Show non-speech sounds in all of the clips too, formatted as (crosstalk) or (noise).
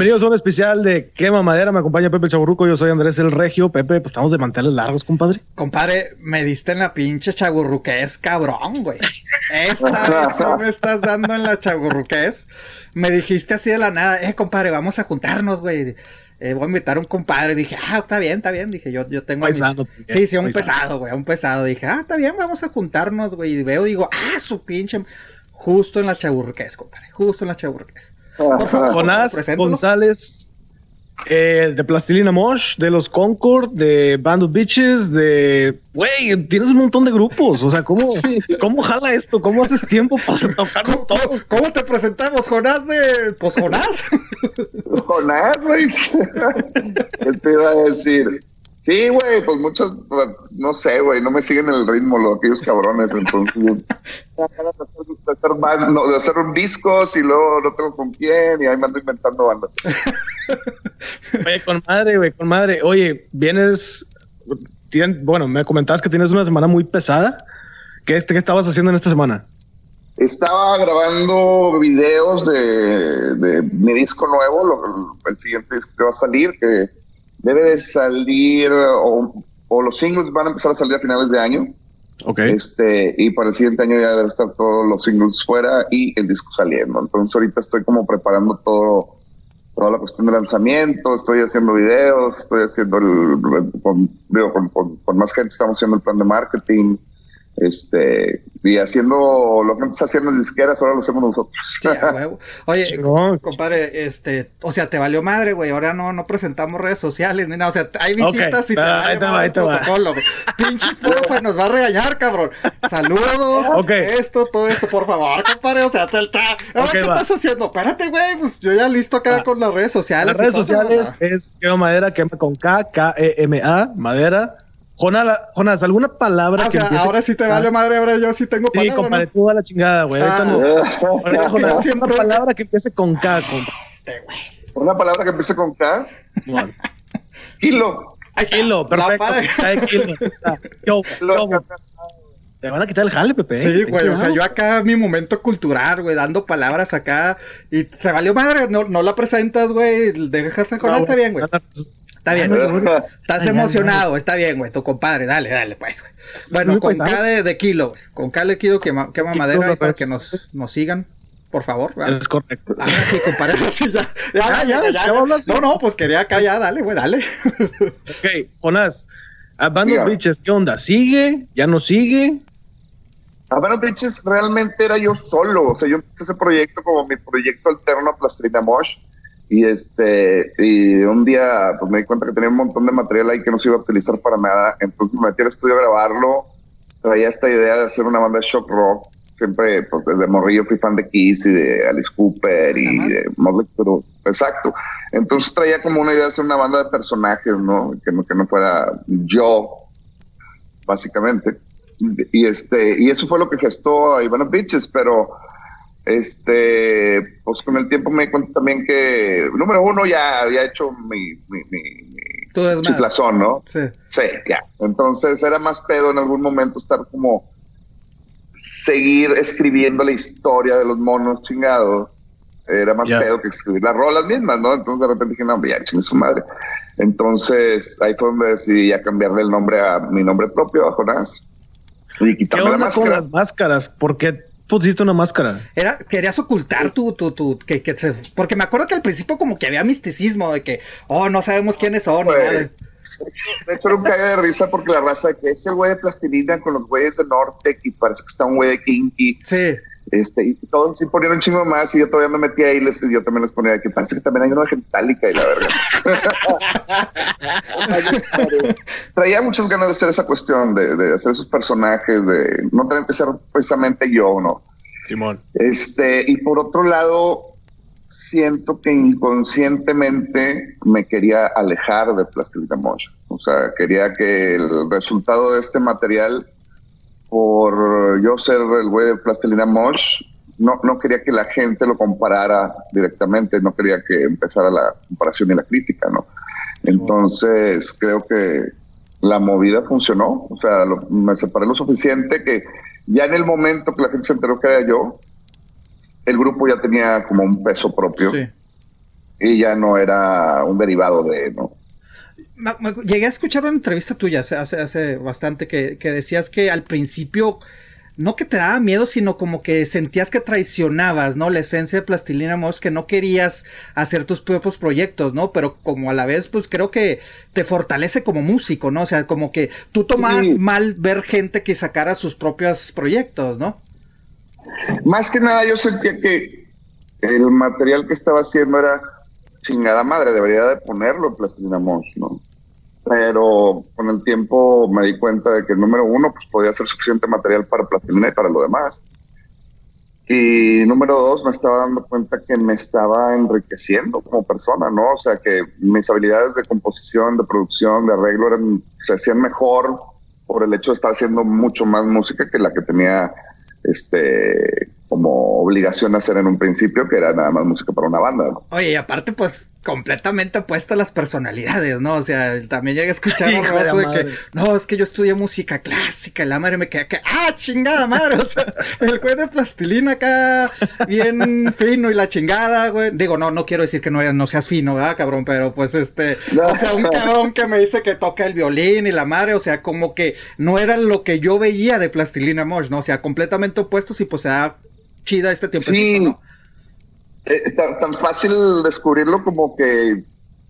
Bienvenidos a un especial de Quema Madera. Me acompaña Pepe Chaburruco. Yo soy Andrés el Regio. Pepe, pues estamos de manteles largos, compadre. Compadre, me diste en la pinche chaburruqués, cabrón, güey. Esta (laughs) vez me estás dando en la chaburruqués. Me dijiste así de la nada, eh, compadre, vamos a juntarnos, güey. Eh, voy a invitar a un compadre. Dije, ah, está bien, está bien. Dije, yo, yo tengo. Paisano, mis... Sí, sí, un pesado, güey, un pesado. Dije, ah, está bien, vamos a juntarnos, güey. Y veo, digo, ah, su pinche. Justo en la chaburruqués, compadre. Justo en la chaburruqués. (laughs) Jonás González, eh, de Plastilina Mosh, de los Concord, de Band of Bitches, de. Güey, tienes un montón de grupos. O sea, ¿cómo, (laughs) ¿cómo jala esto? ¿Cómo haces tiempo para (laughs) tocarlo todo? ¿Cómo te presentamos, Jonás de. Pues Jonás. Jonás, güey. ¿Qué te iba a decir? Sí, güey, pues muchos, no sé, güey, no me siguen el ritmo los aquellos cabrones, entonces (laughs) de hacer, más, no, de hacer un discos y luego no tengo con quién y ahí me ando inventando bandas. (laughs) Oye, con madre, güey, con madre. Oye, vienes, bueno, me comentabas que tienes una semana muy pesada. ¿Qué, qué estabas haciendo en esta semana? Estaba grabando videos de, de mi disco nuevo, lo, el siguiente disco que va a salir, que debe de salir, o, o, los singles van a empezar a salir a finales de año. Ok. Este, y para el siguiente año ya deben estar todos los singles fuera y el disco saliendo. Entonces ahorita estoy como preparando todo, toda la cuestión de lanzamiento, estoy haciendo videos, estoy haciendo el, con, digo, con, con, con más gente estamos haciendo el plan de marketing este y haciendo lo que está haciendo en disqueras ahora lo hacemos nosotros. Sí, (laughs) oye Chingón. compadre este o sea te valió madre güey. Ahora no no presentamos redes sociales ni nada. O sea hay visitas okay. y te ah, ahí te va, ahí te protocolo pinches profe nos va a regañar cabrón. Saludos. (laughs) Okay. esto todo esto por favor compadre. O sea te, te, ahora okay, qué va. estás haciendo espérate güey pues yo ya listo acá ah. con las redes sociales las redes sociales es quema madera quema con K K E M A madera Jonas, Jonas, ¿alguna palabra ah, que o sea, empiece... ahora sí te vale madre, ahora yo sí tengo palabra. Sí, compadre, ¿no? tú a la chingada, güey. Ah, no. Ahorita, (laughs) una palabra que empiece con K, compadre. Este, güey. Una palabra que empiece con K. Bueno. Kilo. Kilo, perfecto. Kilo. Yo, yo, te van a quitar el jale, Pepe. Sí, güey. O sea, yo acá mi momento cultural, güey, dando palabras acá. Y te valió madre, no, no la presentas, güey. Dejas a Jonas, no, está bien, güey. Está bien, estás emocionado, está bien, güey, tu compadre, dale, dale, pues, güey. Bueno, con K de, de, kilo, güey. Con K de kilo quema, quema madera para que nos, nos sigan, por favor. ¿vale? Es correcto. Ah, sí, compadre, (laughs) sí, ya. Ya, ya, ya. ya, ya. No, no, pues quería acá ya, dale, güey, dale. (laughs) ok, Jonás, a Band of Bitches, ¿qué onda? ¿Sigue? ¿Ya no sigue? A Band of Bitches realmente era yo solo, o sea, yo empecé ese proyecto como mi proyecto alterno a Plastrina Mosh y este, y un día pues me di cuenta que tenía un montón de material ahí que no se iba a utilizar para nada. Entonces me metí al estudio a grabarlo. Traía esta idea de hacer una banda de shock rock. Siempre, pues desde Morrillo fui fan de Kiss y de Alice Cooper y Ajá. de Motley pero exacto. Entonces traía como una idea de hacer una banda de personajes, ¿no? Que no, que no fuera yo, básicamente. Y este, y eso fue lo que gestó a Ivana Bitches, pero este, pues con el tiempo me di cuenta también que, número uno, ya había hecho mi, mi, mi, mi chiflazón, ¿no? Sí. Sí, ya. Entonces era más pedo en algún momento estar como seguir escribiendo la historia de los monos chingados. Era más yeah. pedo que escribir las rolas mismas, ¿no? Entonces de repente dije, no, ya, chingue su madre. Entonces ahí fue donde decidí ya cambiarle el nombre a mi nombre propio, a Jonás. Y quitarme ¿Qué la máscara. con las máscaras? Porque pusiste una máscara? Era, querías ocultar tu, tu, tu, que, que se, porque me acuerdo que al principio como que había misticismo de que, oh, no sabemos quiénes son. Pues. De hecho, era un caga de risa porque la raza de que es el güey de plastilina con los güeyes de Norte y parece que está un güey de Kinky. Sí. Este, y todos sí ponían un chingo más y yo todavía me metía ahí y les, yo también les ponía que parece que también hay uno de Gentálica y la verga. (laughs) Traía muchas ganas de hacer esa cuestión, de, de, hacer esos personajes, de no tener que ser precisamente yo, ¿no? Simón. Este, y por otro lado, siento que inconscientemente me quería alejar de Plastilina Mosh. O sea, quería que el resultado de este material por yo ser el güey de Plastilina Mosh, no, no quería que la gente lo comparara directamente, no quería que empezara la comparación y la crítica, ¿no? Entonces, creo que la movida funcionó, o sea, lo, me separé lo suficiente que ya en el momento que la gente se enteró que era yo, el grupo ya tenía como un peso propio. Sí. y ya no era un derivado de, ¿no? Llegué a escuchar una entrevista tuya hace, hace, bastante que, que, decías que al principio no que te daba miedo, sino como que sentías que traicionabas, ¿no? La esencia de Plastilina Mosh, que no querías hacer tus propios proyectos, ¿no? Pero como a la vez, pues creo que te fortalece como músico, ¿no? O sea, como que tú tomabas mal ver gente que sacara sus propios proyectos, ¿no? Más que nada yo sentía que el material que estaba haciendo era chingada madre, debería de ponerlo en Plastilina Mosh, ¿no? Pero con el tiempo me di cuenta de que número uno, pues podía ser suficiente material para Plastilina y para lo demás. Y número dos, me estaba dando cuenta que me estaba enriqueciendo como persona, ¿no? O sea, que mis habilidades de composición, de producción, de arreglo eran, se hacían mejor por el hecho de estar haciendo mucho más música que la que tenía este como obligación hacer en un principio, que era nada más música para una banda. Oye, y aparte, pues completamente opuesto a las personalidades, ¿no? O sea, también llegué a escuchar un roso de que, no, es que yo estudié música clásica, y la madre me queda que, ah, chingada madre, o sea, (laughs) el güey de plastilina acá, bien (laughs) fino y la chingada, güey. Digo, no, no quiero decir que no, no seas fino, ¿verdad, cabrón? Pero pues este, o sea, un cabrón que me dice que toca el violín y la madre, o sea, como que no era lo que yo veía de plastilina Mosh, ¿no? O sea, completamente opuestos y pues se da chida este tiempo. Sí. ¿no? Eh, tan, fácil descubrirlo como que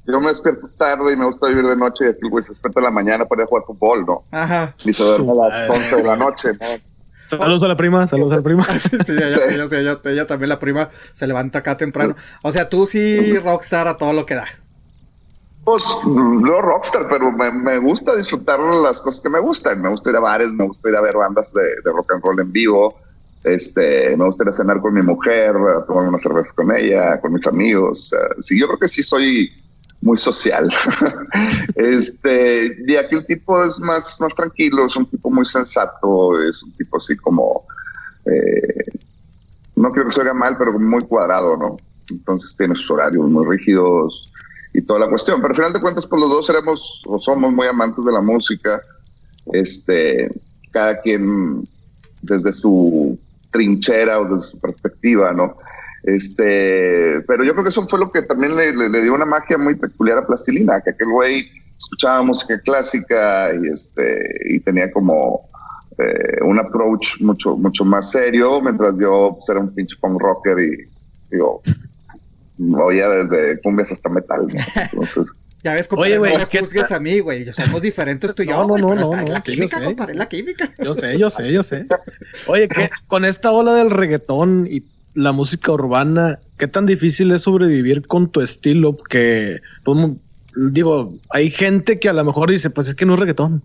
yo me despierto tarde y me gusta vivir de noche y el güey se despierta en la mañana para ir a jugar fútbol, ¿no? Ajá. Y se duerme a las 11 de la noche, ¿no? Saludos a la prima, saludos a la prima. (laughs) sí, sí, ella, ella, también la prima se levanta acá temprano. O sea, tú sí rockstar a todo lo que da. Pues no rockstar, pero me, me, gusta disfrutar las cosas que me gustan. Me gusta ir a bares, me gusta ir a ver bandas de, de rock and roll en vivo. Este, me gustaría cenar con mi mujer, tomar una cerveza con ella, con mis amigos. sí, yo creo que sí soy muy social. (laughs) este, y aquí el tipo es más, más tranquilo, es un tipo muy sensato, es un tipo así como, eh, no quiero que se oiga mal, pero muy cuadrado, ¿no? Entonces tiene sus horarios muy rígidos y toda la cuestión. Pero al final de cuentas, pues los dos seremos o somos muy amantes de la música. Este, cada quien desde su trinchera o desde su perspectiva, ¿no? Este, pero yo creo que eso fue lo que también le, dio una magia muy peculiar a Plastilina, que aquel güey escuchaba música clásica y, este, y tenía como eh, un approach mucho, mucho más serio, mientras yo pues, era un pinche punk rocker y digo, oía desde cumbias hasta metal, ¿no? (laughs) Entonces... Ya ves, compadre, Oye, güey, no me juzgues a mí, güey. Somos diferentes tú y yo. No, no, no, no, La química, compadre, la química. Yo sé, yo sé, yo sé. Oye, que (laughs) con esta ola del reggaetón y la música urbana, ¿qué tan difícil es sobrevivir con tu estilo? Que, pues, digo, hay gente que a lo mejor dice, pues es que no es reggaetón.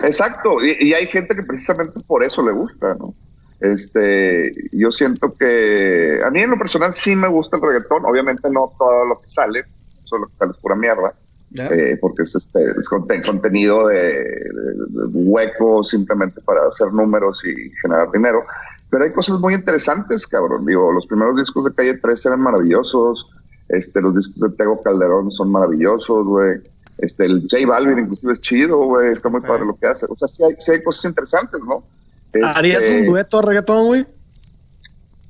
Exacto, y, y hay gente que precisamente por eso le gusta, ¿no? Este, yo siento que a mí en lo personal sí me gusta el reggaetón, obviamente no todo lo que sale, lo que sale es pura mierda. Eh, porque es, este, es contenido de, hueco simplemente para hacer números y generar dinero. Pero hay cosas muy interesantes, cabrón. Digo, los primeros discos de Calle 3 eran maravillosos. Este, los discos de Tego Calderón son maravillosos, güey. Este, el J Balvin inclusive es chido, güey. Está muy padre lo que hace. O sea, sí hay, sí hay cosas interesantes, ¿no? ¿Harías un este, dueto de reggaetón, güey?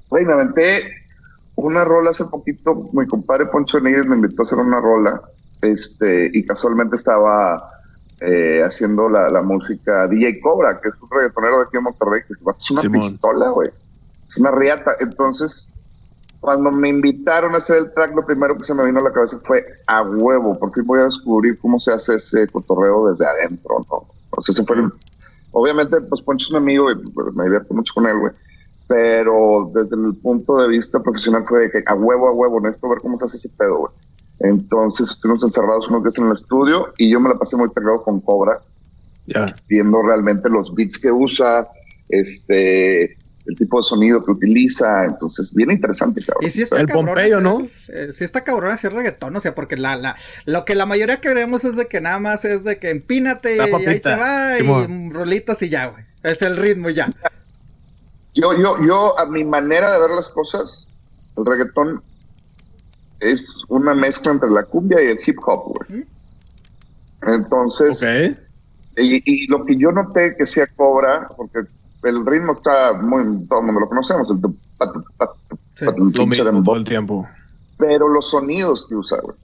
Güey, me aventé una rola hace poquito, mi compadre Poncho Niguez me invitó a hacer una rola, este, y casualmente estaba eh, haciendo la, música DJ Cobra, que es un reggaetonero de aquí en Monterrey, que es una pistola, güey. Es una riata. Entonces, cuando me invitaron a hacer el track, lo primero que se me vino a la cabeza fue a huevo, porque voy a descubrir cómo se hace ese cotorreo desde adentro, ¿no? O sea, se fue Obviamente, pues Poncho es un amigo y me divierto mucho con él, güey pero desde el punto de vista profesional fue de que a huevo, a huevo, necesito ver cómo se hace ese pedo, güey. Entonces estuvimos encerrados unos días en el estudio y yo me la pasé muy pegado con Cobra, viendo realmente los beats que usa, este, el tipo de sonido que utiliza, entonces bien interesante, cabrón. Y si está el Pompeyo, ¿no? Eh, si está cabrón hacer reggaetón, o sea, porque la, la, lo que la mayoría queremos es de que nada más es de que empínate y ahí te va y rolitas y ya, güey. Es el ritmo y ya. Yo, yo, yo, a mi manera de ver las cosas, el reggaetón es una mezcla entre la cumbia y el hip hop, güey. Entonces, y, lo que yo noté que sea cobra, porque el ritmo está muy, todo el mundo lo conocemos, el sí, lo mismo todo el tiempo. pero los sonidos que usa, güey.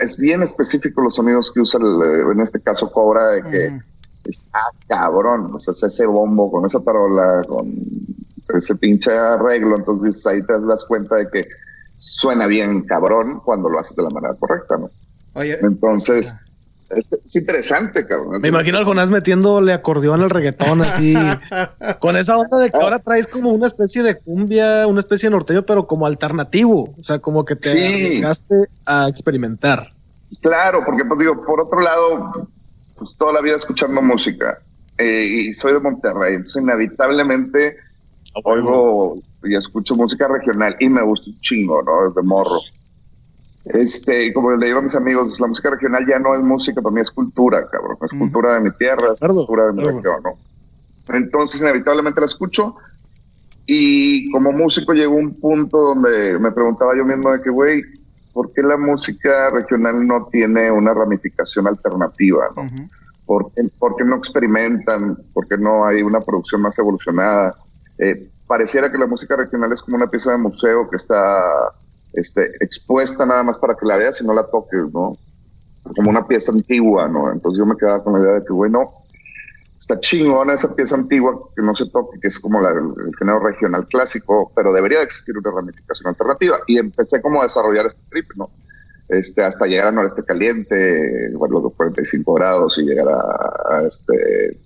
Es bien específico los sonidos que usa, en este caso Cobra, de que está cabrón, o sea, es ese bombo con esa parola, con ese pinche arreglo, entonces ahí te das cuenta de que suena bien cabrón cuando lo haces de la manera correcta, ¿no? Oye. Entonces, es, interesante, cabrón. Me imagino al Jonás metiéndole acordeón al reggaetón así, (laughs) con esa onda de que ahora traes como una especie de cumbia, una especie de norteño, pero como alternativo, o sea, como que te sí. a experimentar. Claro, porque pues digo, por otro lado, pues toda la vida escuchando música eh, y soy de Monterrey, entonces inevitablemente ah, oigo y escucho música regional y me gusta un chingo, ¿no? Desde morro. Este, como le digo a mis amigos, la música regional ya no es música, para mí es cultura, cabrón. Es cultura de mi tierra, es cultura de mi región, ¿no? Entonces, inevitablemente la escucho. Y como músico llegó un punto donde me preguntaba yo mismo de que, güey, ¿por qué la música regional no tiene una ramificación alternativa, no? ¿Por, qué, no experimentan? ¿Por qué no hay una producción más evolucionada? Eh, pareciera que la música regional es como una pieza de museo que está este, expuesta nada más para que la veas y no la toques, ¿no? Como una pieza antigua, ¿no? Entonces yo me quedaba con la idea de que, bueno, está chingona esa pieza antigua que no se toque, que es como la, el, género regional clásico, pero debería de existir una ramificación alternativa. Y empecé como a desarrollar este trip, ¿no? Este, hasta llegar a Noreste Caliente, bueno, los 45 grados y llegar a, a este,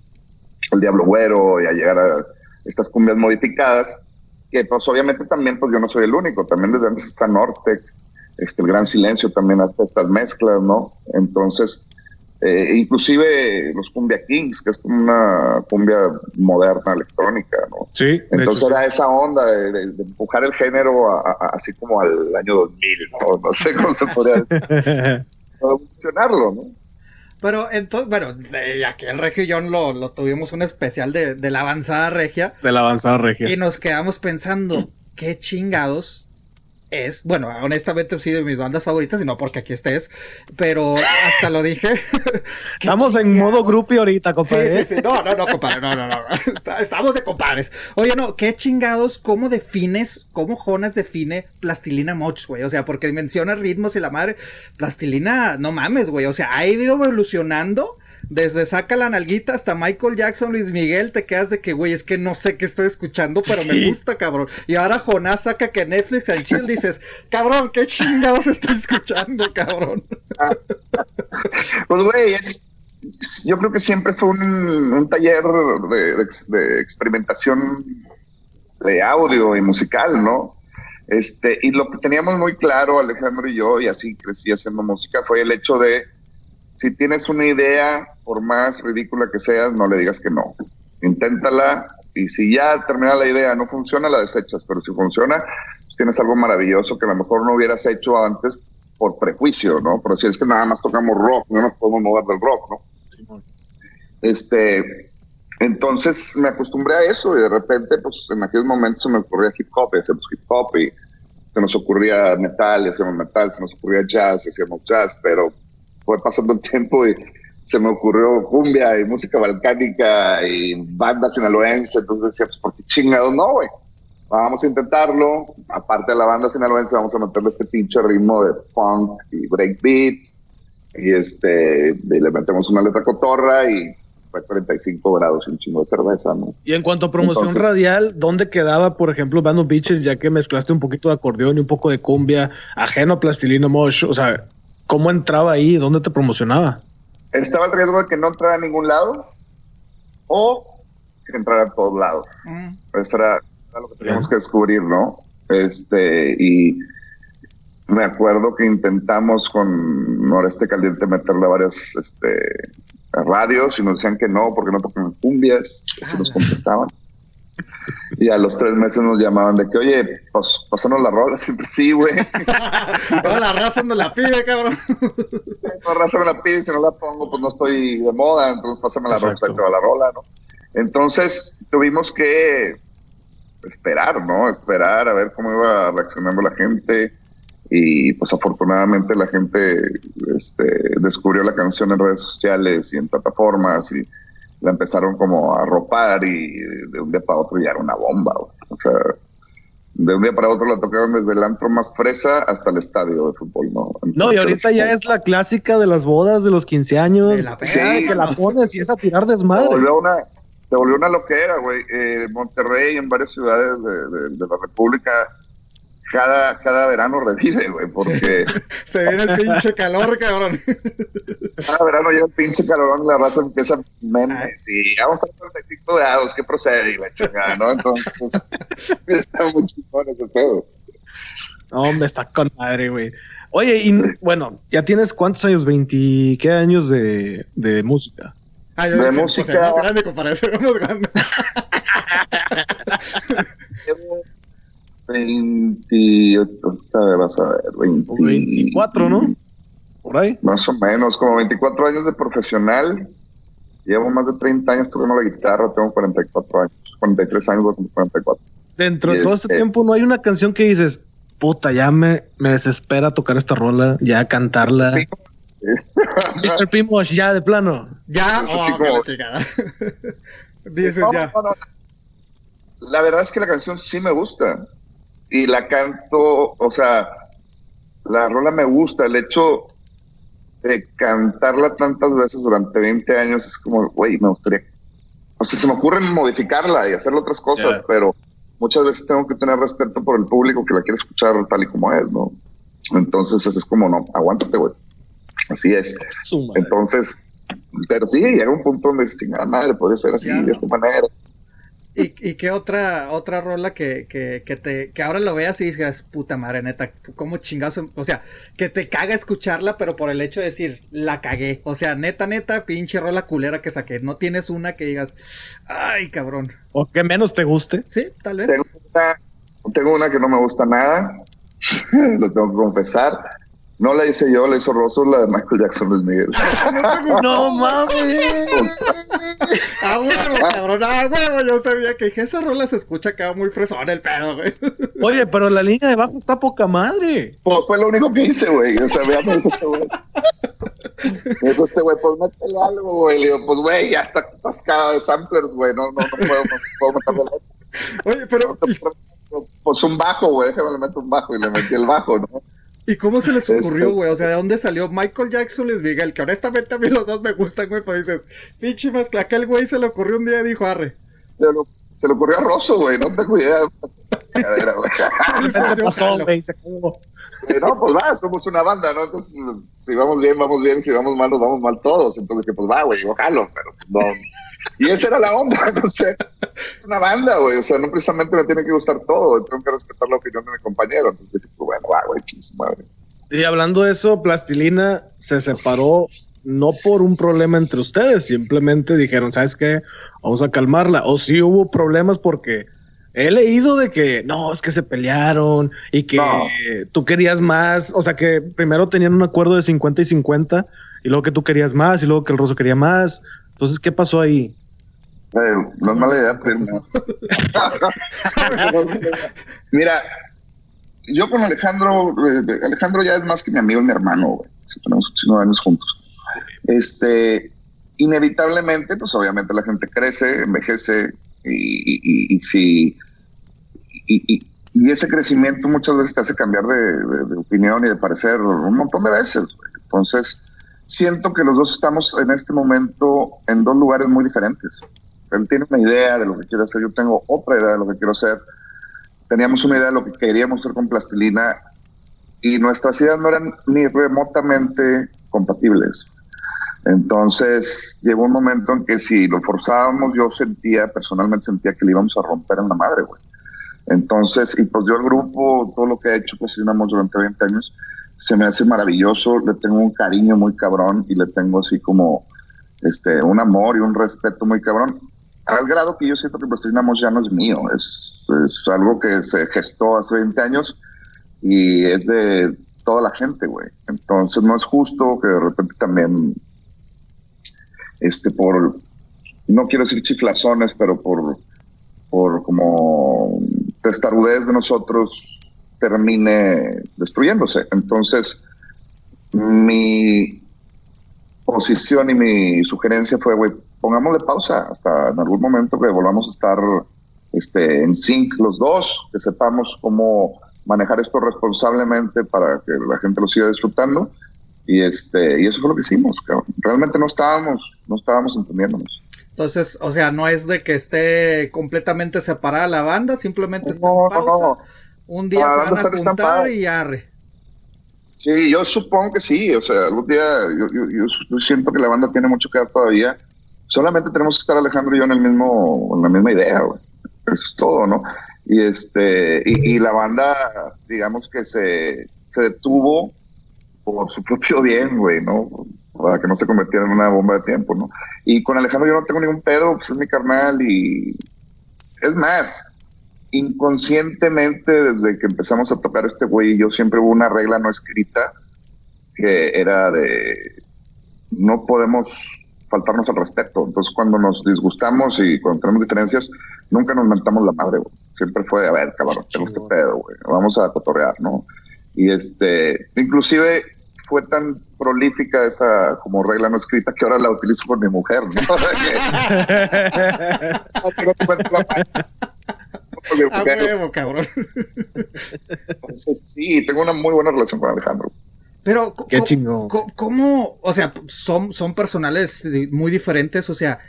el Diablo Güero y a llegar a estas cumbias modificadas que pues obviamente también pues yo no soy el único, también desde antes está Norte, este, el Gran Silencio también hasta estas mezclas, ¿no? Entonces, eh, inclusive los Cumbia Kings, que es como una cumbia moderna electrónica, ¿no? Sí. Entonces era esa onda de, empujar el género así como al año 2000, ¿no? No sé cómo se podría (laughs) funcionarlo, ¿no? Pero entonces, bueno, aquí el Regio y yo lo, lo tuvimos un especial de, de, la avanzada regia. De la avanzada regia. Y nos quedamos pensando, ¿qué chingados es, bueno, honestamente sí de mis bandas favoritas, y no porque aquí estés, pero hasta lo dije. (laughs) Estamos en modo grupo ahorita, compadre. Sí, sí, ¿eh? sí. No, no, no, compadre, no, no, no. Estamos de compadres. Oye, no, ¿qué chingados, cómo defines, cómo Jonas define Plastilina Moch, güey? O sea, porque menciona ritmos y la madre, Plastilina, no mames, güey. O sea, ha ido evolucionando desde saca la nalguita hasta Michael Jackson, Luis Miguel, te quedas de que, güey, es que no sé qué estoy escuchando, pero me gusta, cabrón. Y ahora Jonás saca que Netflix and chill dices, cabrón, qué chingados estoy escuchando, cabrón. (laughs) pues, güey, yo creo que siempre fue un, taller de, experimentación de audio y musical, ¿no? Este, y lo que teníamos muy claro, Alejandro y yo, y así crecí haciendo música, fue el hecho de si tienes una idea, por más ridícula que sea, no le digas que no. Inténtala y si ya termina la idea, no funciona, la desechas, pero si funciona, pues tienes algo maravilloso que a lo mejor no hubieras hecho antes por prejuicio, ¿no? Pero si es que nada más tocamos rock, no nos podemos mover del rock, ¿no? Este, entonces me acostumbré a eso y de repente, pues en aquellos momentos se me ocurría hip hop, y hip hop y se nos ocurría metal, y hacíamos metal, se nos ocurría jazz, y hacíamos jazz, pero fue pasando el tiempo y se me ocurrió cumbia y música balcánica y banda sinaloense, entonces decía, pues ¿por qué chingados no, güey? Vamos a intentarlo, aparte de la banda sinaloense vamos a meterle este pinche ritmo de funk y breakbeat y este, y le metemos una letra cotorra y fue 45 grados y un chingo de cerveza, ¿no? Y en cuanto a promoción radial, ¿dónde quedaba, por ejemplo, Band of Beaches, ya que mezclaste un poquito de acordeón y un poco de cumbia, ajeno a Plastilina Mosh? O sea, ¿Cómo entraba ahí? ¿Dónde te promocionaba? Estaba el riesgo de que no entrara a ningún lado o que entrara a todos lados. Mm. Eso era, lo que teníamos que descubrir, ¿no? Este, y me acuerdo que intentamos con Noreste Caliente meterle a varias este, radios y nos decían que no, porque no tocan cumbias, así nos contestaban. Y a los tres meses nos llamaban de que, oye, pues pasanos la rola. Siempre sí, güey. (laughs) Toda la raza me la pide, cabrón. Toda la raza me la pide. Si no la pongo, pues no estoy de moda. Entonces pásame la rola, toda la rola, ¿no? Entonces tuvimos que esperar, ¿no? Esperar a ver cómo iba reaccionando la gente. Y pues afortunadamente la gente este, descubrió la canción en redes sociales y en plataformas y la empezaron como a ropar y de un día para otro ya era una bomba. O sea, de un día para otro la tocaron desde el antro más fresa hasta el estadio de fútbol, ¿no? no, y ahorita ya es la clásica de las bodas de los 15 años. La sí, que la pones y es a tirar desmadre. Se volvió una, se volvió una loquera, güey. Eh, Monterrey, en varias ciudades de la República, cada, cada verano revive, güey, porque... (laughs) Se viene el pinche calor, cabrón. cada verano llega el pinche calor y la raza empieza memes y vamos a 35 grados, ¿qué procede? Y la chingada, ¿no? Entonces, (laughs) está muy chingón ese pedo. No, hombre, está con madre, güey. Oye, y bueno, ya tienes cuántos años, 20, ¿qué años de, de música? Ah, de música. O sea, grande comparación, (laughs) más grande. 28, vas a ver, 24, ¿no? Por ahí. Más o menos, como 24 años de profesional. Llevo más de 30 años tocando la guitarra, tengo 44 años, 43 años, 44. Dentro de todo este, tiempo, ¿no hay una canción que dices, puta, ya me, me desespera tocar esta rola, ya cantarla? Mr. Pimosh, (laughs) ya de plano. Ya, oh, (laughs) Dices ya. La verdad es que la canción sí me gusta y la canto, o sea, la rola me gusta, el hecho de cantarla tantas veces durante 20 años es como, güey, me gustaría, o sea, se me ocurre modificarla y hacer otras cosas, pero muchas veces tengo que tener respeto por el público que la quiere escuchar tal y como es, ¿no? Entonces es como, no, aguántate, güey. Así es. Entonces, pero sí, llega un punto donde dices, chingada madre, puede ser así, de esta manera. ¿Y, ¿Y, qué otra otra rola que, que, que, te que ahora lo veas y digas, puta madre, neta, cómo chingazo, o sea, que te caga escucharla, pero por el hecho de decir, la cagué, o sea, neta, neta, pinche rola culera que saqué, no tienes una que digas, ay, cabrón. O que menos te guste. Sí, tal vez. Tengo una, tengo una que no me gusta nada, (laughs) lo tengo que confesar, no la hice yo, la hizo Rosso, la de Michael Jackson Luis Miguel. (laughs) no mames. (laughs) ah, huevo, cabrón, ah, huevo, yo sabía que esa rola se escucha acá muy fresón el pedo, güey. (laughs) Oye, pero la línea de bajo está poca madre. Pues fue lo único que hice, güey. O sea, veamos este güey. Me dijo este güey, pues métele algo, güey. Le digo, pues güey, ya está atascada de samplers, güey. No, no, no puedo, no puedo meterle Oye, pero. Pues un bajo, güey. Déjame le meto un bajo y le metí el bajo, ¿no? ¿Y cómo se les ocurrió, güey? O sea, ¿de dónde salió Michael Jackson Luis Miguel? Que honestamente a mí los dos me gustan, güey, pero dices, pinche más que aquel güey se le ocurrió un día y dijo, arre. Se, lo, se le ocurrió a Rosso, güey, no tengo idea. (laughs) no, pues va, somos una banda, ¿no? Entonces, si vamos bien, vamos bien, si vamos mal, nos vamos mal todos. Entonces, que pues va, güey, ojalá, pero no. Y esa era la onda, (laughs) no sé. Una banda, güey. O sea, no precisamente me tiene que gustar todo. Tengo que respetar la opinión de mi compañero. Entonces, pues, bueno, va, güey, madre. Y hablando de eso, Plastilina se separó no por un problema entre ustedes, simplemente dijeron, ¿sabes qué? Vamos a calmarla. O sí hubo problemas porque he leído de que no, es que se pelearon y que tú querías más, o sea que primero tenían un acuerdo de 50 y 50 y luego que tú querías más y luego que el Rosso quería más. Entonces, ¿qué pasó ahí? Eh, no es mala idea, primo. (laughs) Mira, yo con Alejandro, eh, Alejandro ya es más que mi amigo y mi hermano, güey. Tenemos cinco años juntos. Este, inevitablemente, pues obviamente la gente crece, envejece y, y, si y, ese crecimiento muchas veces te hace cambiar de, opinión y de parecer un montón de veces. Entonces, siento que los dos estamos en este momento en dos lugares muy diferentes. Él tiene una idea de lo que quiere hacer, yo tengo otra idea de lo que quiero hacer. Teníamos una idea de lo que queríamos hacer con plastilina y nuestras ideas no eran ni remotamente compatibles. Entonces llegó un momento en que si lo forzábamos, yo sentía, personalmente sentía que le íbamos a romper en la madre, güey. Entonces, y pues yo el grupo, todo lo que he hecho, pues durante 20 años, se me hace maravilloso, le tengo un cariño muy cabrón y le tengo así como este, un amor y un respeto muy cabrón, al grado que yo siento que Plastilina Mosh ya no es mío, es, es algo que se gestó hace 20 años y es de toda la gente, güey. Entonces no es justo que de repente también, este, por, no quiero decir chiflazones, pero por, por como testarudez de nosotros, termine destruyéndose. Entonces, mi posición y mi sugerencia fue, güey, pongámosle pausa hasta en algún momento que volvamos a estar este, en sync los dos, que sepamos cómo manejar esto responsablemente para que la gente lo siga disfrutando. Y, este, y eso fue lo que hicimos, Realmente no estábamos, no estábamos entendiéndonos. Entonces, o sea, no es de que esté completamente separada la banda, simplemente está en pausa. Un día se van a juntar y arre. Sí, yo supongo que sí, o sea, algún día yo, yo, siento que la banda tiene mucho que dar todavía. Solamente tenemos que estar Alejandro y yo en el mismo, en la misma idea, güey. Eso es todo, ¿no? Y este, y, la banda, digamos que se, se detuvo por su propio bien, güey, ¿no? Para que no se convirtiera en una bomba de tiempo, ¿no? Y con Alejandro yo no tengo ningún pedo, pues es mi carnal y es más, inconscientemente desde que empezamos a tocar este güey, yo siempre hubo una regla no escrita que era de no podemos faltarnos al respeto. Entonces, cuando nos disgustamos y cuando tenemos diferencias, nunca nos mentamos la madre, güey. Siempre fue, a ver, cabrón, tengo este pedo, güey. Vamos a cotorrear, ¿no? Y este, inclusive fue tan prolífica esa como regla no escrita que ahora la utilizo con mi mujer, ¿no? (laughs) (laughs) (laughs) A cabrón. sí, tengo una muy buena relación con Alejandro. Pero, Qué chingo. ¿cómo, o sea, son, son personales muy diferentes? O sea,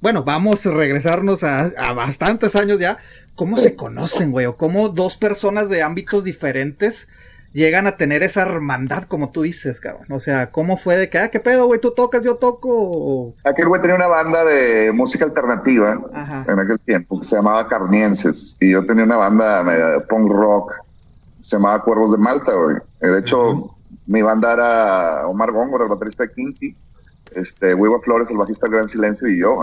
bueno, vamos a regresarnos a, bastantes años ya. ¿Cómo se conocen, güey? O cómo dos personas de ámbitos diferentes llegan a tener esa hermandad, como tú dices, cabrón. O sea, ¿cómo fue de que, ah, qué pedo, güey, tú tocas, yo toco? Aquel güey tenía una banda de música alternativa en aquel tiempo que se llamaba Carnienses. Y yo tenía una banda de punk rock, se llamaba Cuervos de Malta, güey. De hecho, mi banda era Omar Góngora, el baterista de Kinky, este, Huiva Flores, el bajista del Gran Silencio, y yo.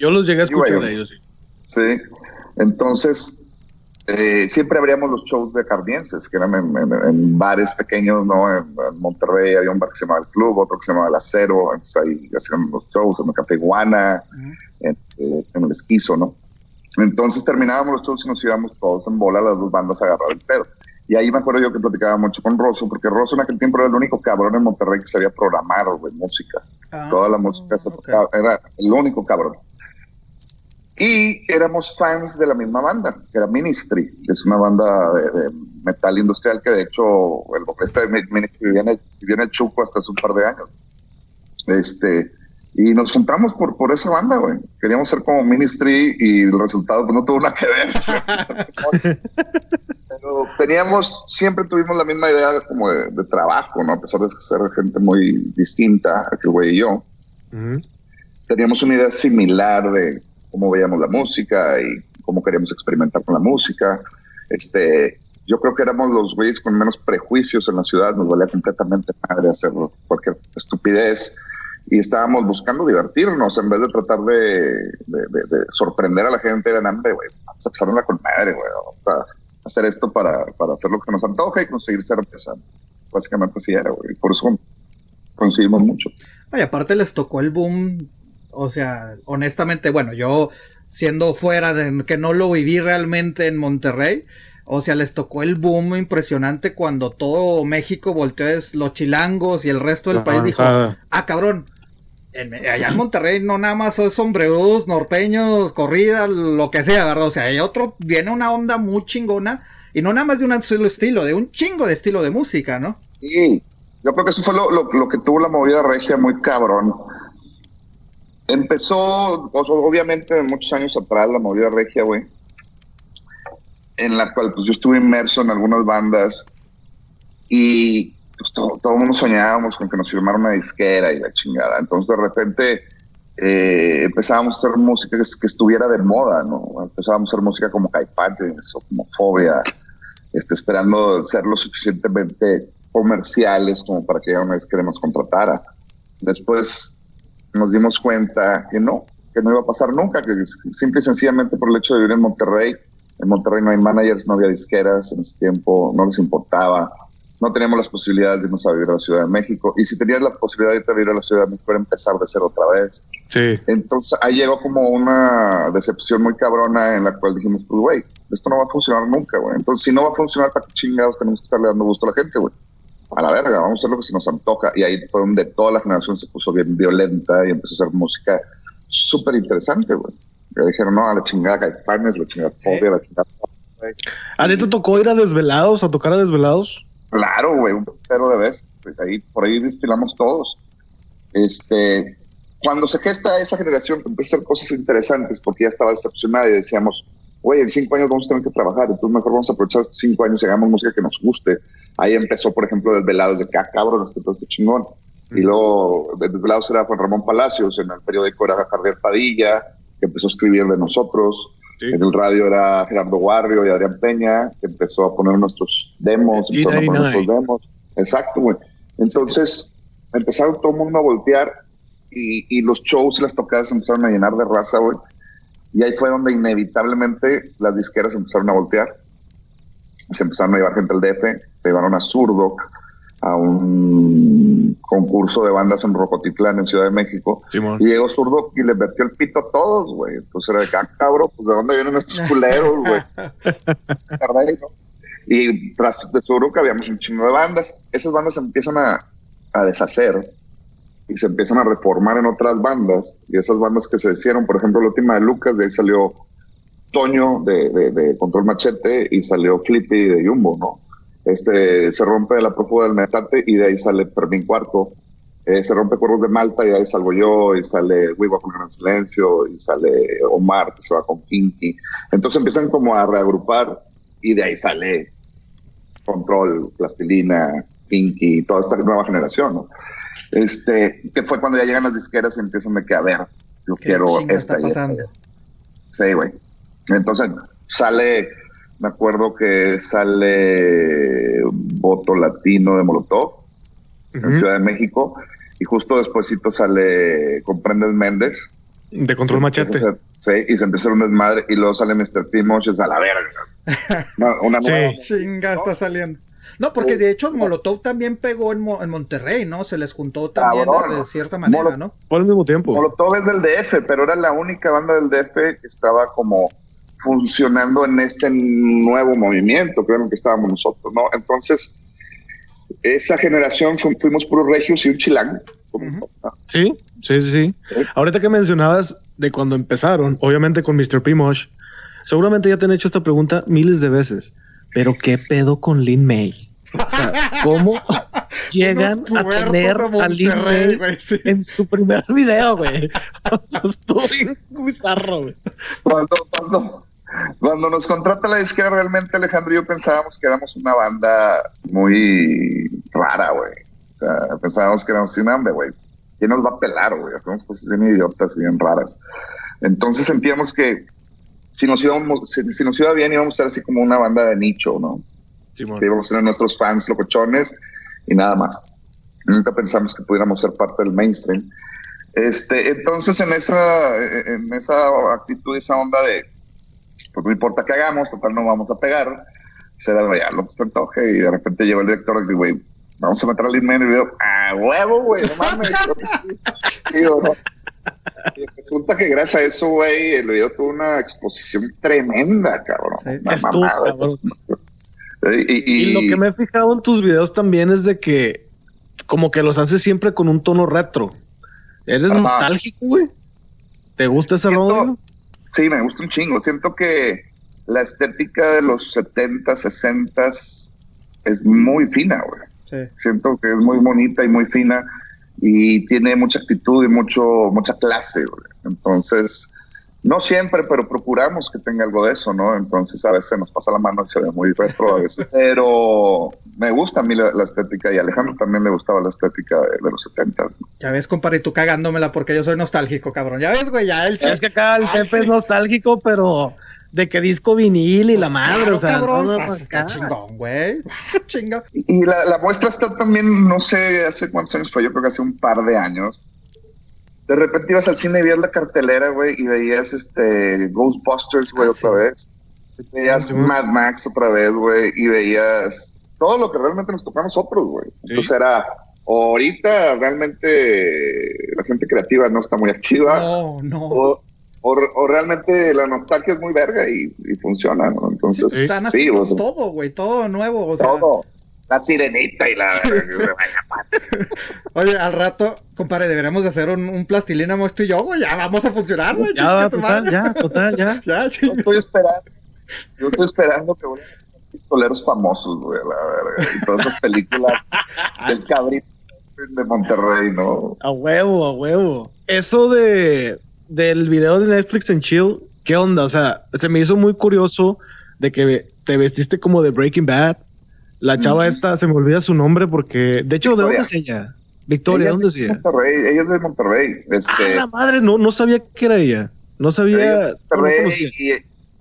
yo los llegué a escuchar a ellos, sí. Sí, entonces eh, siempre abríamos los shows de cardienses, que eran en, bares pequeños, ¿no? En, Monterrey había un bar que se llamaba El Club, otro que se llamaba El Acero, entonces ahí hacían los shows, en el Café Iguana, eh, en, el Esquizo, ¿no? Entonces terminábamos los shows y nos íbamos todos en bola, las dos bandas a agarrar el pedo. Y ahí me acuerdo yo que platicaba mucho con Rosso, porque Rosso en aquel tiempo era el único cabrón en Monterrey que sabía programar, güey, música. Ah, Toda la música se tocaba, era el único cabrón. Y éramos fans de la misma banda, que era Ministry, que es una banda de, metal industrial que de hecho el vocalista de Ministry vivía en, el, vivía en el Chuco hasta hace un par de años. Este, y nos juntamos por, por esa banda, güey. Queríamos ser como Ministry y el resultado pues, no tuvo nada que ver. (laughs) Pero teníamos, siempre tuvimos la misma idea como de, trabajo, ¿no? A pesar de ser gente muy distinta, aquel güey y yo. Teníamos una idea similar de cómo veíamos la música y cómo queríamos experimentar con la música. Este, yo creo que éramos los güeyes con menos prejuicios en la ciudad, nos valía completamente madre hacer cualquier estupidez y estábamos buscando divertirnos en vez de tratar de, sorprender a la gente de hambre, güey. Vamos a pasarla con madre, güey. Vamos a hacer esto para, para, hacer lo que nos antoja y conseguir artesanos. Básicamente así era, güey. Por eso conseguimos mucho. Y aparte les tocó el boom. O sea, honestamente, bueno, yo siendo fuera de que no lo viví realmente en Monterrey, o sea, les tocó el boom impresionante cuando todo México volteó a los chilangos y el resto del país dijo, ah, cabrón, allá en Monterrey no nada más son sombreros, norteños, corrida, lo que sea, ¿verdad? O sea, hay otro, viene una onda muy chingona y no nada más de un solo estilo, de un chingo de estilo de música, ¿no? Sí, yo creo que eso fue lo, que tuvo la movida regia muy cabrón. Empezó, obviamente, muchos años atrás, la movida regia, güey, en la cual pues yo estuve inmerso en algunas bandas y pues todo, todo el mundo soñábamos con que nos firmara una disquera y la chingada. Entonces de repente eh, empezábamos a hacer música que, estuviera de moda, ¿no? Empezábamos a hacer música como Caipanes o como Fobia, este, esperando ser lo suficientemente comerciales como para que ya una disquera nos contratara. Después nos dimos cuenta que no, que no iba a pasar nunca, que simple y sencillamente por el hecho de vivir en Monterrey, en Monterrey no hay managers, no había disqueras en ese tiempo, no les importaba no teníamos las posibilidades de irnos a vivir a la Ciudad de México. Y si tenías la posibilidad de irte a vivir a la Ciudad de México, era empezar de cero otra vez. Sí. Entonces ahí llegó como una decepción muy cabrona en la cual dijimos, pues, güey, esto no va a funcionar nunca, güey. Entonces, si no va a funcionar, ¿para qué chingados tenemos que estarle dando gusto a la gente, güey? A la verga, vamos a hacer lo que se nos antoja. Y ahí fue donde toda la generación se puso bien violenta y empezó a hacer música súper interesante, güey. Que dijeron, no, a la chingada Caifanes, la chingada Fobia, la chingada... ¿A ti te tocó ir a desvelados, a tocar a desvelados? Claro, güey, un pero de vez. Ahí, por ahí destilamos todos. Este, cuando se gesta esa generación, empieza a hacer cosas interesantes porque ya estaba decepcionada y decíamos, güey, en cinco años vamos a tener que trabajar, entonces mejor vamos a aprovechar estos cinco años y hagamos música que nos guste. Ahí empezó, por ejemplo, Desvelados, de que, ah, cabrón, este todo este chingón. Y luego, Desvelados era Juan Ramón Palacios, en el periódico era Javier Padilla, que empezó a escribir de nosotros. En el radio era Gerardo Guarrio y Adrián Peña, que empezó a poner nuestros demos, empezaron a poner nuestros demos. Exacto, güey. Entonces, empezaron todo el mundo a voltear y, los shows y las tocadas empezaron a llenar de raza, güey. Y ahí fue donde inevitablemente las disqueras empezaron a voltear. Se empezaron a llevar gente al DF, se llevaron a Zurdo a un concurso de bandas en Rocotitlán, en Ciudad de México. y llegó Zurdo y les metió el pito a todos, güey. Entonces era de acá, ah, cabrón, pues de dónde vienen estos (laughs) culeros, güey. y tras de Zurdo habíamos un chingo de bandas. Esas bandas empiezan a, a deshacer y se empiezan a reformar en otras bandas. Y esas bandas que se hicieron, por ejemplo, la última de Lucas, de ahí salió Toño de, de, Control Machete y salió Flippy de Jumbo, ¿no? Este, se rompe la prófuga del metate y de ahí sale Fermín Cuarto. Eh, se rompe Cuervos de Malta y de ahí salgo yo, y sale Wii con Gran Silencio, y sale Omar, que se va con Kinky. Entonces empiezan como a reagrupar y de ahí sale Control, Plastilina, Kinky, toda esta nueva generación, ¿no? Este, que fue cuando ya llegan las disqueras y empiezan de que, a ver, yo quiero esta. Está Sí, güey. Entonces sale, me acuerdo que sale Voto Latino de Molotov en Ciudad de México y justo despuésito sale Comprendes Méndez. De Control Machete. sí, y se empieza un desmadre y luego sale Mr. P. es a la verga. (laughs) una sí. Chinga está saliendo. No, porque de hecho Molotov también pegó en, Monterrey, ¿no? Se les juntó también de cierta manera, ¿no? Por el mismo tiempo. Molotov es del DF, pero era la única banda del DF que estaba como funcionando en este nuevo movimiento, creo que estábamos nosotros, ¿no? Entonces, esa generación fuimos puros regios y un chilán. Sí, sí, sí, sí. Ahorita que mencionabas de cuando empezaron, obviamente con Mr. Primosh, seguramente ya te han hecho esta pregunta miles de veces, pero ¿qué pedo con Lin May? O sea, ¿cómo (laughs) llegan a tener a Lin May en su primer video, güey? (laughs) O sea, estuvo bien bizarro, güey. Cuando, cuando, cuando nos contrata la disquera, realmente Alejandro y yo pensábamos que éramos una banda muy rara, güey. O sea, pensábamos que éramos sin hambre, güey. ¿Quién nos va a pelar, güey? Hacemos cosas bien idiotas y bien raras. Entonces sentíamos que si nos, íbamos, si, nos iba bien íbamos a ser así como una banda de nicho, ¿no? íbamos a tener nuestros fans locochones y nada más. Nunca pensamos que pudiéramos ser parte del mainstream. Este, entonces, en esa, en esa actitud, esa onda de, pues no importa qué hagamos, total no vamos a pegar, se da ya lo que se antoje, y de repente llegó el director y güey, vamos a meter al en el video, ¡ah, huevo, güey! No mames. (laughs) y resulta que gracias a eso, güey, el video tuvo una exposición tremenda, cabrón. y, lo que me he fijado en tus videos también es de que como que los haces siempre con un tono retro. ¿Eres nostálgico, güey? ¿Te gusta ese rollo? Sí, me gusta un chingo. Siento que la estética de los 70, 60 es muy fina, güey. Siento que es muy bonita y muy fina y tiene mucha actitud y mucho mucha clase. Entonces, no siempre, pero procuramos que tenga algo de eso, ¿no? Entonces a veces nos pasa la mano y se ve muy retro a veces. (laughs) Pero me gusta a mí la, estética y a Alejandro también le gustaba la estética de, los 70 Ya ves, compadre, tú cagándomela porque yo soy nostálgico, cabrón. Ya ves, güey, ya él Es que acá el jefe es nostálgico, pero de que disco vinil y la pues madre, o sea, cabrón, no, está chingón, güey. chingón. Y, la, muestra está también, no sé, hace cuántos años fue, yo creo que hace un par de años. De repente ibas al cine y veías la cartelera, güey, y veías este Ghostbusters, güey, ah, otra vez. Veías Mad Max otra vez, güey, y veías todo lo que realmente nos tocó a nosotros, güey. Entonces era, ahorita realmente la gente creativa no está muy activa. No, no o, realmente la nostalgia es muy verga y, funciona, ¿no? Entonces, sí, todo, güey, todo nuevo. todo. La sirenita y la. (laughs) Oye, al rato, compadre, deberíamos de hacer un, un plastilina tú y yo, güey. Ya vamos a funcionar, güey. Ya, total, ya, total, (laughs) ya. ya yo estoy esperando. Yo estoy esperando que voy a pistoleros famosos, güey, la verga. Y todas esas películas (laughs) del cabrito de Monterrey, ¿no? A huevo, a huevo. Eso de del video de Netflix en Chill, ¿qué onda? O sea, se me hizo muy curioso de que te vestiste como de Breaking Bad. La chava esta, se me olvida su nombre porque, de hecho, ¿de dónde es ella? Victoria, ¿dónde es ella? Monterrey, ella es de Monterrey. Este... Ah, la madre, no, no sabía que era ella. No sabía. Monterrey,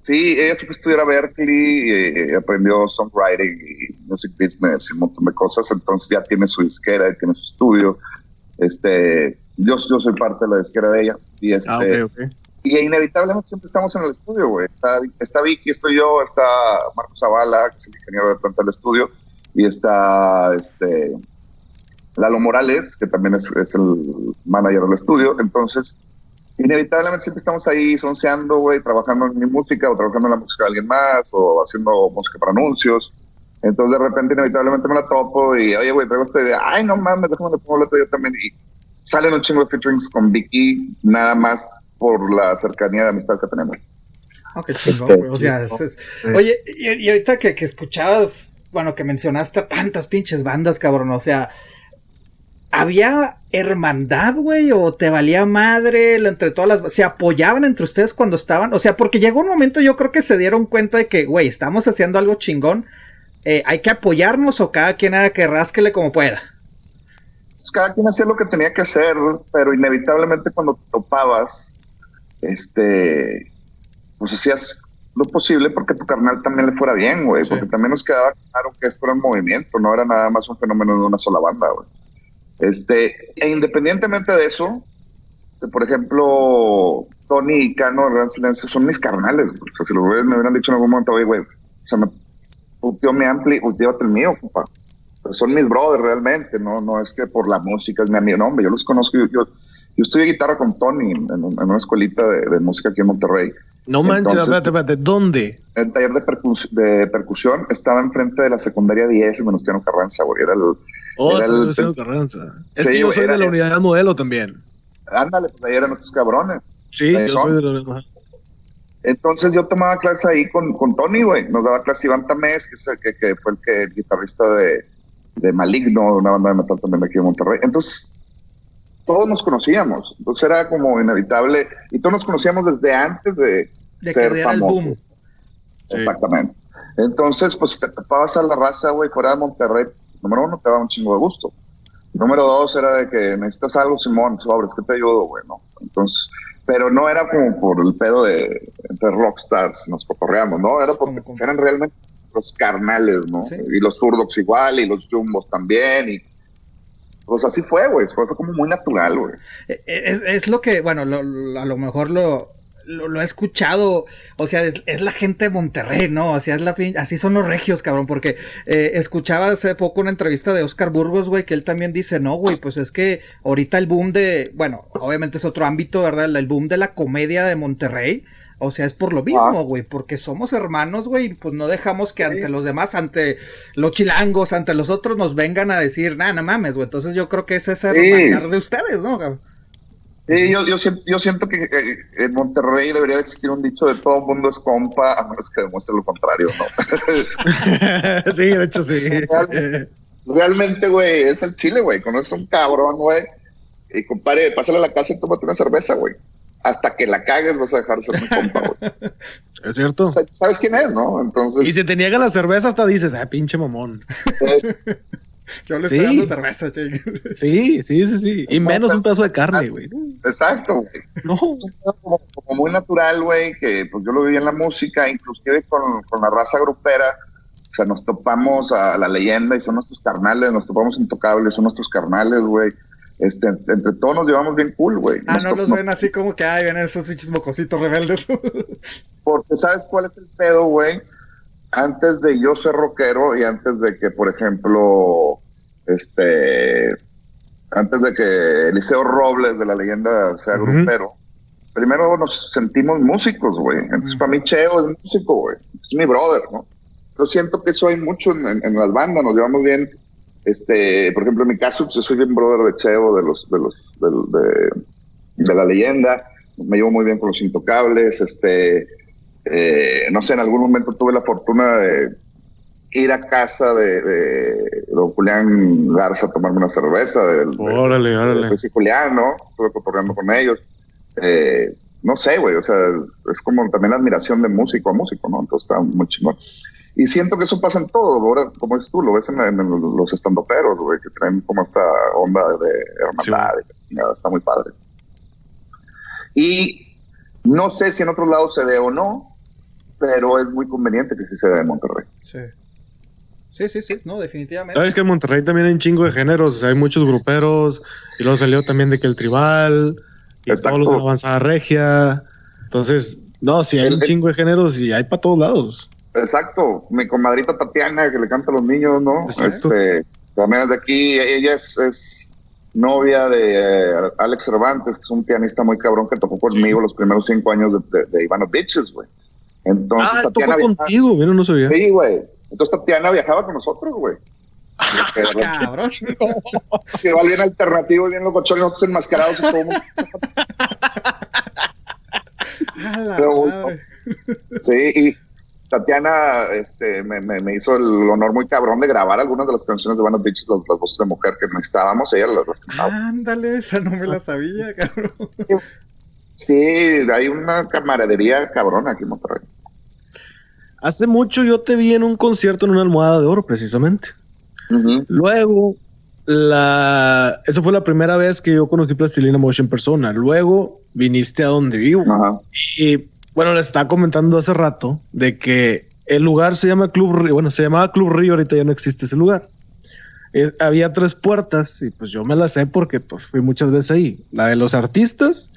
sí, ella se fue a estudiar a Berkeley, eh, aprendió songwriting y music business y un montón de cosas. Entonces ya tiene su disquera, tiene su estudio. Este, yo, yo soy parte de la disquera de ella. Y este, ah, okay, okay. Y inevitablemente siempre estamos en el estudio, güey. Está, está, Vicky, estoy yo, está Marcos Zavala, que es el ingeniero de planta del estudio, y está este, Lalo Morales, que también es, es el manager del estudio. Entonces, inevitablemente siempre estamos ahí sonceando, güey, trabajando en mi música o trabajando en la música de alguien más o haciendo música para anuncios. Entonces, de repente, inevitablemente me la topo y, oye, güey, traigo esta idea. Ay, no mames, déjame le pongo otro yo también. Y salen un chingo de featurings con Vicky, nada más por la cercanía de amistad que tenemos. Oye, y, ahorita que, que, escuchabas, bueno, que mencionaste tantas pinches bandas, cabrón, o sea, ¿había hermandad, güey? ¿O te valía madre entre todas las... ¿Se apoyaban entre ustedes cuando estaban? O sea, porque llegó un momento yo creo que se dieron cuenta de que, güey, estamos haciendo algo chingón, eh, hay que apoyarnos o cada quien haga que rasquele como pueda. Pues cada quien hacía lo que tenía que hacer, pero inevitablemente cuando topabas este, pues hacías lo posible porque tu carnal también le fuera bien, güey, porque también nos quedaba claro que esto era un movimiento, no era nada más un fenómeno de una sola banda, güey. Este, e independientemente de eso, por ejemplo, Tony y Cano, Gran Silencio, son mis carnales, güey. O sea, si los güeyes me hubieran dicho en algún momento, güey, güey, o sea, me puteó mi ampli, llévate el mío, compa. Pero son mis brothers realmente, no, no es que por la música es mi amigo, no, hombre, yo los conozco, yo yo estudié guitarra con Tony en, una escuelita de, música aquí en Monterrey. No manches, espérate, espérate, ¿dónde? El taller de, de, percusión estaba enfrente de la secundaria 10 en Venustiano Carranza, güey. Era el. Oh, era el, Carranza. Es que yo soy de la unidad modelo también. Ándale, pues ahí eran nuestros cabrones. Sí, yo soy de la unidad entonces yo tomaba clases ahí con, con Tony, güey. Nos daba clase Iván Tamés, que, que, que, fue el, que, el guitarrista de, de Maligno, una banda de metal también aquí en Monterrey. Entonces todos nos conocíamos, entonces era como inevitable, y todos nos conocíamos desde antes de, ser famosos. Exactamente. Entonces, pues te tapabas a la raza, güey, fuera de Monterrey, número uno, te daba un chingo de gusto. Número dos era de que necesitas algo, Simón, sobres, que te ayudo, güey, ¿no? Entonces, pero no era como por el pedo de entre rockstars, nos cotorreamos, ¿no? Era porque eran realmente los carnales, ¿no? Y los zurdos igual, y los jumbos también, y pues así fue, güey. Fue, como muy natural, güey. Eh, eh, es, es, lo que, bueno, a lo mejor lo, lo, he escuchado, o sea, es, la gente de Monterrey, ¿no? O sea, es la, así son los regios, cabrón, porque eh, escuchaba hace poco una entrevista de Oscar Burgos, güey, que él también dice, no, güey, pues es que ahorita el boom de, bueno, obviamente es otro ámbito, ¿verdad? El boom de la comedia de Monterrey, o sea, es por lo mismo, güey, porque somos hermanos, güey, pues no dejamos que ante los demás, ante los chilangos, ante los otros nos vengan a decir, nada, no mames, güey. Entonces yo creo que es ese de ustedes, ¿no? Sí, yo, yo, siento, yo siento que en Monterrey debería existir un dicho de todo el mundo es compa, a menos que demuestre lo contrario, ¿no? (laughs) sí, de hecho sí. Realmente, güey, es el chile, güey. Conoces un cabrón, güey. Y compadre, pásale a la casa y tómate una cerveza, güey hasta que la cagues vas a dejar de ser mi compa, güey. (laughs) Es cierto. ¿Sabes quién es, no? Entonces. Y si te niega la cerveza, hasta dices, ah, pinche mamón. (laughs) Yo le estoy dando cerveza, che. (laughs) Sí, sí, sí, sí. Y menos un pedazo de carne, güey. Exacto, güey. No. Como, como, muy natural, güey, que pues yo lo viví en la música, inclusive con, con la raza grupera. O sea, nos topamos a la leyenda y son nuestros carnales, nos topamos intocables, son nuestros carnales, güey este, entre todos nos llevamos bien cool, güey. Ah, no los ven así como que, ay, vienen esos pinches mocositos rebeldes. (laughs) Porque, ¿sabes cuál es el pedo, güey? Antes de yo ser rockero y antes de que, por ejemplo, este, antes de que Eliseo Robles de la leyenda sea grupero, primero nos sentimos músicos, güey. Entonces, para mí, Cheo es músico, güey. Es mi brother, ¿no? Yo siento que eso hay mucho en, en, las bandas, nos llevamos bien Este, por ejemplo, en mi caso, yo soy bien brother de Chevo, de los, de los, de, la leyenda. Me llevo muy bien con los intocables. Este, eh, no sé, en algún momento tuve la fortuna de ir a casa de, don Julián Garza a tomarme una cerveza. Del, órale, órale. De Julián, ¿no? Estuve cotorreando con ellos. Eh, no sé, güey, o sea, es como también la admiración de músico a músico, ¿no? Entonces está muy chingón. Y siento que eso pasa en todo, ahora, como es tú, lo ves en, los estandoperos, güey, que traen como esta onda de hermandad, está muy padre. Y no sé si en otros lados se dé o no, pero es muy conveniente que sí se dé en Monterrey. Sí. Sí, sí, sí, no, definitivamente. Sabes que en Monterrey también hay un chingo de géneros, o sea, hay muchos gruperos, y luego salió también de que el tribal, y todos los de avanzada regia. Entonces, no, sí hay un chingo de géneros y hay para todos lados. Exacto, mi comadrita Tatiana que le canta a los niños, ¿no? Este, también es de aquí, ella es, novia de eh, Alex Cervantes, que es un pianista muy cabrón que tocó conmigo los primeros cinco años de, de, Ivano Bitches, güey. Entonces, ah, Tatiana tocó contigo, no sabía. Sí, güey. Entonces Tatiana viajaba con nosotros, güey. Cabrón. que va bien alternativo, bien locochón, nosotros enmascarados y todo. Pero, sí, y Tatiana este, me, me, hizo el honor muy cabrón de grabar algunas de las canciones de Van Beach, las, las, voces de mujer que necesitábamos, ella las, cantaba. Ándale, esa no me la sabía, cabrón. Sí, hay una camaradería cabrona aquí en Monterrey. Hace mucho yo te vi en un concierto en una almohada de oro, precisamente. Luego, la... esa fue la primera vez que yo conocí Plastilina Motion en persona. Luego viniste a donde vivo. Y bueno, les estaba comentando hace rato de que el lugar se llama Club Río. Bueno, se llamaba Club Río, ahorita ya no existe ese lugar. Eh, había tres puertas y pues yo me las sé porque pues fui muchas veces ahí. La de los artistas,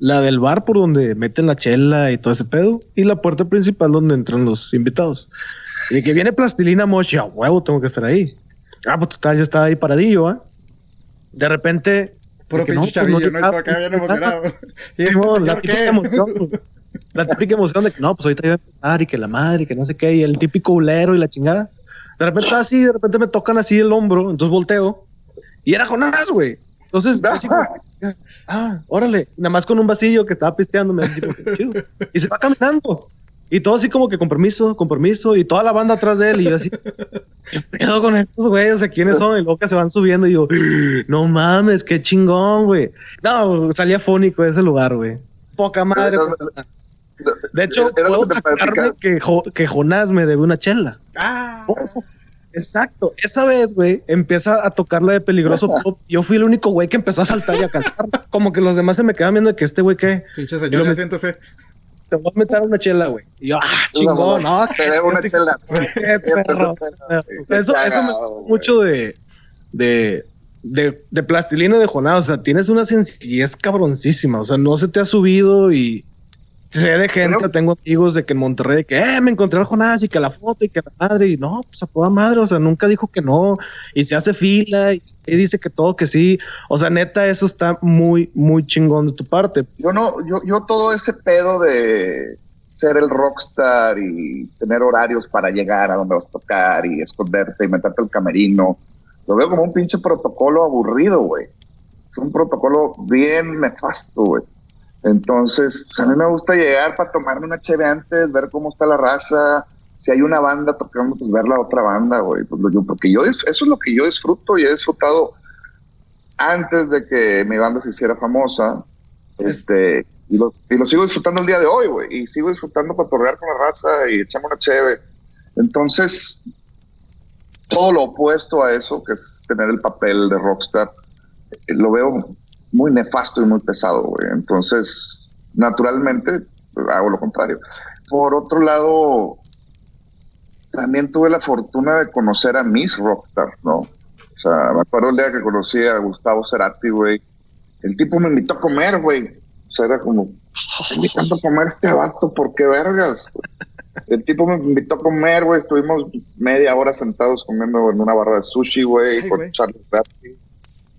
la del bar por donde meten la chela y todo ese pedo, y la puerta principal donde entran los invitados. Y de que viene Plastilina Mosh, a huevo, tengo que estar ahí. Ah, pues total, yo estaba ahí paradillo, ¿ah? De repente. Puro pinche no, pues, chavillo, no, acá bien emocionado. (laughs) y la típica emoción, la típica emoción de que no, pues ahorita iba a empezar y que la madre, que no sé qué, y el típico ulero y la chingada. De repente así, de repente me tocan así el hombro, entonces volteo, y era Jonás, güey. Entonces, ah, órale, nada más con un vasillo que estaba pisteando, me decía, chido. Y se va caminando. Y todo así como que con permiso, y toda la banda atrás de él, y yo así, ¿qué pedo con estos güeyes? ¿Quiénes son? Y luego que se van subiendo, y yo, no mames, qué chingón, güey. No, salía fónico ese lugar, güey. Poca madre. De hecho, puedo sacarme que, que Jonás me debe una chela. Ah. Exacto. Esa vez, güey, empieza a tocarla de peligroso (laughs) pop. Yo fui el único güey que empezó a saltar y a cantar. Como que los demás se me quedaban viendo de que este güey, ¿qué? Pinche señor, me... siéntese. Te voy a meter una chela, güey. Y yo, ah, chingón, no. Te una chela. (laughs) (laughs) Eso, eso me gusta mucho de, de, de, de plastilina de Jonás. O sea, tienes una sencillez cabroncísima. O sea, no se te ha subido y sé de gente, tengo amigos de que en Monterrey, que eh, me encontré al Jonás y que la foto y que la madre, y no, pues a toda madre, o sea, nunca dijo que no, y se hace fila y, dice que todo que sí, o sea, neta, eso está muy, muy chingón de tu parte. Yo no, yo, yo todo ese pedo de ser el rockstar y tener horarios para llegar a donde vas a tocar y esconderte y meterte al camerino, lo veo como un pinche protocolo aburrido, güey. Es un protocolo bien nefasto, güey. Entonces, pues, a mí me gusta llegar para tomarme una cheve antes, ver cómo está la raza. Si hay una banda tocando, pues ver la otra banda, güey. Pues, porque yo, eso es lo que yo disfruto y he disfrutado antes de que mi banda se hiciera famosa. Este, y lo, y lo sigo disfrutando el día de hoy, güey. Y sigo disfrutando para torrear con la raza y echarme una cheve. Entonces, todo lo opuesto a eso, que es tener el papel de rockstar, eh, lo veo muy nefasto y muy pesado, güey. Entonces, naturalmente, hago lo contrario. Por otro lado, también tuve la fortuna de conocer a Miss Rockstar, ¿no? O sea, me acuerdo el día que conocí a Gustavo Cerati, güey. El tipo me invitó a comer, güey. O sea, era como, invitando a comer este vato, ¿por qué vergas? El tipo me invitó a comer, güey. Estuvimos media hora sentados comiendo en una barra de sushi, güey, con Charlie Berti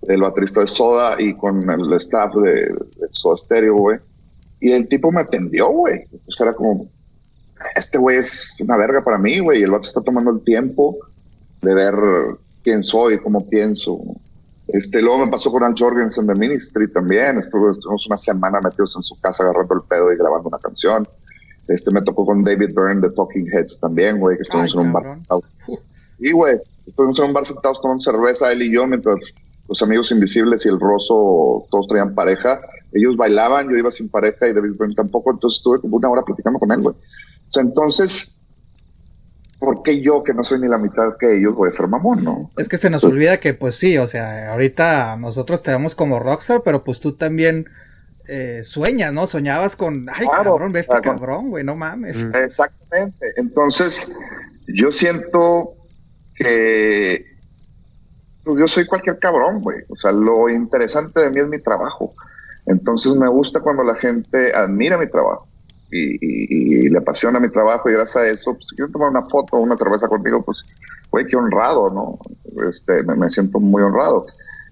el baterista de Soda y con el staff de, Soda Stereo, güey. Y el tipo me atendió, güey. Pues era como, este güey es una verga para mí, güey. Y el vato está tomando el tiempo de ver quién soy, cómo pienso. Este, luego me pasó con Al Jorgensen de Ministry también. Estuve, estuvimos una semana metidos en su casa agarrando el pedo y grabando una canción. Este, me tocó con David Byrne de Talking Heads también, güey, que estuvimos en un bar. Y, güey, estuvimos en un bar sentados tomando cerveza, él y yo, mientras los amigos invisibles y el roso todos traían pareja. Ellos bailaban, yo iba sin pareja y David Byrne tampoco, entonces estuve como una hora platicando con él, güey. O sea, entonces, ¿por qué yo, que no soy ni la mitad que ellos, voy a ser mamón, no? Es que se nos olvida que, pues sí, o sea, ahorita nosotros te vemos como rockstar, pero pues tú también eh, sueñas, ¿no? Soñabas con, ay, cabrón, ve este cabrón, güey, no mames. Mm. Exactamente. Entonces, yo siento que pues yo soy cualquier cabrón, güey. O sea, lo interesante de mí es mi trabajo. Entonces me gusta cuando la gente admira mi trabajo y, le apasiona mi trabajo y gracias a eso, pues si quieren tomar una foto o una cerveza conmigo, pues, güey, qué honrado, ¿no? Este, me, siento muy honrado.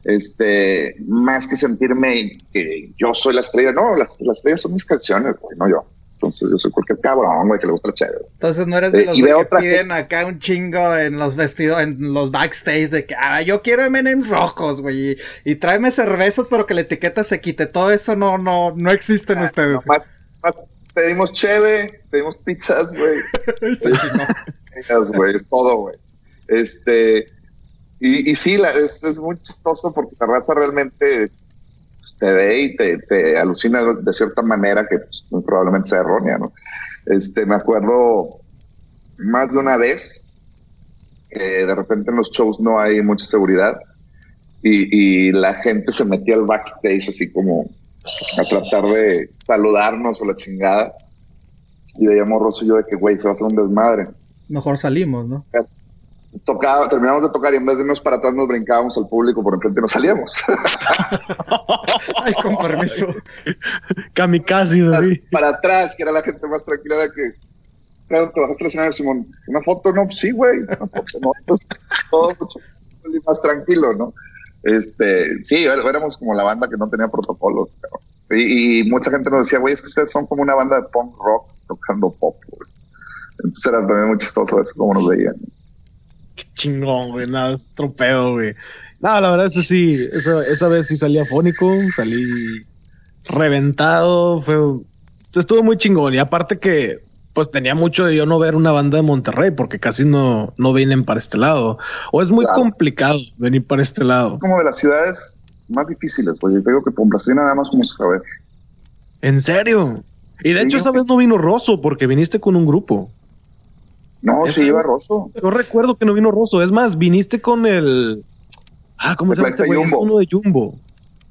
Este, más que sentirme que yo soy la estrella, no, las, las estrellas son mis canciones, güey, no yo. Entonces yo soy cualquier cabrón, güey, que le gusta la chévere. Entonces no eres de eh, los que piden acá un chingo en los vestidos, en los backstage de que, ah, yo quiero M&M's rojos, güey, y, tráeme cervezas pero que la etiqueta se quite. Todo eso no, no, no existe en ah, ustedes. más, pedimos cheve, pedimos pizzas, güey. (laughs) güey, es todo, güey. Este, y, y sí, la, es, es, muy chistoso porque la raza realmente te ve y te, te, alucina de cierta manera que pues, probablemente sea errónea, ¿no? Este, me acuerdo más de una vez que de repente en los shows no hay mucha seguridad y, y la gente se metía al backstage así como a tratar de saludarnos o la chingada. Y veíamos Rosso y yo de que, güey, se va a hacer un desmadre. Mejor salimos, ¿no? Tocaba, terminamos de tocar y en vez de irnos para atrás nos brincábamos al público por enfrente y nos salíamos. (laughs) Ay, con permiso. Kamikaze, Para atrás, que era la gente más tranquila de que. Claro, te bajaste la escenario, Simón. ¿Una foto? No, pues sí, güey. Una foto, no. Todo mucho más tranquilo, ¿no? Este, sí, éramos como la banda que no tenía protocolos. Y, mucha gente nos decía, güey, es que ustedes son como una banda de punk rock tocando pop. Entonces era también muy chistoso eso, como nos veían. Qué chingón, güey, nada, es tropeo, güey. No, la verdad, eso sí, esa, esa vez sí salí afónico, salí reventado, fue, estuvo muy chingón. Y aparte que pues tenía mucho de yo no ver una banda de Monterrey porque casi no, no vienen para este lado. O es muy complicado venir para este lado. Como de las ciudades más difíciles, güey. Yo digo que Brasil nada más como saber. ¿En serio? Y de hecho esa vez no vino Rosso porque viniste con un grupo. No, sí iba Rosso. Yo recuerdo que no vino Rosso. Es más, viniste con el... Ah, ¿cómo se llama este güey? uno de Jumbo.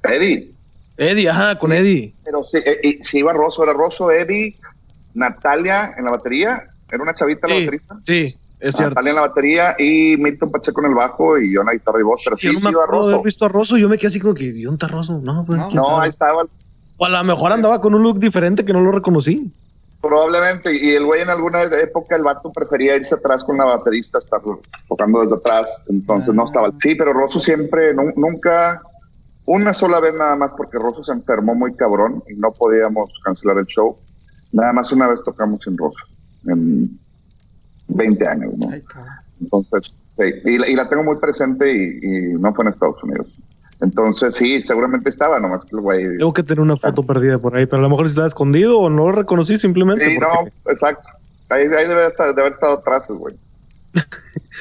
Eddie. Eddie, ajá, con Eddie. Pero sí, eh, sí iba Rosso, era Rosso, Eddie, Natalia en la batería, era una chavita la baterista. Sí, es cierto. Natalia en la batería y Milton Pacheco en el bajo y yo en la guitarra y voz, pero sí, sí, sí iba Rosso. haber visto a Rosso, yo me quedé así como que, ¿y dónde Rosso? No, pues, no, ahí estaba. O a lo mejor andaba con un look diferente que no lo reconocí. Probablemente, y el güey en alguna época el vato prefería irse atrás con la baterista, estar tocando desde atrás, entonces no ah. estaba. Sí, pero Rosso siempre, nunca, una sola vez nada más, porque Rosso se enfermó muy cabrón y no podíamos cancelar el show Nada más una vez tocamos en Rosa, en 20 años, ¿no? Entonces, sí, y, la tengo muy presente y, no fue en Estados Unidos. Entonces, sí, seguramente estaba, nomás que el güey. Tengo que tener una foto perdida por ahí, pero a lo mejor estaba escondido o no lo reconocí simplemente. Sí, no, exacto. Ahí, debe, estar, de haber estado atrás, güey. (laughs)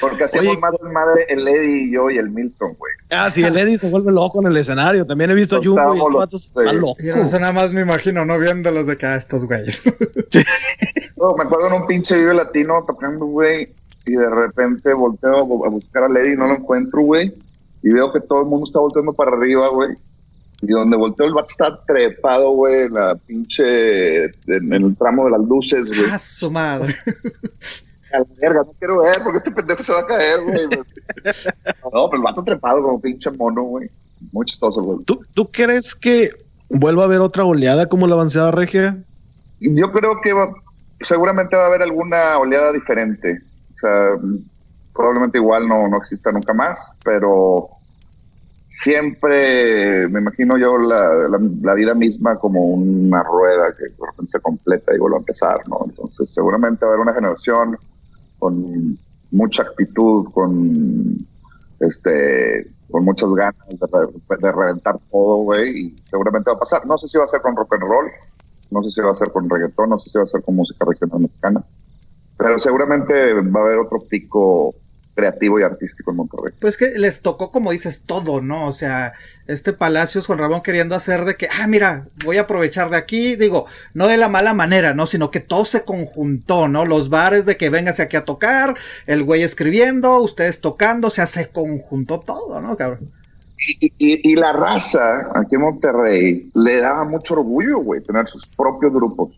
Porque hacemos más desmadre el Eddie y yo y el Milton, güey. Ah, sí, el Eddie se vuelve loco en el escenario. También he visto a Jumbo y los vatos están locos. Eso nada más me imagino, no viéndolos de acá estos güeyes. (laughs) no, me acuerdo en un pinche video latino tocando, güey, y de repente volteo a buscar al Eddie y no lo encuentro, güey. Y veo que todo el mundo está volteando para arriba, güey. Y donde volteo el vato está trepado, güey, en la pinche. En, el tramo de las luces, güey. ¡Ah, su madre! a la verga, no quiero ver porque este pendejo se va a caer, güey. (laughs) no, pero el vato trepado como pinche mono, güey. Muy chistoso, güey. ¿Tú, ¿Tú crees que vuelva a haber otra oleada como la avanzada regia? Yo creo que seguramente va a haber alguna oleada diferente. O sea, probablemente igual no, no exista nunca más, pero siempre me imagino yo la, la, vida misma como una rueda que de se completa y vuelve a empezar, ¿no? Entonces seguramente va a haber una generación con mucha actitud, con este, con muchas ganas de, reventar todo, güey, y seguramente va a pasar. No sé si va a ser con rock and roll, no sé si va a ser con reggaetón, no sé si va a ser con música regional mexicana, pero seguramente va a haber otro pico creativo y artístico en Monterrey. Pues que les tocó, como dices, todo, ¿no? O sea, este Palacios Juan Ramón queriendo hacer de que, ah, mira, voy a aprovechar de aquí, digo, no de la mala manera, ¿no? Sino que todo se conjuntó, ¿no? Los bares de que véngase aquí a tocar, el güey escribiendo, ustedes tocando, o sea, se conjuntó todo, ¿no, cabrón? Y, y, la raza aquí en Monterrey le daba mucho orgullo, güey, tener sus propios grupos.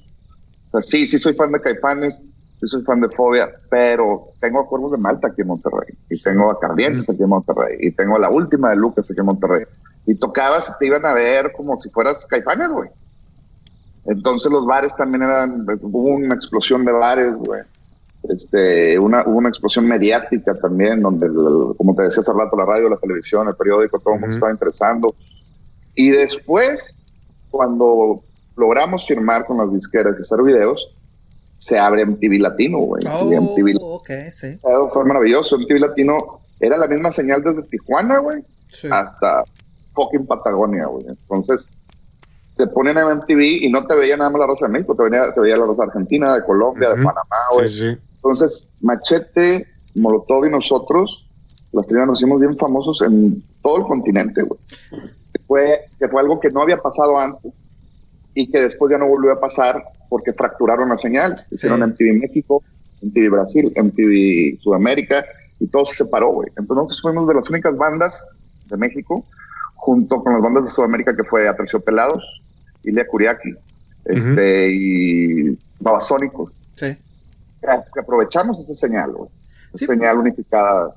O sea, sí, sí soy fan de Caifanes, yo soy fan de Fobia, pero tengo acuerdos de Malta aquí en Monterrey, y tengo a Cardienses aquí en Monterrey, y tengo a la última de Lucas aquí en Monterrey. Y tocabas y te iban a ver como si fueras caifanes, güey. Entonces los bares también eran, hubo una explosión de bares, güey. Este, una, hubo una explosión mediática también, donde, como te decía hace rato, la radio, la televisión, el periódico, todo el mundo estaba interesando. Y después, cuando logramos firmar con las disqueras y hacer videos, se abre MTV Latino, güey. Oh, MTV, ok, sí. Fue maravilloso. MTV Latino era la misma señal desde Tijuana, güey, hasta fucking Patagonia, güey. Entonces, te ponen en MTV y no te veía nada más la raza de México, te, veía, te veía la raza de Argentina, de Colombia, de Panamá, güey. Sí, Entonces, Machete, Molotov y nosotros, las trinas nos hicimos bien famosos en todo el continente, güey. Fue, que fue algo que no había pasado antes y que después ya no volvió a pasar porque fracturaron la señal. Hicieron MTV México, MTV Brasil, MTV Sudamérica y todo se separó, güey. Entonces nosotros fuimos de las únicas bandas de México, junto con las bandas de Sudamérica que fue Aterciopelados, Ilia Curiaki, este, y Babasónicos. Sí. Que, aprovechamos esa señal, güey. Esa señal unificada.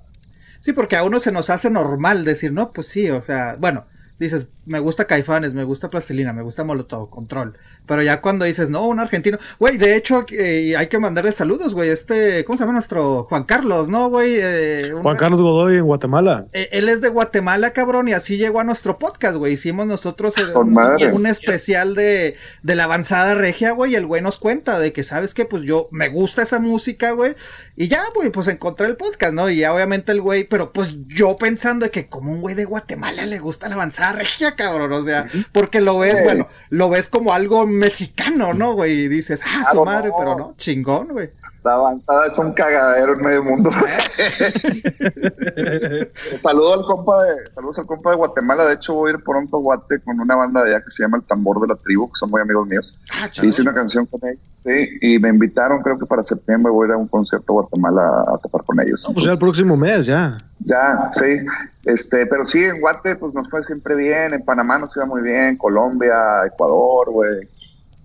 Sí, porque a uno se nos hace normal decir, no, pues sí, o sea, bueno, dices, me gusta Caifanes, me gusta Plastilina, me gusta Molotov, Control. Pero ya cuando dices, no, un argentino, güey, de hecho eh, hay que mandarle saludos, güey, este, ¿cómo se llama nuestro Juan Carlos, no, güey? Eh, Juan Carlos Godoy en Guatemala. Eh, él es de Guatemala, cabrón, y así llegó a nuestro podcast, güey. Hicimos nosotros un, especial de, de la avanzada regia, güey, y el güey nos cuenta de que, ¿sabes qué? Pues yo me gusta esa música, güey, y ya, güey, pues encontré el podcast, ¿no? Y ya obviamente el güey, pero pues yo pensando de que como un güey de Guatemala le gusta la avanzada regia, cabrón, o sea, porque lo ves, bueno, lo ves como algo mexicano, ¿no, güey? Y dices, ah, su madre, pero no, chingón, güey. La avanzada es un cagadero en medio mundo. (laughs) Saludo al compa de, saludos al compa de Guatemala. De hecho, voy a ir pronto a Guate con una banda de allá que se llama El Tambor de la Tribu, que son muy amigos míos. Ah, Hice una canción con ellos. Sí, y me invitaron, creo que para septiembre voy a ir a un concierto a Guatemala a tocar con ellos. pues ya el próximo mes, ya. Ya, sí. Este, pero sí, en Guate, pues nos fue siempre bien. En Panamá nos iba muy bien. Colombia, Ecuador, güey.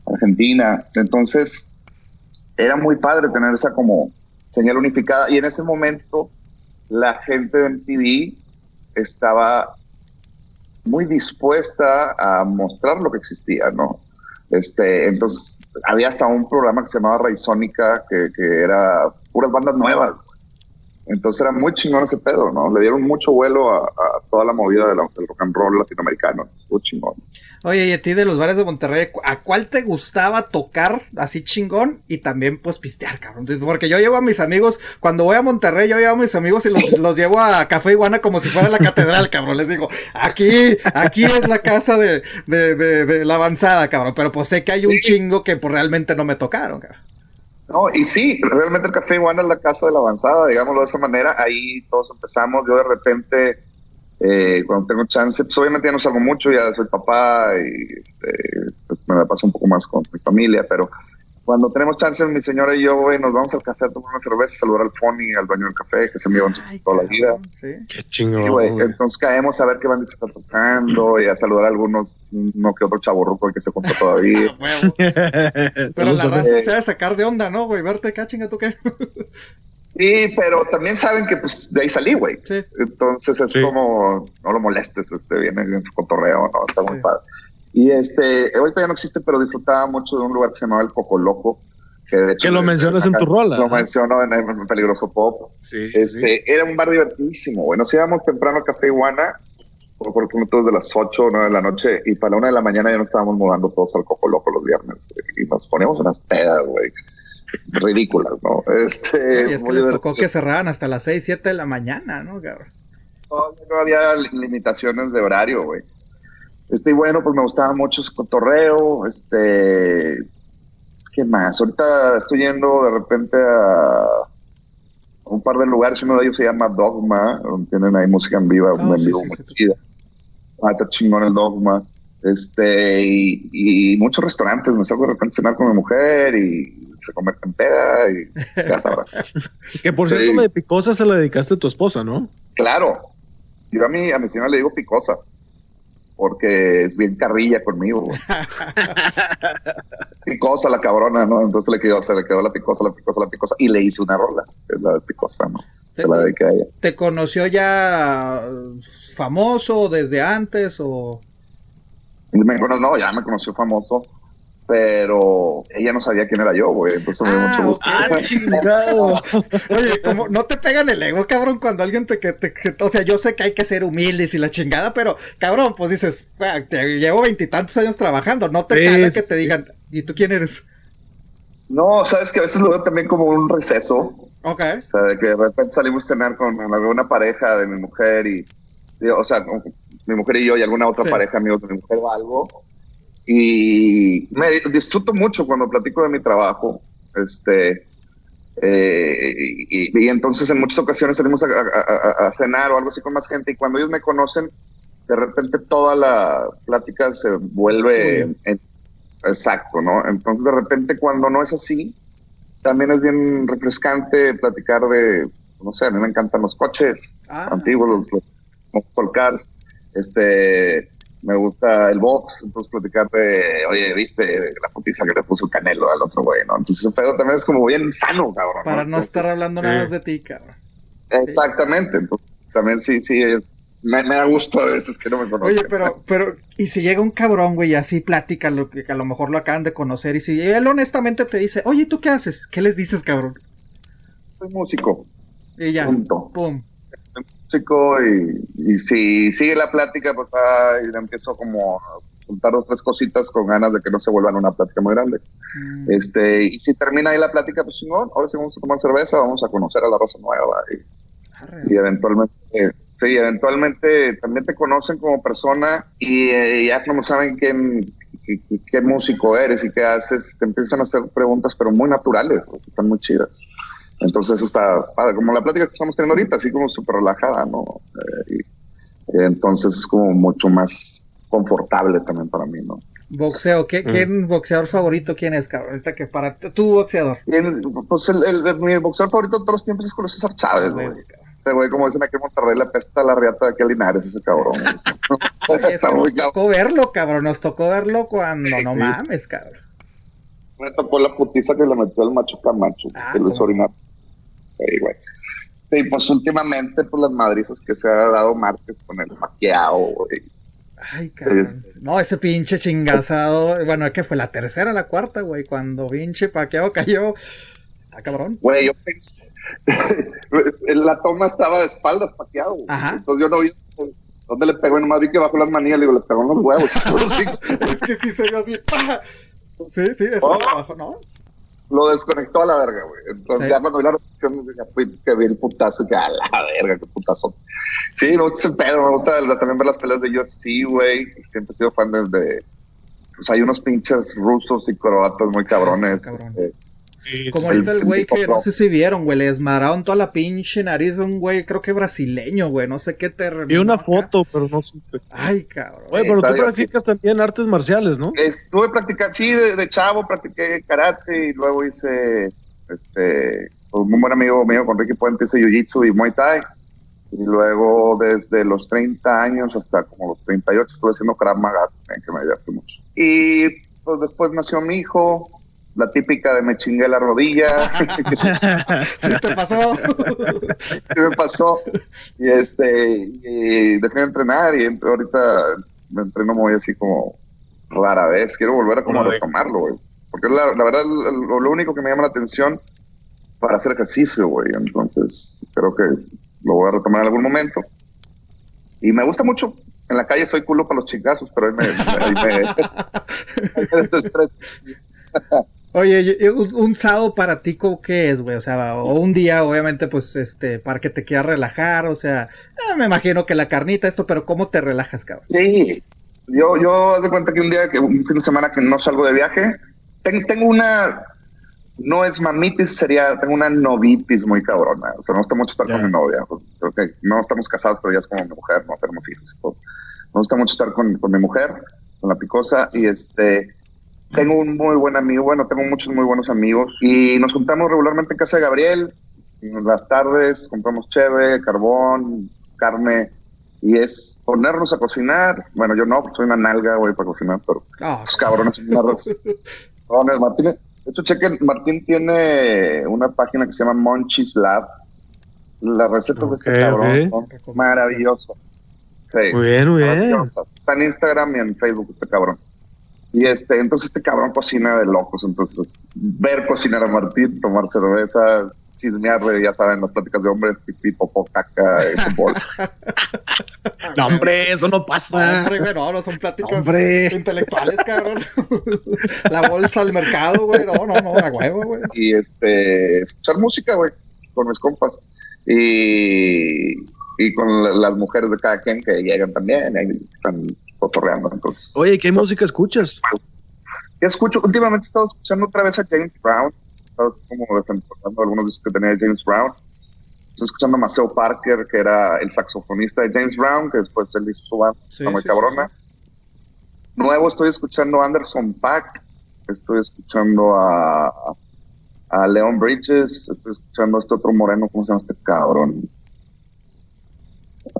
Argentina. Entonces, era muy padre tener esa como señal unificada. Y en ese momento la gente de MTV estaba muy dispuesta a mostrar lo que existía, ¿no? Este, entonces había hasta un programa que se llamaba Raizónica, que, que era puras bandas nuevas. Entonces era muy chingón ese pedo, ¿no? Le dieron mucho vuelo a, toda la movida del rock and roll latinoamericano. Muy chingón. Oye, y a ti de los bares de Monterrey, ¿a cuál te gustaba tocar así chingón y también pues pistear, cabrón? Porque yo llevo a mis amigos, cuando voy a Monterrey, yo llevo a mis amigos y (laughs) los, llevo a Café Iguana como si fuera la catedral, cabrón. Les digo, aquí, aquí es la casa de, de, la avanzada, cabrón. Pero pues sé que hay un chingo que pues realmente no me tocaron, cabrón. No, y sí, realmente el Café Iguana es la casa de la avanzada, digámoslo de esa manera. Ahí todos empezamos. Yo de repente eh, cuando tengo chance, pues obviamente ya no salgo mucho, ya soy papá y este, pues me la paso un poco más con mi familia, pero cuando tenemos chance, mi señora y yo, nos vamos al café a tomar una cerveza, saludar al Fony, al baño del café, que se me llevan toda la vida. ¿sí? Qué chingón. entonces caemos a ver qué bandita está tocando y a saludar a algunos, no que otro chaborruco que se compra todavía. (laughs) (laughs) pero la raza se va a sacar de onda, ¿no, güey? Verte acá, chinga, ¿tú qué? (laughs) Sí, pero también saben que pues de ahí salí, güey. Entonces es como, no lo molestes, este, viene en su cotorreo, ¿no? Está muy padre. Y este, ahorita ya no existe, pero disfrutaba mucho de un lugar que se llamaba El Coco Loco. Que, de hecho, que lo mencionas en tu rola. Lo menciono en, el Peligroso Pop. Sí, este, Era un bar divertidísimo, güey. Nos íbamos temprano al Café Iguana, por minutos de las 8 o 9 de la noche, y para la 1 de la mañana ya nos estábamos mudando todos al Coco Loco los viernes. Y nos poníamos unas pedas, güey ridículas, ¿no? Este, y es que les tocó que cerraran hasta las 6, 7 de la mañana, ¿no, cabrón? no había limitaciones de horario, güey. Este, y bueno, pues me gustaba mucho ese cotorreo, este, ¿qué más? Ahorita estoy yendo de repente a un par de lugares, uno de ellos se llama Dogma, donde tienen ahí música en vivo, oh, en vivo muy chida. Ah, está chingón el Dogma. Este, y, muchos restaurantes, me salgo de repente a cenar con mi mujer y se convierte en peda y ya sabrás. (laughs) que por cierto, la de picosa se la dedicaste a tu esposa, ¿no? Claro. Yo a mi, a mi señora le digo picosa porque es bien carrilla conmigo. (laughs) picosa la cabrona, ¿no? Entonces le quedó, se le quedó la picosa, la picosa, la picosa, y le hice una rola, es la de picosa, ¿no? Se la dediqué a ella. ¿Te conoció ya famoso desde antes o...? Me no, ya me conoció famoso pero ella no sabía quién era yo, güey. Entonces me dio mucho gusto. ¡Ah, (laughs) chingado! (laughs) Oye, como no te pegan el ego, cabrón, cuando alguien te, que te o sea, yo sé que hay que ser humildes y la chingada, pero cabrón, pues dices, te llevo veintitantos años trabajando, no te sí, que te digan, ¿y tú quién eres? No, sabes que a veces lo veo también como un receso. Ok. O sea, de que de repente salimos a cenar con una pareja de mi mujer y, o sea, mi mujer y yo y alguna otra pareja amigos de mi mujer o algo y me disfruto mucho cuando platico de mi trabajo. Este, eh, y, entonces en muchas ocasiones salimos a, cenar o algo así con más gente y cuando ellos me conocen, de repente toda la plática se vuelve exacto, ¿no? Entonces de repente cuando no es así, también es bien refrescante platicar de, no sé, a mí me encantan los coches ah. antiguos, los, los cars, este, me gusta el box, entonces platicar de, oye, viste la putiza que le puso Canelo al otro güey, ¿no? Entonces ese pedo también es como bien sano, cabrón. Para no, estar hablando nada más de ti, cabrón. Exactamente, entonces también sí, sí, es, me, da gusto a veces que no me conocen. Oye, pero, pero, y si llega un cabrón, güey, y así platica lo que a lo mejor lo acaban de conocer, y si él honestamente te dice, oye, ¿tú qué haces? ¿Qué les dices, cabrón? Soy músico. Y ya, Punto. pum y, y, si sigue la plática, pues ahí empiezo como a juntar dos, tres cositas con ganas de que no se vuelvan una plática muy grande. Mm. Este, y si termina ahí la plática, pues chingón, ahora sí vamos a tomar cerveza, vamos a conocer a la raza nueva y, y eventualmente, sí, eventualmente también te conocen como persona y eh, ya como saben quién, qué, qué, músico eres y qué haces, te empiezan a hacer preguntas, pero muy naturales, están muy chidas. Entonces eso está como la plática que estamos teniendo ahorita, así como súper relajada, ¿no? Eh, entonces es como mucho más confortable también para mí, ¿no? Boxeo, ¿qué, mm. ¿quién boxeador favorito quién es, cabrón? Ahorita que para tu boxeador. Pues el, mi boxeador favorito de todos los tiempos es Julio César Chávez, güey. Ese güey, como dicen aquí en Monterrey, la pesta la riata de aquel Linares, ese cabrón. nos tocó verlo, cabrón, nos tocó verlo cuando no mames, cabrón. Me tocó la putiza que le metió el macho Camacho, ah, que lo hizo orinar. Sí, pues últimamente, pues las madrizas que se ha dado Márquez con el maquiao, Ay, cabrón. No, ese pinche chingazado. Bueno, es que fue la tercera, la cuarta, güey. Cuando pinche paqueado cayó. Está cabrón. Güey, yo pensé. (laughs) la toma estaba de espaldas paqueado. Ajá. Entonces yo no vi dónde le pegó. Y nomás vi que bajó las manillas. Le digo, le pegó en los huevos. (laughs) es que sí se ve así. Sí, sí, eso oh. abajo, ¿no? lo desconectó a la verga, güey. Entonces ya cuando vi la repetición, ya fui que vi el putazo, que a la verga, qué putazo. Sí, me gusta ese pedo, me gusta también ver las peleas de UFC, güey. Siempre he sido fan de... Pues hay unos pinches rusos y croatas muy cabrones. Como ahorita el güey que no sé si vieron, güey, le desmararon toda la pinche nariz de un güey, creo que brasileño, güey, no sé qué te Vi una foto, pero no supe. Ay, cabrón. Güey, pero tú practicas también artes marciales, ¿no? Estuve practicando, sí, de, chavo practiqué karate y luego hice, este, un muy buen amigo mío con Ricky Puente hice jiu-jitsu y muay thai. Y luego desde los 30 años hasta como los 38 estuve haciendo Krav Maga, que me divertí mucho. Y pues después nació mi hijo, la típica de me chingué la rodilla. (laughs) ¿Sí te pasó? (laughs) sí me pasó. Y este, y dejé de entrenar y ahorita me entreno muy así como rara vez. Quiero volver a como retomarlo, güey. Porque la, la verdad, lo, lo, único que me llama la atención para hacer ejercicio, güey. Entonces, creo que lo voy a retomar en algún momento. Y me gusta mucho. En la calle soy culo para los chingazos, pero ahí me, ahí me, ahí me (laughs) Oye, un, sábado para ti, ¿qué es, güey? O sea, o un día, obviamente, pues, este, para que te quieras relajar, o sea, eh, me imagino que la carnita, esto, pero ¿cómo te relajas, cabrón? Sí, yo, yo de cuenta que un día, que un fin de semana que no salgo de viaje, tengo una, no es mamitis, sería, tengo una novitis muy cabrona. O sea, no gusta mucho estar con mi novia. Creo que no estamos casados, pero ya es como mi mujer, no tenemos hijos. Me gusta mucho estar con, con mi mujer, con la picosa, y este, tengo un muy buen amigo, bueno, tengo muchos muy buenos amigos y nos juntamos regularmente en casa de Gabriel. En las tardes compramos cheve, carbón, carne y es ponernos a cocinar. Bueno, yo no, soy una nalga, güey, para cocinar, pero oh. los cabrones (laughs) son cabrones. Martín, de hecho, chequen, Martín tiene una página que se llama Monchis Lab. Las recetas de este cabrón son maravillosas. muy bien, muy bien. Está en Instagram y en Facebook este cabrón. Y este, entonces este cabrón cocina de locos. Entonces, ver cocinar a Martín, tomar cerveza, chismearle, ya saben, las pláticas de hombres, pipí, popó, caca, fútbol. no, hombre, eso no pasa. Hombre, no, no son pláticas intelectuales, cabrón. (laughs) La bolsa al mercado, güey. No, no, no, la huevo, güey. Y este, escuchar música, güey, con mis compas. Y, y con las mujeres de cada quien que llegan también, ahí están cotorreando. Entonces, Oye, ¿qué música escuchas? ¿Qué escucho? Últimamente he estado escuchando otra vez a James Brown. He estado como desempolvando algunos discos que tenía James Brown. Estoy escuchando a Maceo Parker, que era el saxofonista de James Brown, que después él hizo su banda, sí, muy cabrona. Nuevo estoy escuchando a Anderson Pack. Estoy escuchando a, a Leon Bridges. Estoy escuchando a este otro moreno, ¿cómo se llama este cabrón?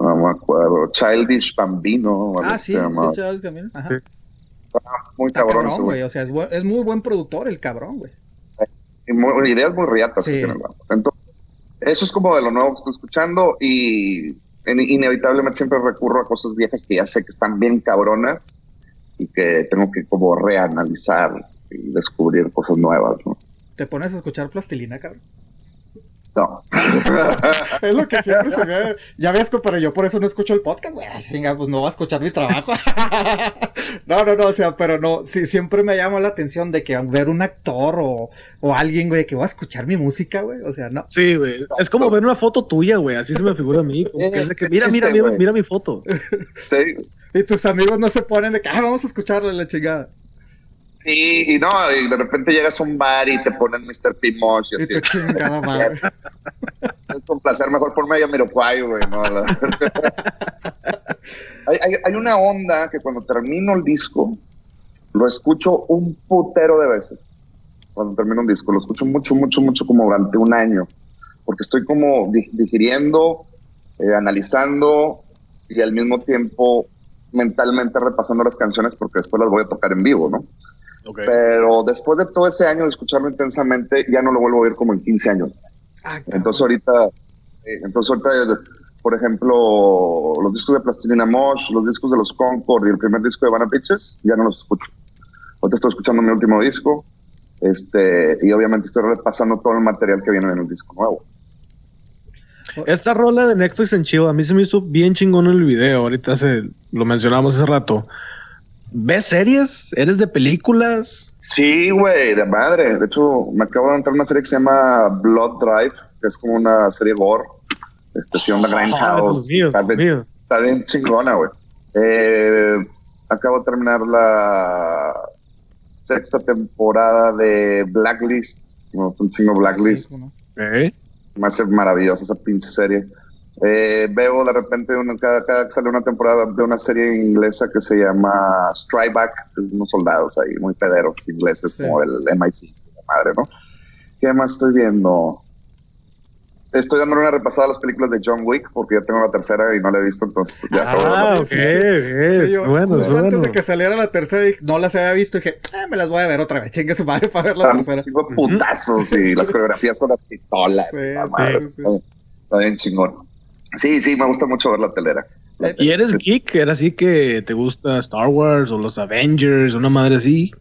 No me acuerdo, Childish Bambino. Ah, sí, sí, Childish Bambino. Ajá. Muy cabrón, güey. O sea, es, muy buen productor el cabrón, güey. Y muy, ideas muy riatas. Sí. Entonces, eso es como de lo nuevo que estoy escuchando y inevitablemente siempre recurro a cosas viejas que ya sé que están bien cabronas y que tengo que como reanalizar y descubrir cosas nuevas, ¿no? ¿Te pones a escuchar plastilina, cabrón? No. (laughs) es lo que siempre se ve. Ya ves, pero yo por eso no escucho el podcast, güey. Venga, pues no va a escuchar mi trabajo. (laughs) no, no, no, o sea, pero no, sí, siempre me llama la atención de que ver un actor o, o alguien, güey, que va a escuchar mi música, güey. O sea, no. Sí, güey. Es como ver una foto tuya, güey. Así se me figura a mí. que mira, mira, mira, mira mi foto. Sí. Y tus amigos no se ponen de que, ah, vamos a escucharle la chingada. Sí, y no, y de repente llegas a un bar y te ponen Mr. P. Mosh y así. Y chingada madre. (laughs) Es un placer, mejor por medio Miroquayo, güey. No, (laughs) hay, hay, hay, una onda que cuando termino el disco, lo escucho un putero de veces. Cuando termino un disco, lo escucho mucho, mucho, mucho, como durante un año. Porque estoy como digiriendo, eh, analizando y al mismo tiempo mentalmente repasando las canciones porque después las voy a tocar en vivo, ¿no? Pero después de todo ese año de escucharlo intensamente, ya no lo vuelvo a oír como en 15 años. Ah, entonces ahorita, eh, entonces ahorita, por ejemplo, los discos de Plastilina Mosh, los discos de los Concord y el primer disco de Vanna Pitches, ya no los escucho. Ahorita estoy escuchando mi último disco, este, y obviamente estoy repasando todo el material que viene en el disco nuevo. Esta rola de Netflix en Chivo, a mí se me hizo bien chingón el video, ahorita se, lo mencionamos hace rato. ¿Ves series? ¿Eres de películas? Sí, güey, de madre. De hecho, me acabo de entrar una serie que se llama Blood Drive, que es como una serie gore. Estación de Grindhouse. está, bien, está, bien, chingona, güey. Eh, acabo de terminar la sexta temporada de Blacklist. Me gusta un chingo Blacklist. Me hace maravillosa esa pinche serie. Eh, veo de repente, cada, cada, que sale una temporada, de una serie inglesa que se llama Strike Back, unos soldados ahí muy pederos ingleses, como el MI6, madre, ¿no? ¿Qué más estoy viendo? Estoy dando una repasada a las películas de John Wick porque ya tengo la tercera y no la he visto, entonces ya Ah, ok, bueno, Antes de que saliera la tercera y no las había visto, dije, ah, me las voy a ver otra vez, chingue su madre para ver la tercera. Tengo putazos y las coreografías con las pistolas. Está bien chingón. Sí, sí, me gusta mucho ver la telera. ¿Y eres geek? ¿Era así que te gusta Star Wars o los Avengers, una madre así?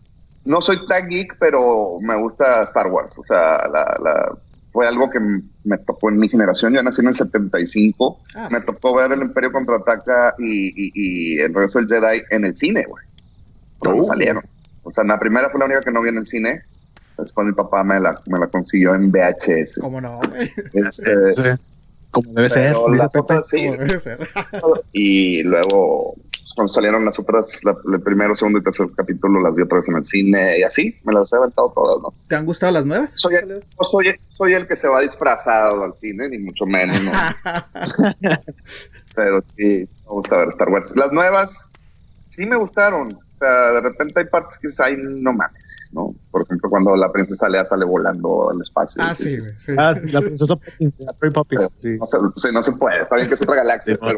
No soy tan geek, pero me gusta Star Wars. O sea, la, fue algo que me tocó en mi generación. Yo nací en el 75. Ah. Me tocó ver El Imperio Contraataca y, y, El Regreso del Jedi en el cine, güey. Cuando oh. salieron. O sea, la primera fue la única que no vi en el cine. Después mi papá me la, me la consiguió en VHS. ¿Cómo no? Este, Como debe ser. debe ser. (laughs) y luego cuando salieron las otras, el primero, segundo y tercer capítulo, las vi otra vez en el cine y así, me las he aventado todas, ¿no? ¿Te han gustado las nuevas? Soy el, soy, soy el que se va disfrazado al cine, ni mucho menos, ¿no? (laughs) Pero sí, me gusta ver Star Wars. Las nuevas sí me gustaron, o sea, de repente hay partes que hay, no mames, ¿no? Por ejemplo, cuando la princesa Lea sale volando al espacio. Ah, sí, sí. Ah, la princesa Poppy, sí. No se, sí, no se puede, está bien que es otra galaxia, pero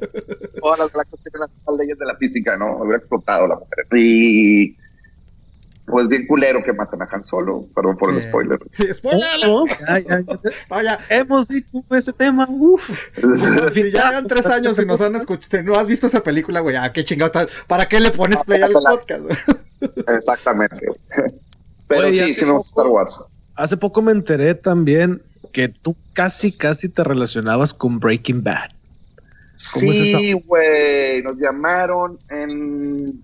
todas las galaxias tienen las leyes de la física, ¿no? Hubiera explotado la mujer. Y pues bien culero que matan a Han Solo. Perdón por el spoiler. Sí, spoiler. Oh, (laughs) Vaya, hemos dicho ese tema. Uf. si ya hagan tres años y nos han escuchado, no has visto esa película, güey, ah, qué chingado ¿Para qué le pones play al podcast? (laughs) Exactamente. (laughs) Pero sí, sí me gusta Star Wars. Hace poco me enteré también que tú casi, casi te relacionabas con Breaking Bad. Sí, güey, nos llamaron en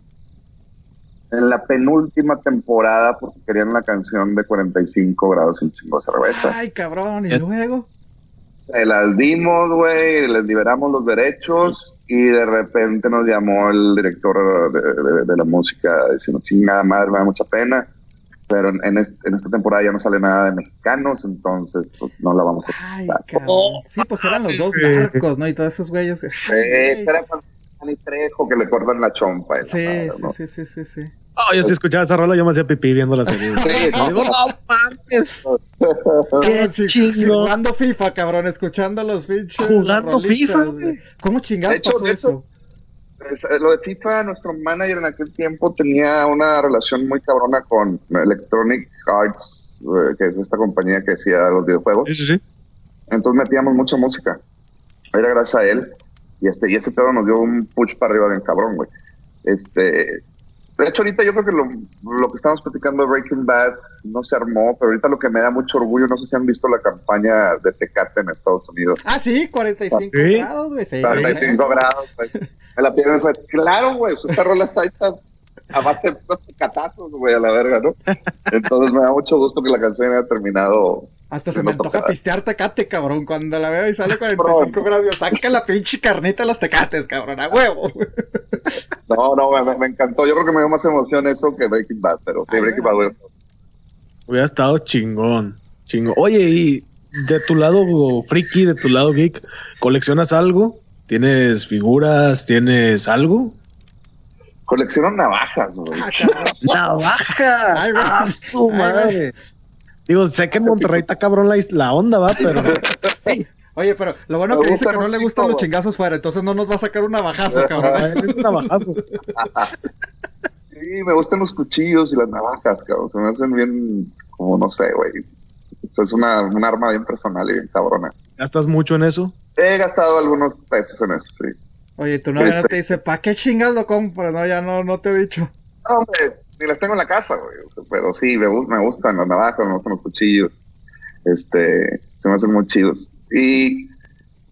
en la penúltima temporada porque querían la canción de 45 grados sin chingo de cerveza. Ay, cabrón, y luego. Se las dimos, güey, les liberamos los derechos y de repente nos llamó el director de, la música diciendo, chingada madre, me da mucha pena, pero en, esta temporada ya no sale nada de mexicanos, entonces pues no la vamos a Ay, sí, pues eran los dos barcos, ¿no? Y todos esos güeyes. Era y Trejo que le cortan la chompa. Sí, sí, sí, sí, sí, Oh, yo si escuchaba esa rola, yo me hacía pipí viendo la serie. Sí, no, digo, no mames. Qué. Jugando FIFA, cabrón, escuchando los pinches. Jugando FIFA, güey. ¿Cómo chingados pasó eso? Eh, lo de FIFA, nuestro manager en aquel tiempo tenía una relación muy cabrona con Electronic Arts, eh, que es esta compañía que hacía los videojuegos. Sí, sí, sí. Entonces metíamos mucha música. Era gracias a él. Y este, y ese pedo nos dio un push para arriba de un cabrón, güey. Este, de hecho, ahorita yo creo que lo, lo, que estamos platicando de Breaking Bad no se armó, pero ahorita lo que me da mucho orgullo, no sé si han visto la campaña de Tecate en Estados Unidos. Ah, sí, 45 grados, güey. 45 grados, güey. Me la fue, claro, güey, esta rola está ahí a base de tecatazos, güey, a la verga, ¿no? Entonces me da mucho gusto que la canción haya terminado hasta se me antoja pistear tecate, cabrón. Cuando la veo y sale (laughs) 45 grados, saca la pinche carnita de los tecates, cabrón, a huevo. (laughs) No, no, me, encantó. Yo creo que me dio más emoción eso que Breaking Bad, pero sí, Breaking Bad, güey. Hubiera estado chingón, chingón. Oye, y de tu lado friki, de tu lado geek, ¿coleccionas algo? ¿Tienes figuras? ¿Tienes algo? Colecciono navajas, güey. Ah, (laughs) ¡Navajas! ¡Ay, ¡Ah, su madre! Digo, sé que en Monterrey está cabrón la, la onda, va, pero. (laughs) Oye, pero lo bueno que dice que no le gustan los chingazos fuera, entonces no nos va a sacar un navajazo, cabrón. un navajazo. sí, me gustan los cuchillos y las navajas, cabrón. Se me hacen bien, como no sé, güey. Es una, un arma bien personal y bien cabrona. ¿Gastas mucho en eso? He gastado algunos pesos en eso, sí. Oye, tu novia no este te dice, ¿para qué chingas lo compras? No, ya no, no te he dicho. No, hombre, ni las tengo en la casa, güey. pero sí, me, me gustan las navajas, me gustan los cuchillos. Este, se me hacen muy chidos. Y,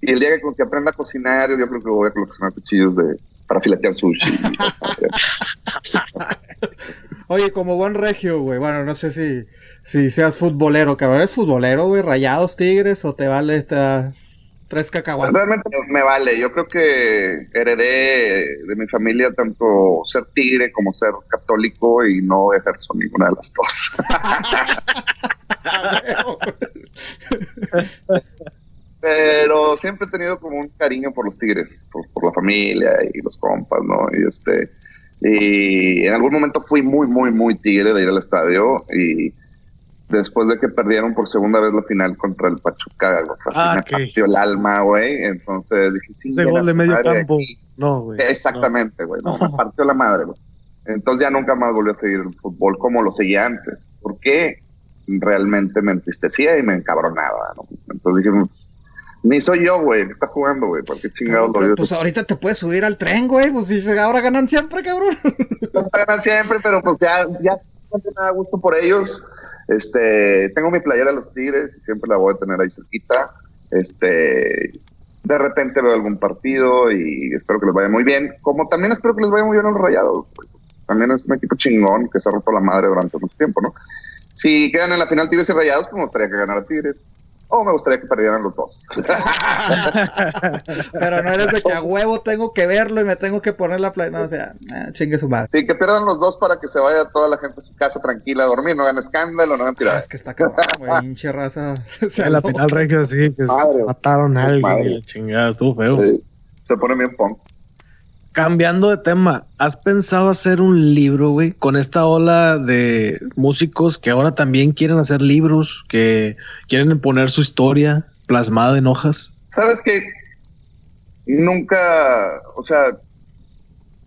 y el día que, que, aprenda a cocinar, yo creo que voy a coleccionar cuchillos de, para filetear sushi. (laughs) Oye, como buen regio, güey, bueno, no sé si, si seas futbolero, cabrón. ¿Eres futbolero, güey? ¿Rayados, tigres o te vale esta Tres cacahuates. Realmente me vale. Yo creo que heredé de mi familia tanto ser tigre como ser católico y no ejerzo ninguna de las dos. (laughs) Pero siempre he tenido como un cariño por los tigres, por, por, la familia y los compas, ¿no? Y este. Y en algún momento fui muy, muy, muy tigre de ir al estadio y después de que perdieron por segunda vez la final contra el Pachuca, así ah, me partió el alma, güey. Entonces dije, sí, Ese gol de medio campo. No, güey. Exactamente, güey. No. me (laughs) partió la madre, güey. Entonces ya nunca más volví a seguir el fútbol como lo seguía antes. Porque realmente me entristecía y me encabronaba, ¿no? Entonces dije, ni soy yo, güey, que está jugando, güey. ¿Por qué chingados lo Pues ahorita te puedes subir al tren, güey. Pues si ahora ganan siempre, cabrón. ganan siempre, pero pues ya, ya no me da gusto por ellos este, tengo mi playera de los Tigres y siempre la voy a tener ahí cerquita. Este, de repente veo algún partido y espero que les vaya muy bien. Como también espero que les vaya muy bien a los Rayados. También es un equipo chingón que se ha roto la madre durante mucho tiempo, ¿no? si quedan en la final Tigres y Rayados, pues me gustaría que ganara Tigres. O me gustaría que perdieran los dos. (laughs) Pero no eres de que a huevo tengo que verlo y me tengo que poner la playa. No, o sea, eh, chingue su madre. Sí, que pierdan los dos para que se vaya toda la gente a su casa tranquila a dormir, no hagan escándalo, no hagan tiradas. Ah, es que está cabrón, güey, (laughs) pinche raza. (laughs) en la final regio sí, que mataron a alguien y chingada, estuvo feo. Se pone bien punk cambiando de tema, ¿has pensado hacer un libro, güey? Con esta ola de músicos que ahora también quieren hacer libros, que quieren poner su historia plasmada en hojas. Sabes que nunca, o sea,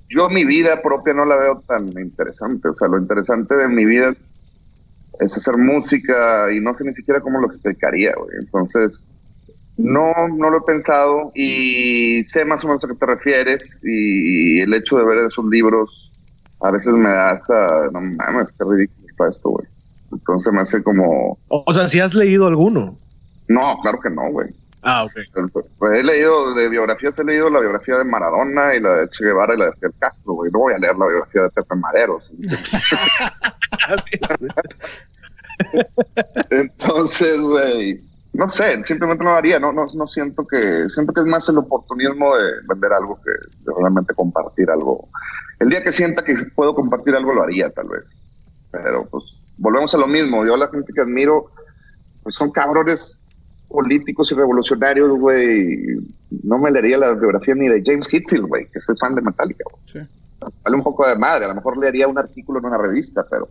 yo mi vida propia no la veo tan interesante. O sea, lo interesante de mi vida es, hacer música y no sé ni siquiera cómo lo explicaría, güey. Entonces, no, no lo he pensado y sé más o menos a qué te refieres y el hecho de ver esos libros a veces me da hasta, no mames, qué ridículo está esto, güey. Entonces me hace como... O sea, si has leído alguno. No, claro que no, güey. Ah, ok. Pues he leído de biografías, he leído la biografía de Maradona y la de Che Guevara y la de Fidel Castro, güey. No voy a leer la biografía de Pepe Maderos. (laughs) (laughs) Entonces, güey, no sé, simplemente no lo haría, no, no, no siento que, siento que es más el oportunismo de vender algo que de realmente compartir algo. El día que sienta que puedo compartir algo lo haría tal vez, pero pues volvemos a lo mismo, yo la gente que admiro pues son cabrones políticos y revolucionarios, güey, no me leería la biografía ni de James Hetfield, güey, que soy fan de Metallica, Sí. Vale un poco de madre, a lo mejor leería un artículo en una revista, pero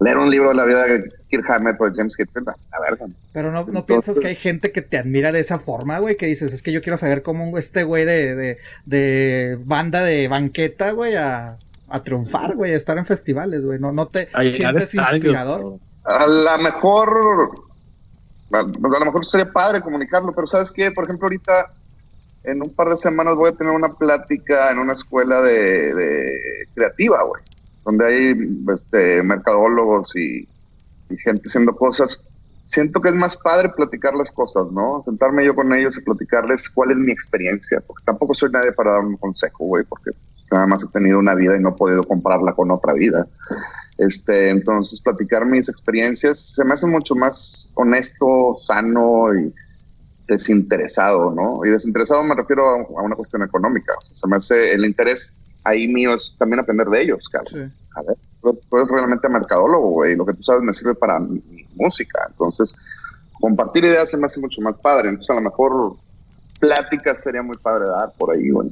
leer un libro de la vida de Kirk Hammett o de James Hetfield, a ver. Pero no, no piensas que hay gente que te admira de esa forma, güey, que dices, es que yo quiero saber cómo este güey de, de, de banda de banqueta, güey, a, a triunfar, güey, a estar en festivales, güey, no, no te sientes inspirador. A lo mejor, a, lo mejor sería padre comunicarlo, pero ¿sabes qué? Por ejemplo, ahorita en un par de semanas voy a tener una plática en una escuela de, de creativa, güey donde hay este, mercadólogos y, gente haciendo cosas, siento que es más padre platicar las cosas, ¿no? Sentarme yo con ellos y platicarles cuál es mi experiencia, porque tampoco soy nadie para dar un consejo, güey, porque nada más he tenido una vida y no he podido compararla con otra vida. Este, entonces, platicar mis experiencias se me hace mucho más honesto, sano y desinteresado, ¿no? Y desinteresado me refiero a, una cuestión económica. O sea, se me hace el interés ahí mío es también aprender de ellos, cabrón. A ver, tú, eres realmente mercadólogo, güey, lo que tú sabes me sirve para mi, música. Entonces, compartir ideas se me hace mucho más padre. Entonces, a lo mejor pláticas sería muy padre dar por ahí, güey.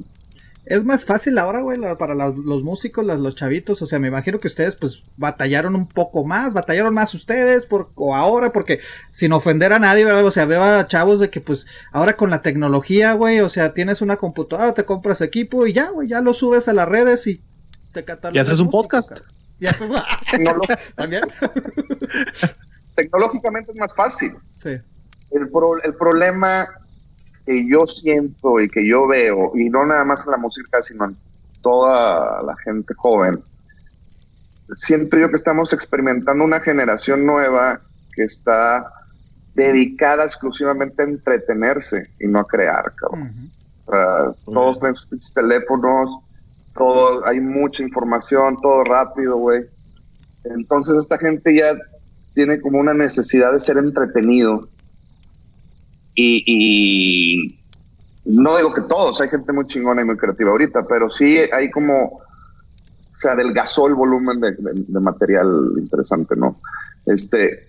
Es más fácil ahora, güey, para los, músicos, los, chavitos. O sea, me imagino que ustedes, pues, batallaron un poco más, batallaron más ustedes, por, o ahora, porque sin ofender a nadie, ¿verdad? O sea, veo a chavos de que, pues, ahora con la tecnología, güey, o sea, tienes una computadora, te compras equipo y ya, güey, ya lo subes a las redes y te catalogas. Y haces un podcast. Y haces. (laughs) (laughs) ¿También? Tecnológicamente es más fácil. Sí. El, el problema que yo siento y que yo veo, y no nada más en la música, sino en toda la gente joven, siento yo que estamos experimentando una generación nueva que está dedicada exclusivamente a entretenerse y no a crear, cabrón. todos los teléfonos, todo, hay mucha información, todo rápido, güey. Entonces esta gente ya tiene como una necesidad de ser entretenido y, no digo que todos, hay gente muy chingona y muy creativa ahorita, pero sí hay como, se adelgazó el volumen de, material interesante, ¿no? Este,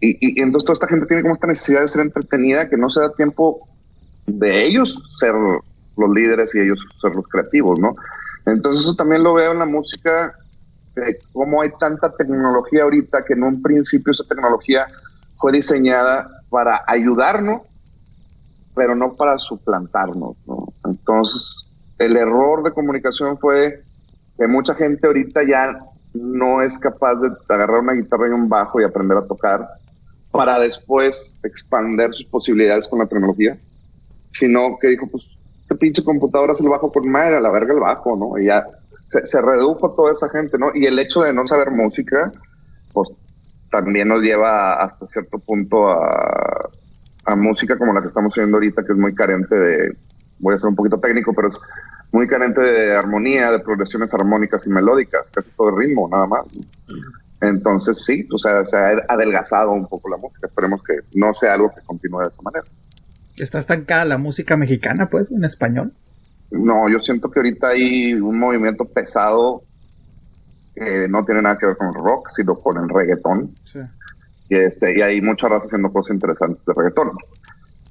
y, entonces toda esta gente tiene como esta necesidad de ser entretenida que no se da tiempo de ellos ser los líderes y ellos ser los creativos, ¿no? Entonces eso también lo veo en la música, de cómo hay tanta tecnología ahorita que en un principio esa tecnología fue diseñada para ayudarnos, pero no para suplantarnos. ¿no? Entonces, el error de comunicación fue que mucha gente ahorita ya no es capaz de agarrar una guitarra y un bajo y aprender a tocar para después expander sus posibilidades con la tecnología, sino que dijo, pues, este pinche computadora se el bajo por madre, a la verga el bajo, ¿no? Y ya se, se, redujo toda esa gente, ¿no? Y el hecho de no saber música, también nos lleva hasta cierto punto a, música como la que estamos oyendo ahorita, que es muy carente de, voy a ser un poquito técnico, pero es muy carente de armonía, de progresiones armónicas y melódicas, casi todo el ritmo, nada más. Entonces sí, o sea, se ha adelgazado un poco la música. Esperemos que no sea algo que continúe de esa manera. ¿Está estancada la música mexicana, pues, en español? No, yo siento que ahorita hay un movimiento pesado que no tiene nada que ver con el rock, sino con el reggaetón. Sí. Y, este, y hay mucha raza haciendo cosas interesantes de reggaetón.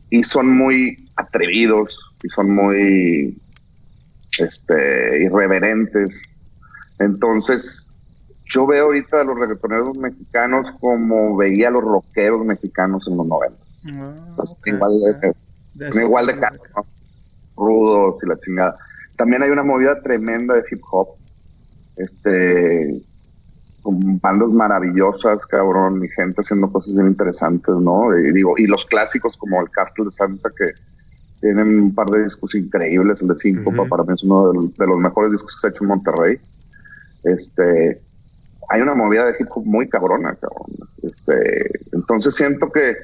Y son muy atrevidos y son muy este, irreverentes. Entonces, yo veo ahorita a los reggaetoneros mexicanos como veía a los rockeros mexicanos en los noventas. Ah, igual de, igual de rudos y la chingada. También hay una movida tremenda de hip hop. Este, con bandas maravillosas, cabrón, y gente haciendo cosas bien interesantes, ¿no? Y digo, y los clásicos como el Cartel de Santa que tienen un par de discos increíbles, el de Cinco, para mí es uno de los, mejores discos que se ha hecho en Monterrey. Este, hay una movida de hip hop muy cabrona, cabrón. Este, entonces siento que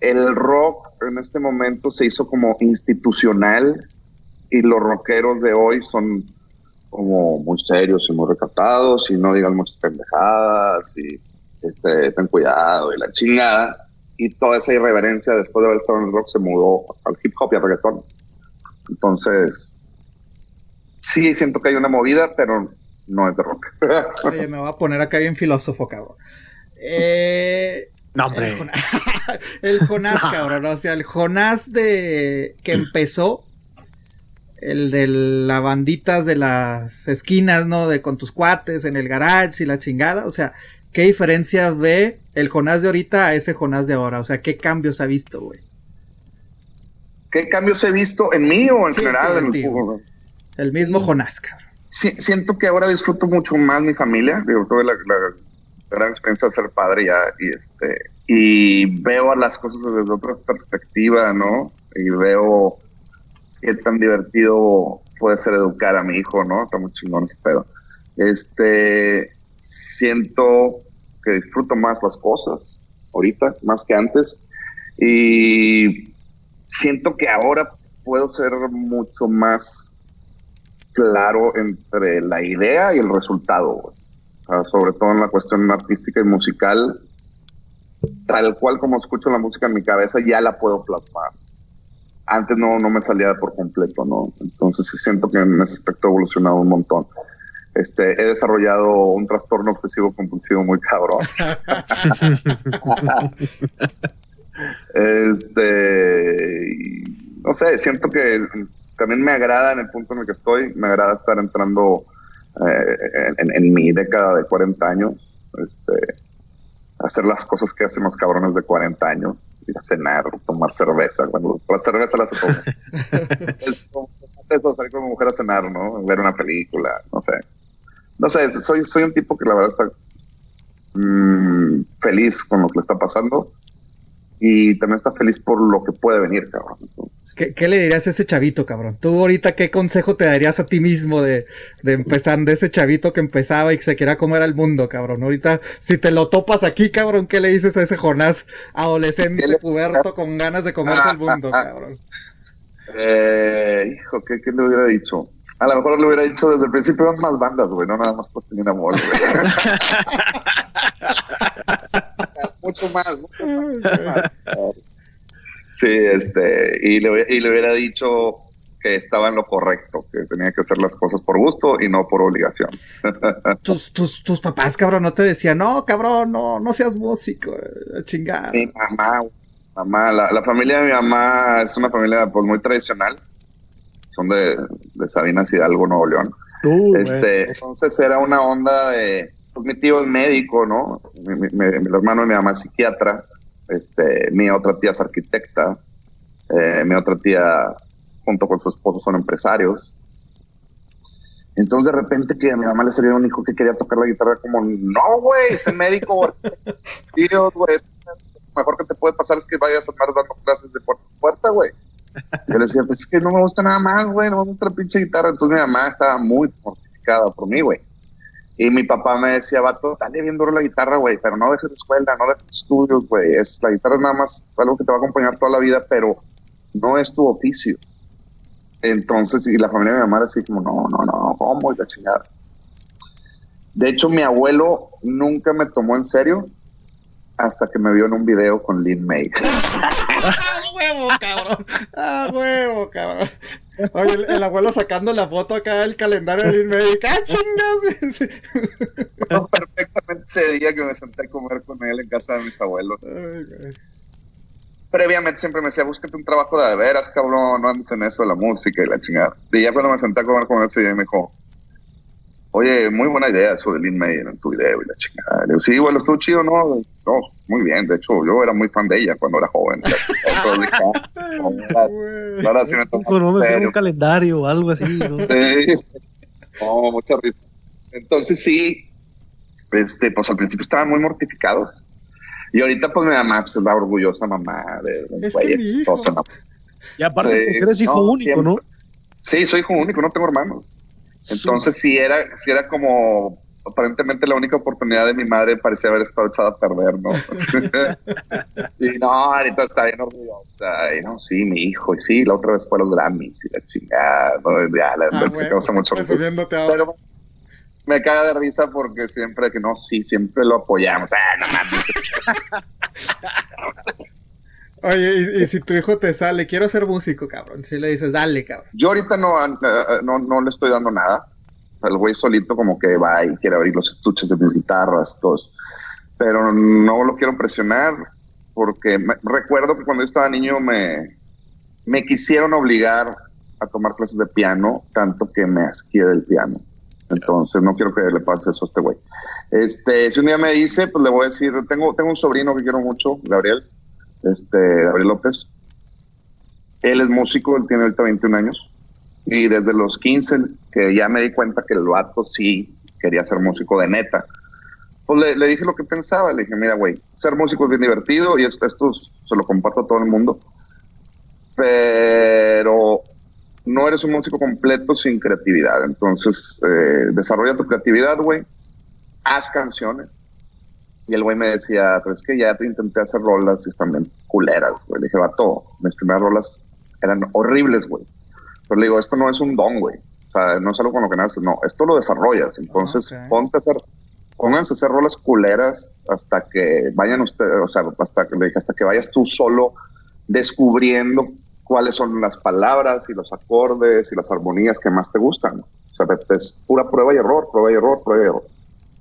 el rock en este momento se hizo como institucional y los rockeros de hoy son como muy serios y muy recatados y no digan muchas pendejadas y este, ten cuidado y la chingada. Y toda esa irreverencia después de haber estado en el rock se mudó al hip hop y al reggaetón. Entonces, sí siento que hay una movida, pero no es de rock. (laughs) Oye, me voy a poner acá bien filósofo, cabrón. Eh, no, hombre. El, Jonás, (laughs) cabrón. O sea, el Jonás de que empezó. El de las banditas de las esquinas, ¿no? De con tus cuates en el garage y la chingada. O sea, ¿qué diferencia ve el Jonás de ahorita a ese Jonás de ahora? O sea, ¿qué cambios ha visto, güey? ¿Qué cambios he visto en mí o en general en el El mismo Jonás, cabrón siento que ahora disfruto mucho más mi familia. Digo, tuve la, gran experiencia de ser padre ya y este y veo las cosas desde otra perspectiva, ¿no? Y veo qué tan divertido puede ser educar a mi hijo, ¿no? Está muy chingón ese pedo. Este, siento que disfruto más las cosas ahorita, más que antes. Y siento que ahora puedo ser mucho más claro entre la idea y el resultado, sobre todo en la cuestión artística y musical, tal cual como escucho la música en mi cabeza, ya la puedo plasmar. Antes no, no me salía por completo, ¿no? Entonces siento que en ese aspecto he evolucionado un montón. Este, he desarrollado un trastorno obsesivo compulsivo muy cabrón. este, no sé, siento que también me agrada en el punto en el que estoy, me agrada estar entrando eh, en, mi década de 40 años, este, hacer las cosas que hacen los cabrones de 40 años, ir a cenar, tomar cerveza, cuando la cerveza la se toma. (laughs) es eso, salir con mi mujer a cenar, ¿no? Ver una película, no sé. No sé, soy, soy un tipo que la verdad está mm, feliz con lo que le está pasando y también está feliz por lo que puede venir, cabrón. ¿Qué, le dirías a ese chavito, cabrón? Tú ahorita, ¿qué consejo te darías a ti mismo de, de empezar, de ese chavito que empezaba y que se quería comer al mundo, cabrón? Ahorita, si te lo topas aquí, cabrón, ¿qué le dices a ese Jonás adolescente, puberto, con ganas de comerse al mundo, cabrón? Eh, hijo, ¿qué, ¿qué, le hubiera dicho? A lo mejor le hubiera dicho desde el principio más bandas, güey, no nada más pues tener amor, güey. (laughs) (laughs) mucho más, mucho más. (laughs) Sí, este, y le, y le hubiera dicho que estaba en lo correcto, que tenía que hacer las cosas por gusto y no por obligación. (laughs) tus, tus, tus papás, cabrón, no te decían, no, cabrón, no, no seas músico, eh, chingada. Mi mamá, mamá, la, familia de mi mamá es una familia pues muy tradicional, son de, de Sabinas Hidalgo, Nuevo León. Uh, este, entonces era una onda de, pues mi tío es médico, ¿no? Mi, mi, mi hermano de mi mamá es psiquiatra, este, mi otra tía es arquitecta, eh, mi otra tía junto con su esposo son empresarios. Entonces de repente que a mi mamá le salió un hijo que quería tocar la guitarra como, no, güey, ese médico, Dios, güey, (laughs) lo mejor que te puede pasar es que vayas a andar dando clases de puerta a puerta, güey. Yo le decía, pues es que no me gusta nada más, güey, no me gusta la pinche guitarra. Entonces mi mamá estaba muy mortificada por mí, güey. Y mi papá me decía, vato, dale bien duro la guitarra, güey, pero no dejes de escuela, no dejes estudios, güey. Es, la guitarra es nada más algo que te va a acompañar toda la vida, pero no es tu oficio. Entonces, y la familia de mi mamá era así como, no, no, no, ¿cómo? Y la chingada. De hecho, mi abuelo nunca me tomó en serio hasta que me vio en un video con Lin May. (laughs) ¡Ah, huevo, cabrón! ¡Ah, huevo, cabrón! Oye, el, abuelo sacando la foto acá del calendario de Lin May. ¡Ah, chingas! (laughs) perfectamente ese día que me senté a comer con él en casa de mis abuelos. Previamente siempre me decía, búscate un trabajo de veras, cabrón, no andes en eso de la música y la chingada. Y ya cuando me senté a comer con él ese día me dijo, Oye, muy buena idea eso de Lin May en tu video y la chingada. Le digo, sí, bueno, estuvo chido, ¿no? No, muy bien. De hecho, yo era muy fan de ella cuando era joven. ahora, sí me tomó un calendario o algo así, ¿no? Sí. No, mucha risa. Entonces, sí, este, pues al principio estaban muy mortificados. Y ahorita, pues mi mamá pues, es la orgullosa mamá de un güey exitoso. Y aparte, eres hijo único, ¿no? Sí, soy hijo único, no tengo hermanos. Entonces sí era, sí era como aparentemente la única oportunidad de mi madre parecía haber estado echada a perder, ¿no? (laughs) y no, ahorita está bien orgullosa. Y no, sí, mi hijo, y sí, la otra vez fue a los Grammys y la chingada, ¿no? ya, la, ah, me causa mucho Pero me caga de risa porque siempre que no, sí, siempre lo apoyamos. Ah, no mames. (laughs) Oye, y, si tu hijo te sale, quiero ser músico, cabrón. Si le dices, dale, cabrón. Yo ahorita no, eh, no, no le estoy dando nada. El güey solito como que va y quiere abrir los estuches de mis guitarras, todos. Pero no lo quiero presionar porque recuerdo que cuando yo estaba niño me, me quisieron obligar a tomar clases de piano, tanto que me asqué del piano. Entonces no quiero que le pase eso a este güey. Este, si un día me dice, pues le voy a decir, tengo, tengo un sobrino que quiero mucho, Gabriel, este, Gabriel López. Él es músico, él tiene ahorita 21 años. Y desde los 15, que ya me di cuenta que el vato sí quería ser músico de neta, pues le, dije lo que pensaba. Le dije, mira, güey, ser músico es bien divertido y esto, esto se lo comparto a todo el mundo. Pero no eres un músico completo sin creatividad. Entonces, eh, desarrolla tu creatividad, güey. Haz canciones y el güey me decía, pero es que ya te intenté hacer rolas y están bien culeras, güey. Le dije, vato, mis primeras rolas eran horribles, güey. Pero le digo, esto no es un don, güey. O sea, no es algo con lo que naces, no, esto lo desarrollas. Entonces, ponte a hacer, pónganse a hacer rolas culeras hasta que vayan ustedes, o sea, hasta que le dije, hasta que vayas tú solo descubriendo cuáles son las palabras y los acordes y las armonías que más te gustan. O sea, es pura prueba y error, prueba y error, prueba y error.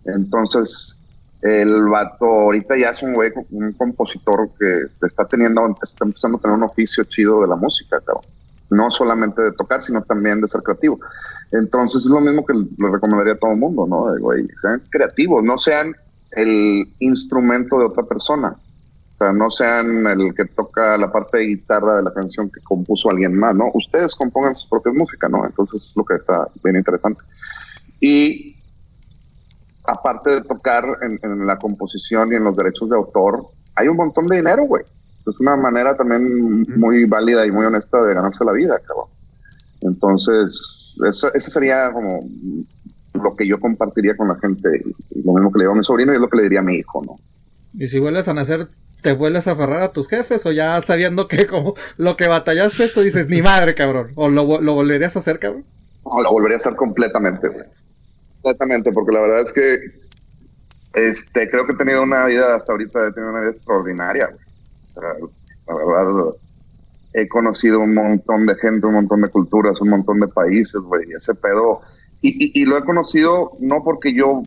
Entonces, el vato ahorita ya es un güey, un compositor que está teniendo, está empezando a tener un oficio chido de la música, cabrón. No solamente de tocar, sino también de ser creativo. Entonces es lo mismo que le recomendaría a todo el mundo, ¿no? Güey, sean creativos, no sean el instrumento de otra persona. O sea, no sean el que toca la parte de guitarra de la canción que compuso alguien más, ¿no? Ustedes compongan su propia música, ¿no? Entonces es lo que está bien interesante. Y aparte de tocar en, la composición y en los derechos de autor, hay un montón de dinero, güey. Es una manera también muy válida y muy honesta de ganarse la vida, cabrón. Entonces, eso, ese sería como lo que yo compartiría con la gente, lo mismo que le digo a mi sobrino y es lo que le diría a mi hijo, ¿no? Y si vuelves a nacer, ¿te vuelves a aferrar a tus jefes o ya sabiendo que como lo que batallaste esto dices, ni madre, cabrón? ¿O lo, lo volverías a hacer, cabrón? No, lo volvería a hacer completamente, güey. Exactamente, porque la verdad es que este, creo que he tenido una vida, hasta ahorita he tenido una vida extraordinaria. la verdad, he conocido un montón de gente, un montón de culturas, un montón de países, güey, ese pedo. Y, y, lo he conocido no porque yo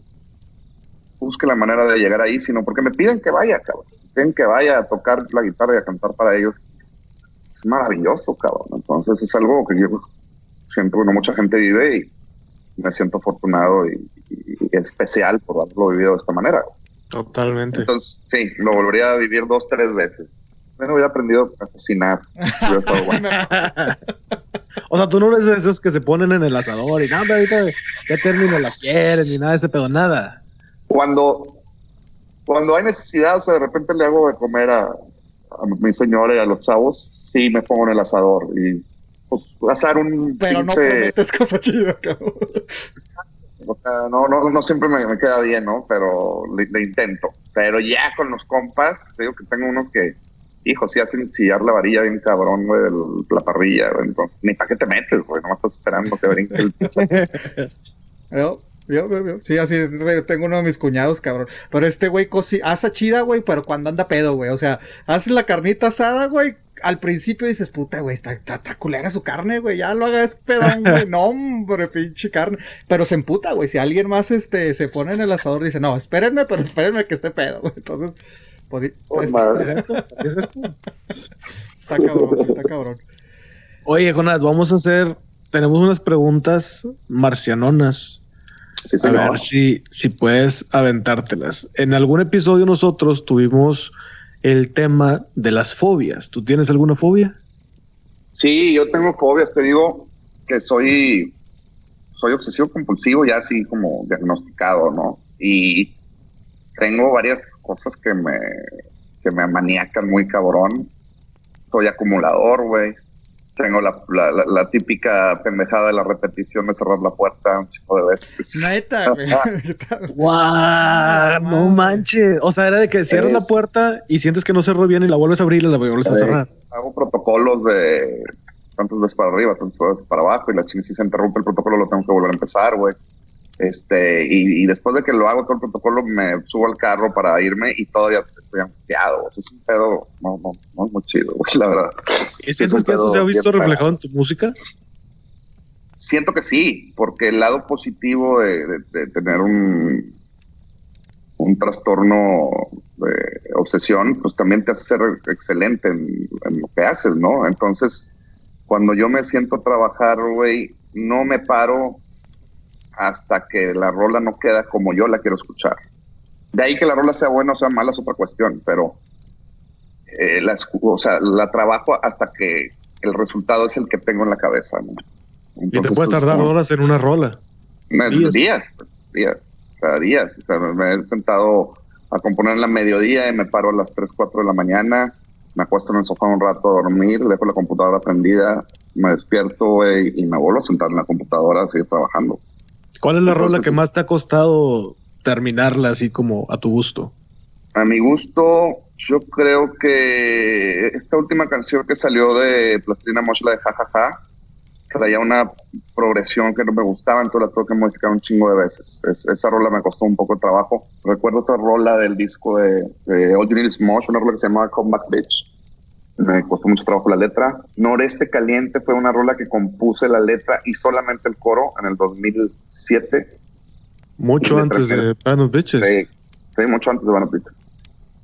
busque la manera de llegar ahí, sino porque me piden que vaya, cabrón. piden que vaya a tocar la guitarra y a cantar para ellos. Es maravilloso, cabrón. Entonces es algo que yo siento que no mucha gente vive y me siento afortunado y, especial por haberlo vivido de esta manera. Totalmente. Entonces, sí, lo volvería a vivir dos, tres veces. Bueno, hubiera aprendido a cocinar. (laughs) o sea, tú no eres de esos que se ponen en el asador y nada, ahorita qué término la quieres ni nada de ese pedo, nada. Cuando, cuando hay necesidad, o sea, de repente le hago de comer a, a mi señora y a los chavos, sí me pongo en el asador y pues, asar un. Pero no prometes cosas chidas, cabrón. O sea, no, no, no siempre me, queda bien, ¿no? Pero le, intento. Pero ya con los compas, te digo que tengo unos que, hijo, sí hacen chillar la varilla bien cabrón, güey, la parrilla, Entonces, ni para qué te metes, güey, no estás esperando que brinque el (laughs) Sí, así tengo uno de mis cuñados, cabrón. Pero este güey asa chida, güey, pero cuando anda pedo, güey. O sea, hace la carnita asada, güey. Al principio dices, puta, güey, está, está, culera su carne, güey. Ya lo hagas pedón, güey. (laughs) No, hombre, pinche carne. Pero se emputa, güey. Si alguien más este, se pone en el asador, dice, no, espérenme, pero espérenme que esté pedo, güey. Entonces, pues sí. Oh, pues, (laughs) está cabrón, está cabrón. Oye, Jonás, vamos a hacer. Tenemos unas preguntas marcianonas a ver si, si puedes aventártelas. En algún episodio nosotros tuvimos el tema de las fobias. ¿Tú tienes alguna fobia? Sí, yo tengo fobias. Te digo que soy, soy obsesivo compulsivo, ya así como diagnosticado, ¿no? Y tengo varias cosas que me, que me maníacan muy cabrón. Soy acumulador, güey tengo la, la, típica pendejada de la repetición de cerrar la puerta un chico de veces. Neta, (laughs) güey. ¡Guau! no manches. O sea, era de que cierras la puerta y sientes que no cerró bien y la vuelves a abrir y la vuelves a cerrar. Hago protocolos de tantas veces para arriba, tantas veces para abajo y la chingada si se interrumpe el protocolo lo tengo que volver a empezar, güey. Este, y, después de que lo hago todo el protocolo, me subo al carro para irme y todavía estoy angustiado. es un pedo, no, no, no es muy chido, la verdad. ¿Es eso que se ha visto reflejado en tu música? Siento que sí, porque el lado positivo de, tener un, un trastorno de obsesión, pues también te hace ser excelente en, en lo que haces, ¿no? Entonces, cuando yo me siento a trabajar, güey, no me paro hasta que la rola no queda como yo la quiero escuchar. De ahí que la rola sea buena o sea mala es otra cuestión, pero eh, la, o sea, la trabajo hasta que el resultado es el que tengo en la cabeza. y te puede pues, tardar horas en una rola. días, días, días, cada días. O sea, me he sentado a componer en la mediodía y me paro a las 3, 4 de la mañana, me acuesto en el sofá un rato a dormir, dejo la computadora prendida, me despierto y me vuelvo a sentar en la computadora a seguir trabajando. ¿Cuál es la rola que más te ha costado terminarla así como a tu gusto? A mi gusto, yo creo que esta última canción que salió de Plastilina Mosh, la de Jajaja, traía una progresión que no me gustaba, entonces la tuve que modificar un chingo de veces. esa rola me costó un poco de trabajo. Recuerdo otra rola del disco de, de All You Mosh, una rola que se llamaba Comeback Bitch me costó mucho trabajo la letra. Noreste Caliente fue una rola que compuse la letra y solamente el coro en el 2007. Mucho antes de Band Bitches. Sí, mucho antes de Band Bitches.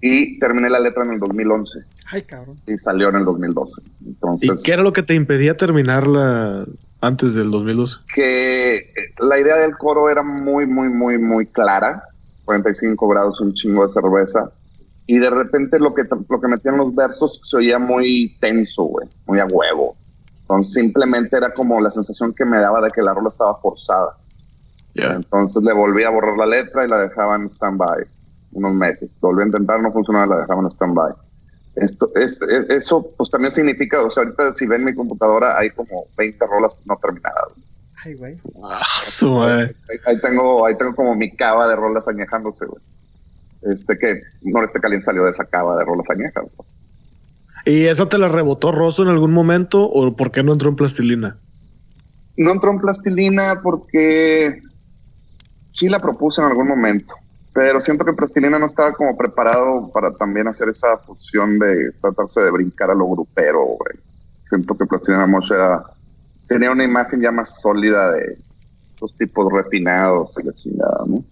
Y terminé la letra en el 2011. Ay, cabrón. Y salió en el 2012. Entonces, ¿Y qué era lo que te impedía terminarla antes del 2012? Que la idea del coro era muy, muy, muy, muy clara. 45 grados, un chingo de cerveza y de repente lo que, lo que metían los versos se oía muy tenso, güey, muy a huevo. Entonces simplemente era como la sensación que me daba de que la rola estaba forzada. Entonces le volví a borrar la letra y la dejaba en stand-by unos meses. Volví a intentar, no funcionaba, la dejaba en stand-by. Esto, es, eso pues también significa, o sea, ahorita si ven mi computadora hay como 20 rolas no terminadas. Ay, güey. Ah, ahí, tengo, ahí tengo como mi cava de rolas añejándose, güey este que Noreste Caliente salió de esa cava de rolas añejas. ¿Y eso te la rebotó Rosso en algún momento o por qué no entró en plastilina? No entró en plastilina porque sí la propuse en algún momento, pero siento que plastilina no estaba como preparado para también hacer esa fusión de tratarse de brincar a lo grupero. Siento que plastilina Mosh tenía una imagen ya más sólida de los tipos refinados y la chingada, ¿no?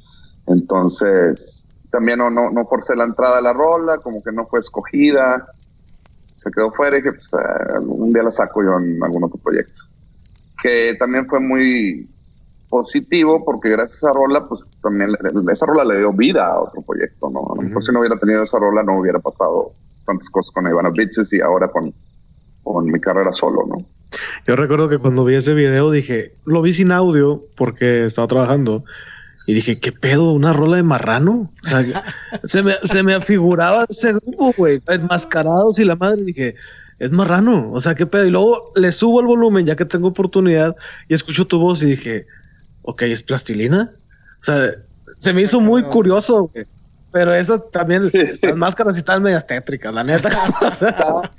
Entonces, también no, no, no forcé la entrada a la rola, como que no fue escogida, se quedó fuera y que pues, eh, un día la saco yo en algún otro proyecto. Que también fue muy positivo porque gracias a esa rola, pues también esa rola le dio vida a otro proyecto, ¿no? A lo mejor si no hubiera tenido esa rola no hubiera pasado tantas cosas con Ivana Bitches y ahora con, con mi carrera solo, ¿no? Yo recuerdo que cuando vi ese video dije, lo vi sin audio porque estaba trabajando y dije, ¿qué pedo? ¿Una rola de marrano? O sea, (laughs) se, me, se me afiguraba ese grupo, güey, enmascarados y la madre. dije, es marrano. O sea, ¿qué pedo? Y luego le subo el volumen ya que tengo oportunidad y escucho tu voz y dije, ok, ¿es plastilina? O sea, se me hizo muy curioso, güey. Pero eso también, las máscaras están medias tétricas, la neta. (laughs)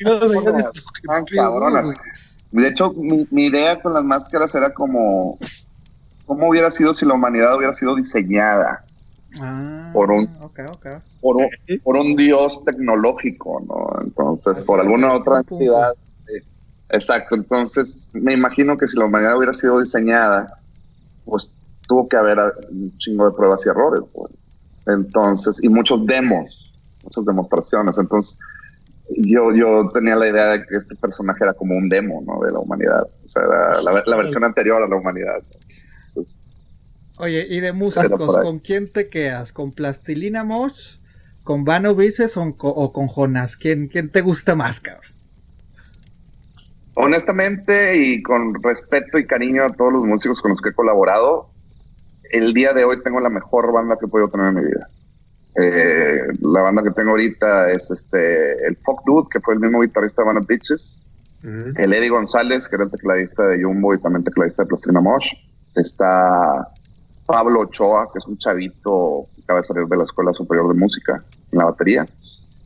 de hecho, mi idea con las máscaras era como ¿cómo hubiera sido si la humanidad hubiera sido diseñada ah, por un Por, un, por un dios tecnológico, ¿no? Entonces, por alguna otra entidad. exacto, entonces me imagino que si la humanidad hubiera sido diseñada, pues tuvo que haber un chingo de pruebas y errores. Pues. Entonces, y muchos demos, muchas demostraciones. Entonces, yo, yo tenía la idea de que este personaje era como un demo, ¿no? De la humanidad. O sea, era la, versión anterior a la humanidad. Oye, ¿y de músicos con quién te quedas? ¿Con Plastilina Mosh? ¿Con Vano Vices o, con Jonas? ¿Quién, ¿Quién te gusta más, cabrón? Honestamente y con respeto y cariño a todos los músicos con los que he colaborado, el día de hoy tengo la mejor banda que he podido tener en mi vida. Eh, la banda que tengo ahorita es este el Fuck Dude, que fue el mismo guitarrista de Van Bitches. El Eddie González, que era el tecladista de Jumbo y también tecladista de Plastilina Mosh. Está Pablo Ochoa, que es un chavito que acaba de salir de la Escuela Superior de Música en la batería.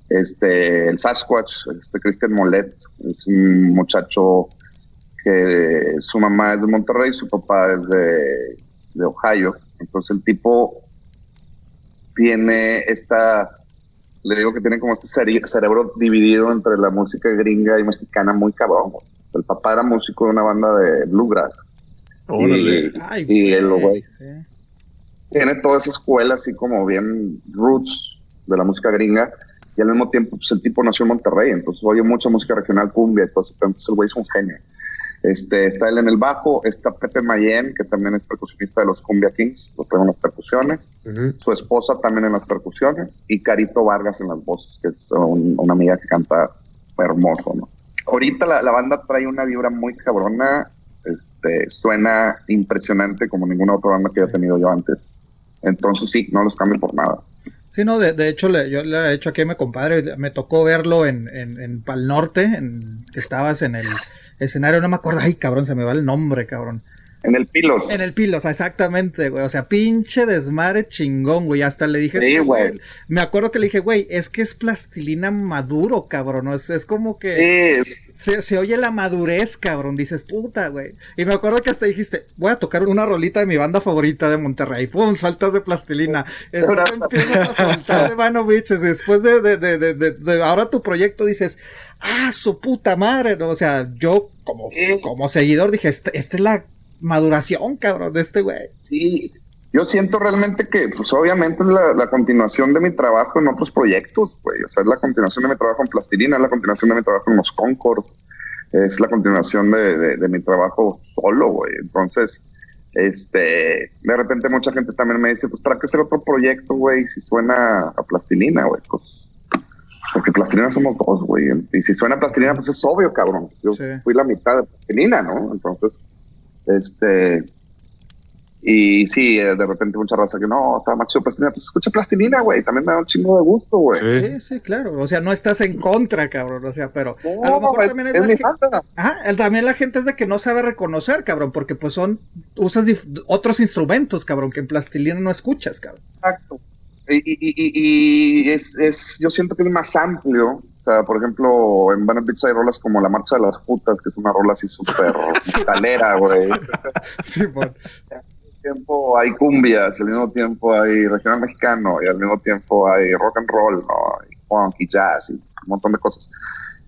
Este, el Sasquatch, este Christian Molet, es un muchacho que su mamá es de Monterrey, su papá es de, de Ohio. Entonces el tipo tiene esta, le digo que tiene como este cerebro dividido entre la música gringa y mexicana muy cabrón. El papá era músico de una banda de bluegrass. Y, el güey tiene toda esa escuela así como bien roots de la música gringa y al mismo tiempo pues el tipo nació en Monterrey, entonces oye mucha música regional cumbia y todo eso, entonces el güey es un genio. Este, está él en el bajo, está Pepe Mayen, que también es percusionista de los Cumbia Kings, lo tengo en las percusiones, su esposa también en las percusiones, y Carito Vargas en las voces, que es una amiga que canta hermoso, ¿no? Ahorita la, banda trae una vibra muy cabrona, este, suena impresionante como ninguna otra banda que haya tenido yo antes. Entonces sí, no los cambio por nada. Sí, no, de, hecho yo le he hecho aquí a mi compadre, me tocó verlo en, en, en Pal Norte, en, que estabas en el escenario, no me acuerdo, ay cabrón, se me va el nombre, cabrón. En el Pilos. En el Pilos, exactamente, güey. O sea, pinche desmadre chingón, güey. Hasta le dije. Sí, güey. Me acuerdo que le dije, güey, es que es plastilina maduro, cabrón. Es, es como que. Es. Se, se, oye la madurez, cabrón. Dices, puta, güey. Y me acuerdo que hasta dijiste, voy a tocar una rolita de mi banda favorita de Monterrey. Pum, saltas de plastilina. (laughs) Después empiezas a saltar de Mano Bitches. Después de, de, de, de, ahora tu proyecto dices, ah, su puta madre. ¿no? O sea, yo como, como seguidor dije, esta este es la maduración, cabrón, de este güey. Sí, yo siento realmente que, pues obviamente es la, continuación de mi trabajo en otros proyectos, güey. O sea, es la continuación de mi trabajo en Plastilina, es la continuación de mi trabajo en los Concord, es la continuación de, de, mi trabajo solo, güey. Entonces, este, de repente mucha gente también me dice, pues, ¿para qué hacer otro proyecto, güey? Si suena a Plastilina, güey, pues... Porque plastilina somos dos, güey. Y si suena a plastilina, pues es obvio, cabrón. Yo fui la mitad de plastilina, ¿no? Entonces, este. Y sí, eh, de repente mucha raza que no, está más chido plastilina, pues escucha plastilina, güey, también me da un chingo de gusto, güey. Sí. sí, claro, o sea, no estás en contra, cabrón, o sea, pero a lo mejor también es, mi Ajá, también la gente es de que no sabe reconocer, cabrón, porque pues son, usas otros instrumentos, cabrón, que en plastilina no escuchas, cabrón. Exacto. Y, y, y, y es, es, yo siento que es más amplio o sea, por ejemplo, en Banner Pizza hay rolas como La Marcha de las Putas, que es una rola así súper (laughs) talera, güey. (laughs) sí, por... Al mismo tiempo hay cumbias, al mismo tiempo hay regional mexicano, y al mismo tiempo hay rock and roll, ¿no? Y funk y jazz y un montón de cosas.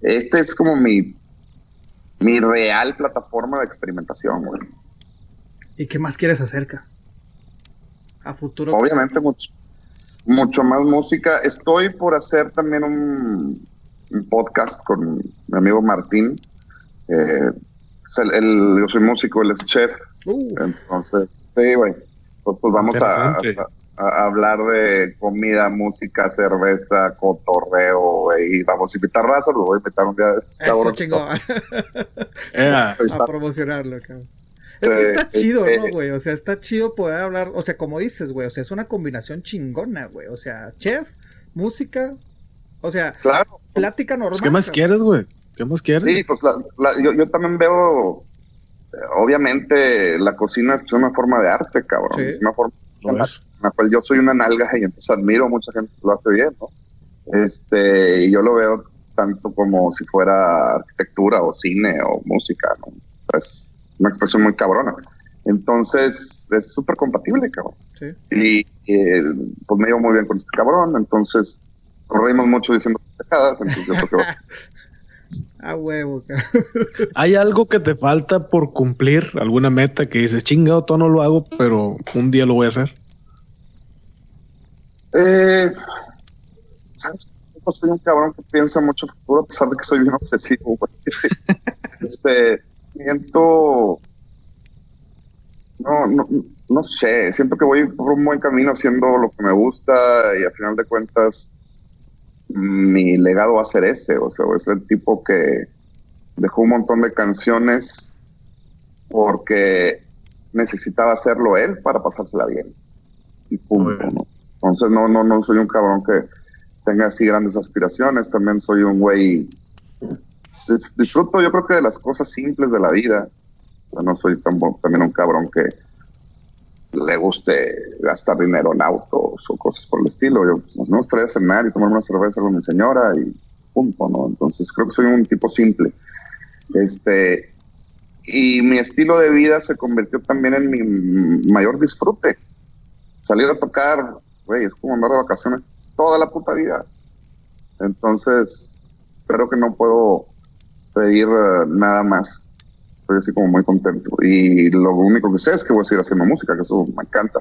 Este es como mi, mi real plataforma de experimentación, güey. ¿Y qué más quieres acerca? A futuro. Obviamente mucho, mucho más música. Estoy por hacer también un, un podcast con mi amigo Martín. Eh, yo soy músico, él es chef. Uh. Entonces, sí, güey. Pues, pues vamos a, hablar de comida, música, cerveza, cotorreo, y vamos a invitar raza, lo voy a invitar un día de estos cabrones. (laughs) a promocionarlo, cabrón. Es que está chido, ¿no, güey? O sea, está chido poder hablar, o sea, como dices, güey, o sea, es una combinación chingona, güey. O sea, chef, música, o sea, claro. plática normal. ¿Qué más quieres, güey? ¿Qué más quieres? Sí, pues yo, también veo, eh, obviamente, la cocina es una forma de arte, cabrón. Es una forma en la, cual yo soy una nalga y entonces admiro a mucha gente que lo hace bien, ¿no? Este, y yo lo veo tanto como si fuera arquitectura o cine o música, ¿no? Es una expresión muy cabrona. Entonces, es súper compatible, cabrón. Y pues me llevo muy bien con este cabrón, entonces nos reímos mucho diciendo pecadas, entonces yo creo que... (laughs) A huevo, (laughs) ¿Hay algo que te falta por cumplir? ¿Alguna meta que dices, chingado, todo no lo hago, pero un día lo voy a hacer? Eh, ¿Sabes? Yo soy un cabrón que piensa mucho futuro, a pesar de que soy bien obsesivo, (laughs) este, siento. No, no, no sé, siento que voy por un buen camino haciendo lo que me gusta y al final de cuentas mi legado va a ser ese, o sea, es el tipo que dejó un montón de canciones porque necesitaba hacerlo él para pasársela bien. Y punto, ¿no? Entonces no, no, no soy un cabrón que tenga así grandes aspiraciones, también soy un güey, disfruto yo creo que de las cosas simples de la vida, no soy tan, también un cabrón que le guste gastar dinero en autos o cosas por el estilo. Yo pues, me gustaría cenar y tomar una cerveza con mi señora y punto, ¿no? Entonces creo que soy un tipo simple. Este, y mi estilo de vida se convirtió también en mi mayor disfrute. Salir a tocar, güey, es como andar de vacaciones toda la puta vida. Entonces, creo que no puedo pedir eh, nada más estoy así como muy contento. Y lo único que sé es que voy a seguir haciendo música, que eso me encanta.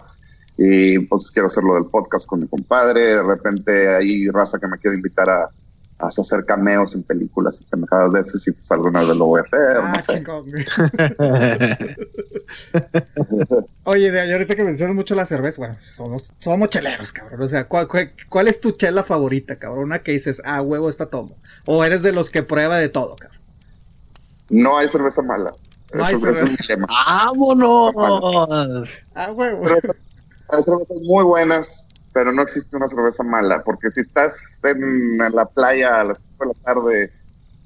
Y pues quiero hacer lo del podcast con mi compadre. De repente hay raza que me quiere invitar a, a hacer cameos en películas y pendejadas de veces y pues alguna vez lo voy a hacer, no ah, sé. (laughs) Oye, de ahorita que mencionas mucho la cerveza, bueno, somos, somos cheleros, cabrón. O sea, ¿cuál, cuál, es tu chela favorita, cabrón? Una que dices, ah, huevo, esta tomo. O eres de los que prueba de todo, cabrón. No hay cerveza mala. No hay cerveza. ¡Vámonos! Ah, huevo. Hay cervezas muy buenas, pero no existe una cerveza mala, porque si estás en, la playa a las 5 de la tarde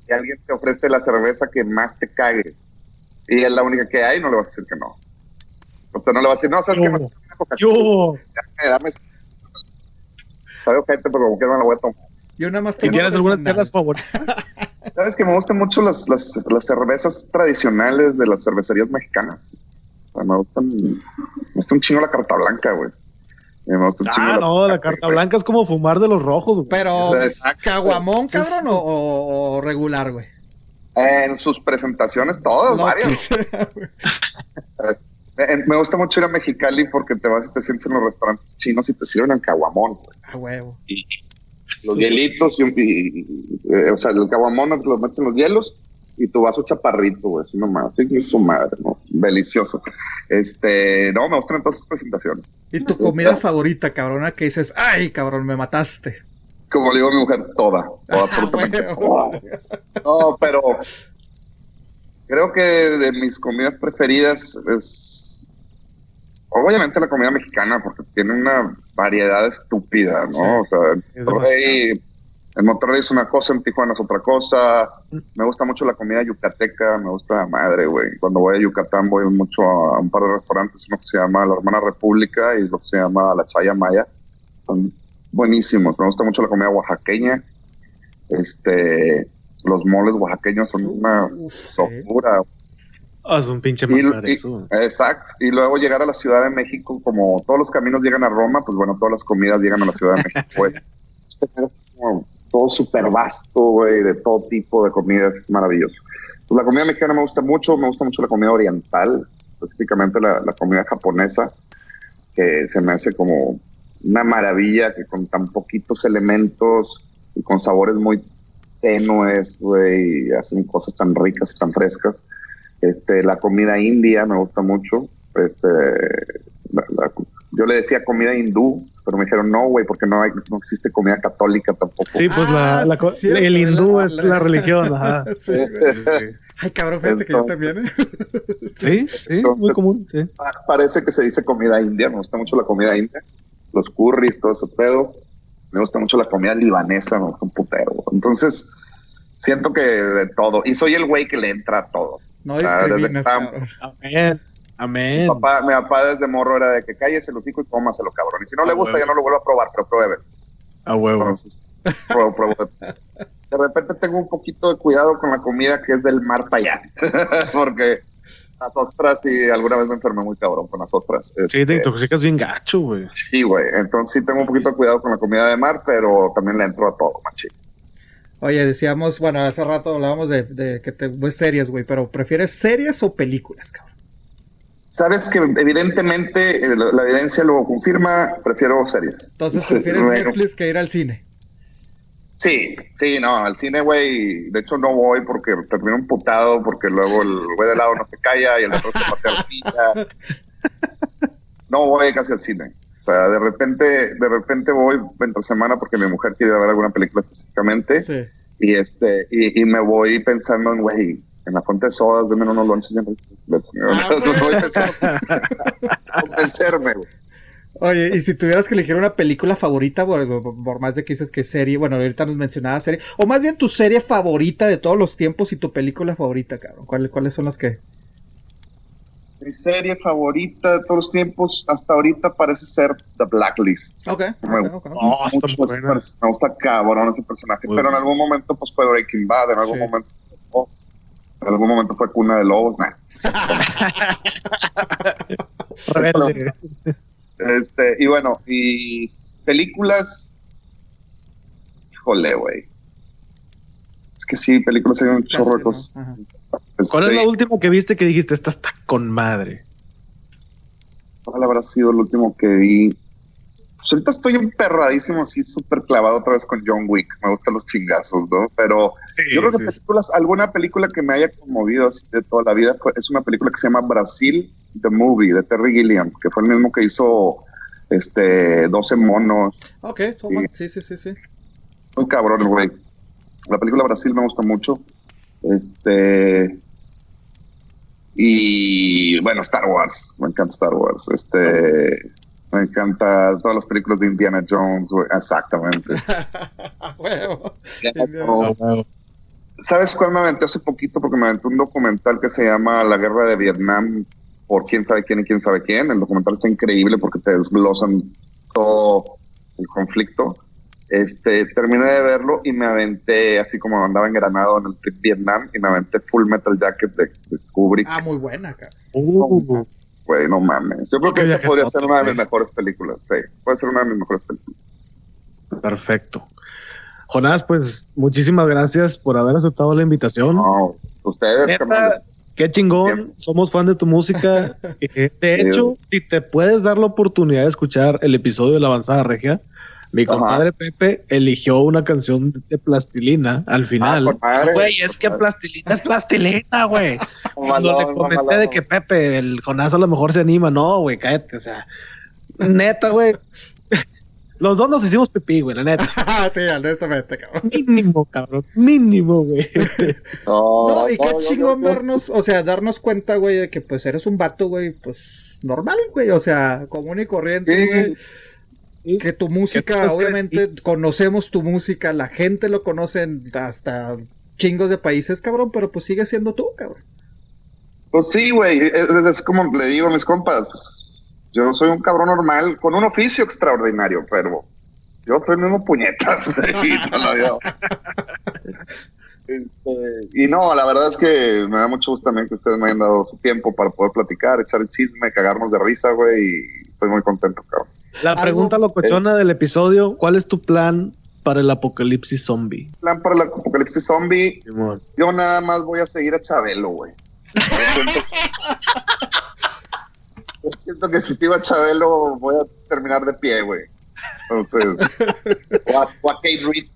y alguien te ofrece la cerveza que más te cague y es la única que hay, no le vas a decir que no. O sea, no le vas a decir, no, sabes que no Yo. Dame, dame. Sabes, gente, pero como que no la voy a tomar. Yo nada más ¿Y tienes algunas telas favoritas? (laughs) Sabes que me gustan mucho las, las, las, cervezas tradicionales de las cervecerías mexicanas. me gustan, me gusta un chingo la carta blanca, güey. Me gusta un chingo ah, no, la, carta blanca es como fumar de los rojos, güey. Pero, ¿caguamón, cabrón, o, regular, güey? En sus presentaciones, todos, varios. (laughs) Eh, me gusta mucho ir a Mexicali porque te vas y te sientes en los restaurantes chinos y te sirven en caguamón, güey. A huevo. Y, los hielitos y, eh, o sea, el caguamón lo metes en los hielos y tu vaso chaparrito, güey, así nomás, es su madre, ¿no? Delicioso. Este, no, me gustan todas sus presentaciones. ¿Y tu comida favorita, cabrona, que dices, ay, cabrón, me mataste? Como le digo a mi mujer, toda, toda, ah, absolutamente toda. No, pero creo que de mis comidas preferidas es obviamente la comida mexicana, porque tiene una variedad estúpida, ¿no? o sea, en Monterrey, es una cosa, en Tijuana es otra cosa. Me gusta mucho la comida yucateca, me gusta la madre, güey. Cuando voy a Yucatán voy mucho a un par de restaurantes, uno que se llama La Hermana República y lo que se llama La Chaya Maya. Son buenísimos. Me gusta mucho la comida oaxaqueña. Este, los moles oaxaqueños son una locura. Ah, es un pinche Exacto. Y luego llegar a la Ciudad de México, como todos los caminos llegan a Roma, pues bueno, todas las comidas llegan a la Ciudad de México. (laughs) Este es como todo súper vasto, güey, de todo tipo de comidas, es maravilloso. Pues la comida mexicana me gusta mucho, me gusta mucho la comida oriental, específicamente la, la comida japonesa, que se me hace como una maravilla, que con tan poquitos elementos y con sabores muy tenues, güey, hacen cosas tan ricas y tan frescas este, la comida india me gusta mucho. Este, yo le decía comida hindú, pero me dijeron no, güey, porque no, hay, no existe comida católica tampoco. Sí, pues la, ah, el hindú es la, religión. Ajá. (laughs) Ay, cabrón, fíjate que yo también. ¿eh? (laughs) sí, sí, muy común. Sí. Parece que se dice comida india, me gusta mucho la comida india, los curries, todo ese pedo. Me gusta mucho la comida libanesa, me gusta un putero. Entonces, siento que de todo. Y soy el güey que le entra a todo. No discriminas, Amén. Amén. Mi papá, mi papá, desde morro era de que cállese los hijos y cómaselo, cabrón. Y si no le gusta, ya no lo vuelvo a probar, pero pruebe. A huevo. Entonces, pruebo, pruebo. De repente tengo un poquito de cuidado con la comida que es del mar para allá. (laughs) Porque Las ostras, y alguna vez me enfermé muy cabrón con las ostras. Sí, te Este, intoxicas bien gacho, güey. Sí, güey. Entonces sí tengo un poquito de cuidado con la comida de mar, pero también le entro a todo, machín. Oye, decíamos, bueno, hace rato hablábamos de, de que te ves series, güey, pero ¿prefieres series o películas, cabrón? Sabes que evidentemente eh, la, la evidencia lo confirma, prefiero series. Entonces prefieres. Netflix que ir al cine. Sí, sí, no, al cine, güey, de hecho no voy porque termino emputado, porque luego el güey de lado no se calla y el otro se patea la silla. No voy casi al cine. O sea, de repente, de repente voy entre semana porque mi mujer quiere ver alguna película específicamente Sí. y este, y, y me voy pensando en, güey, en la fuente de sodas, denme unos lonches pensando, (laughs) convencerme, güey. Oye, y si tuvieras que elegir una película favorita, por, por- por más de que dices que serie, bueno, ahorita nos mencionaba serie, o más bien tu serie favorita de todos los tiempos y tu película favorita, cabrón. ¿Cuáles, cuáles son las que? Mi serie favorita de todos los tiempos hasta ahorita parece ser The Blacklist. Ok. Me ok, ok. Oh, está mucho muy ese buena. pers- me gusta cabrón ese personaje, Muy pero en algún momento pues fue Breaking Bad, en algún Sí. momento oh, en algún momento fue Cuna de Lobos, nah. (laughs) Este, y bueno, y películas, híjole, güey. Es que sí, películas hay un chorro de cosas. ¿Cuál es Este, la última que viste que dijiste, esta está con madre? ¿Cuál habrá sido el último que vi? Pues ahorita estoy emperradísimo, así súper clavado otra vez con John Wick. Me gustan los chingazos, ¿no? Pero yo creo que películas, alguna película que me haya conmovido así de toda la vida fue- es una película que se llama Brasil, The Movie, de Terry Gilliam, que fue el mismo que hizo este 12 monos. Ok, toma. sí, sí, sí, sí. Muy cabrón, el güey. La película Brasil me gusta mucho. Este. Y bueno, Star Wars. Me encanta Star Wars. Este. Me encanta todas las películas de Indiana Jones, güey. Exactamente. (laughs) Huevo. Oh, wow. ¿Sabes cuál me aventé hace poquito? Porque me aventé un documental que se llama La Guerra de Vietnam por quién sabe quién y quién sabe quién. El documental está increíble porque te desglosan todo el conflicto. Este, terminé de verlo y me aventé, así como andaba engranado en el trip Vietnam, y me aventé Full Metal Jacket de, de Kubrick. Ah, muy buena, cabrón. Uh, Güey, no mames. Yo creo que esa podría ser una de mis pues. mejores películas. Sí, puede ser una de mis mejores películas. perfecto. Jonás, pues muchísimas gracias por haber aceptado la invitación. No, ustedes, Neta. Qué chingón, somos fan de tu música. (laughs) De hecho, si te puedes dar la oportunidad de escuchar el episodio de La Avanzada Regia, mi Ajá. compadre Pepe eligió una canción de plastilina al Ah, final. Güey, es que plastilina es plastilina, güey. (laughs) Cuando le comenté de que Pepe, el Jonás a lo mejor se anima, no, güey, cállate, o sea, neta, güey. (laughs) Los dos nos hicimos pipí, güey, la neta. (laughs) sí, honestamente, cabrón. Mínimo, cabrón, mínimo, güey. No, No, y qué no, chingón vernos, o sea, darnos cuenta, güey, de que pues eres un vato, güey, pues normal, güey, o sea, común y corriente, Sí, güey. Que tu música, obviamente, conocemos tu música, la gente lo conoce en hasta chingos de países, cabrón, pero pues sigue siendo tú, cabrón. Pues sí, güey, es, es como le digo a mis compas, pues, yo soy un cabrón normal, con un oficio extraordinario, pero yo soy el mismo puñetas, (laughs) güey, toda la vida. Este, y no, la verdad es que me da mucho gusto también que ustedes me hayan dado su tiempo para poder platicar, echar el chisme, cagarnos de risa, güey, y estoy muy contento, cabrón. La pregunta locochona del episodio, ¿cuál es tu plan para el apocalipsis zombie? Plan para el apocalipsis zombie, Simón. yo nada más voy a seguir a Chabelo, güey. Yo siento, que si sigo a Chabelo voy a terminar de pie, güey. Entonces, o a, o a Kate Reed.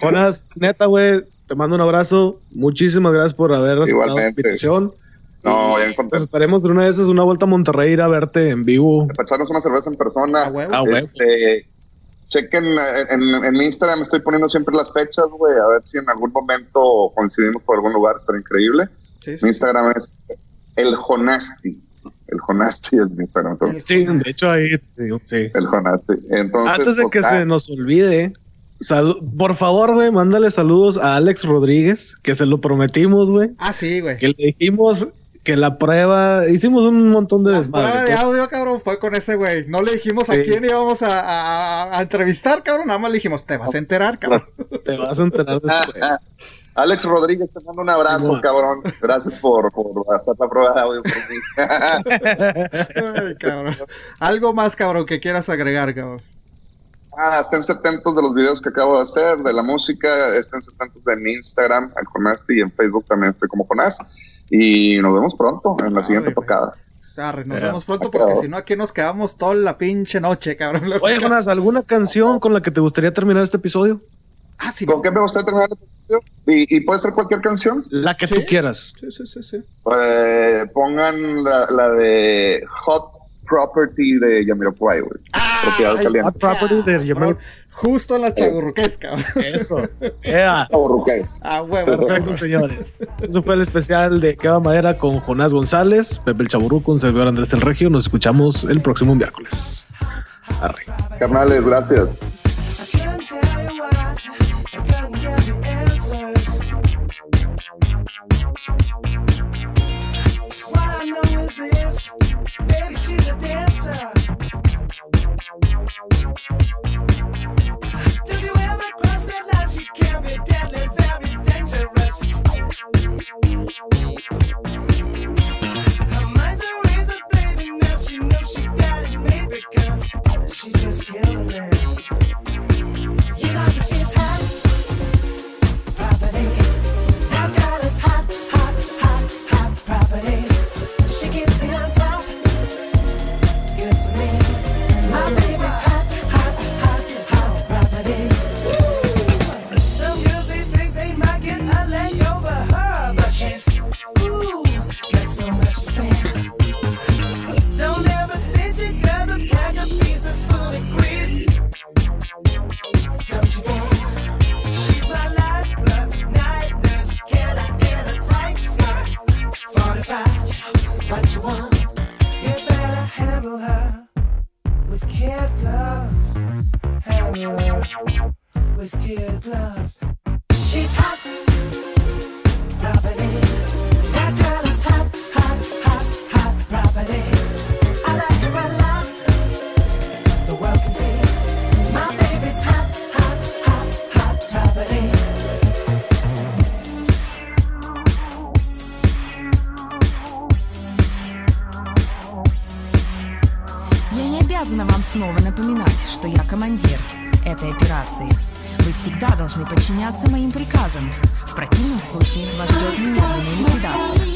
Jonás, neta, güey, te mando un abrazo. Muchísimas gracias por haber aceptado la invitación. No, bien Pues contento. esperemos de una de esas una vuelta a Monterrey ir a verte en vivo. Para echarnos una cerveza en persona. Huevo. Ah, güey. Este, chequen eh, en, en mi Instagram, estoy poniendo siempre las fechas, güey, a ver si en algún momento coincidimos por algún lugar, estaría increíble. Sí, sí. Mi Instagram es el Jonasti. El Jonasti es mi Instagram. Entonces, Sí, de hecho ahí, sí, sí. el Jonasti. Entonces, Antes de pues, que ah, se nos olvide, por favor, güey, mándale saludos a Alex Rodríguez, que se lo prometimos, güey. Ah, sí, güey. Que le dijimos que la prueba, hicimos un montón de La desmadre. prueba de audio, cabrón, fue con ese güey. No le dijimos a Sí. quién íbamos a, a- a entrevistar, cabrón. Nada más le dijimos, te vas a enterar, cabrón. (laughs) Te vas a enterar después. (laughs) Alex Rodríguez, te mando un abrazo, cabrón. Gracias por, por hacer la prueba de audio por mí. (laughs) Ay, cabrón. Algo más, cabrón, que quieras agregar, cabrón. Ah, estén atentos de los videos que acabo de hacer, de la música, estén atentos de mi Instagram, al Conasti, y en Facebook también estoy como Conas. Y nos vemos pronto en la siguiente tocada. nos vemos pronto porque si no aquí nos quedamos toda la pinche noche, cabrón. Oye, Jonas, ¿alguna canción con la que te gustaría terminar este episodio? Ah, sí. ¿Con qué me gustaría terminar este episodio? ¿Y, puede ser cualquier canción? La que tú quieras. Sí, sí, sí, sí. Pues pongan la, la de Hot Property de Yamiroquai, güey. Ah, Propiedad caliente. Property de Yamiroquai. Justo en la chaburruques, cabrón. Eso. Yeah. Chaburruques. Ah, huevo. Perfecto, señores. Eso fue el especial de Queba Madera con Jonás González, Pepe el Chaburruco, un servidor Andrés el Regio. Nos escuchamos el próximo miércoles. Arre. Carnales, gracias. Baby, she's a dancer. She can be deadly, very dangerous. Her mind's a razor blade, and now she knows she got it just. You know she's hot property. Подчиняться моим приказам. В противном случае вас ждет немедленная ликвидация.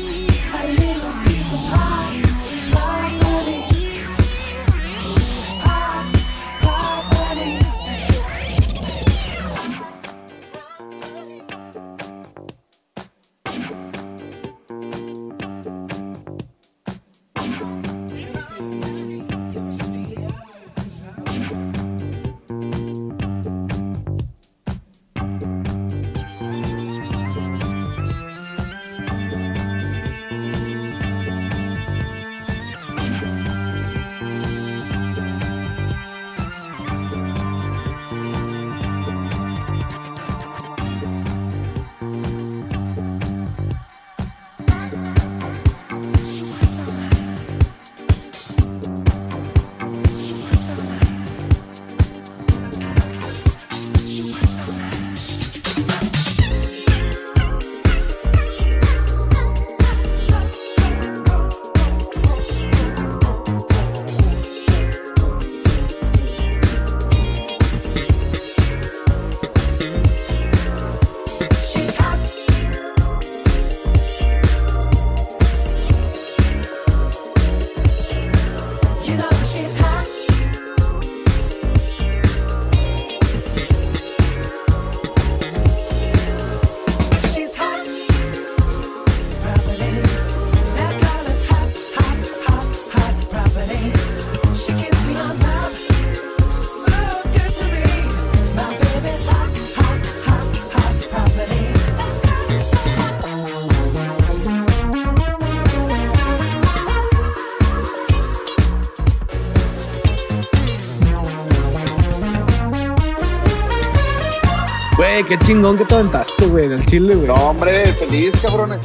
Güey, qué chingón que te aventaste, güey, del chile, güey. No, hombre, feliz, cabrones.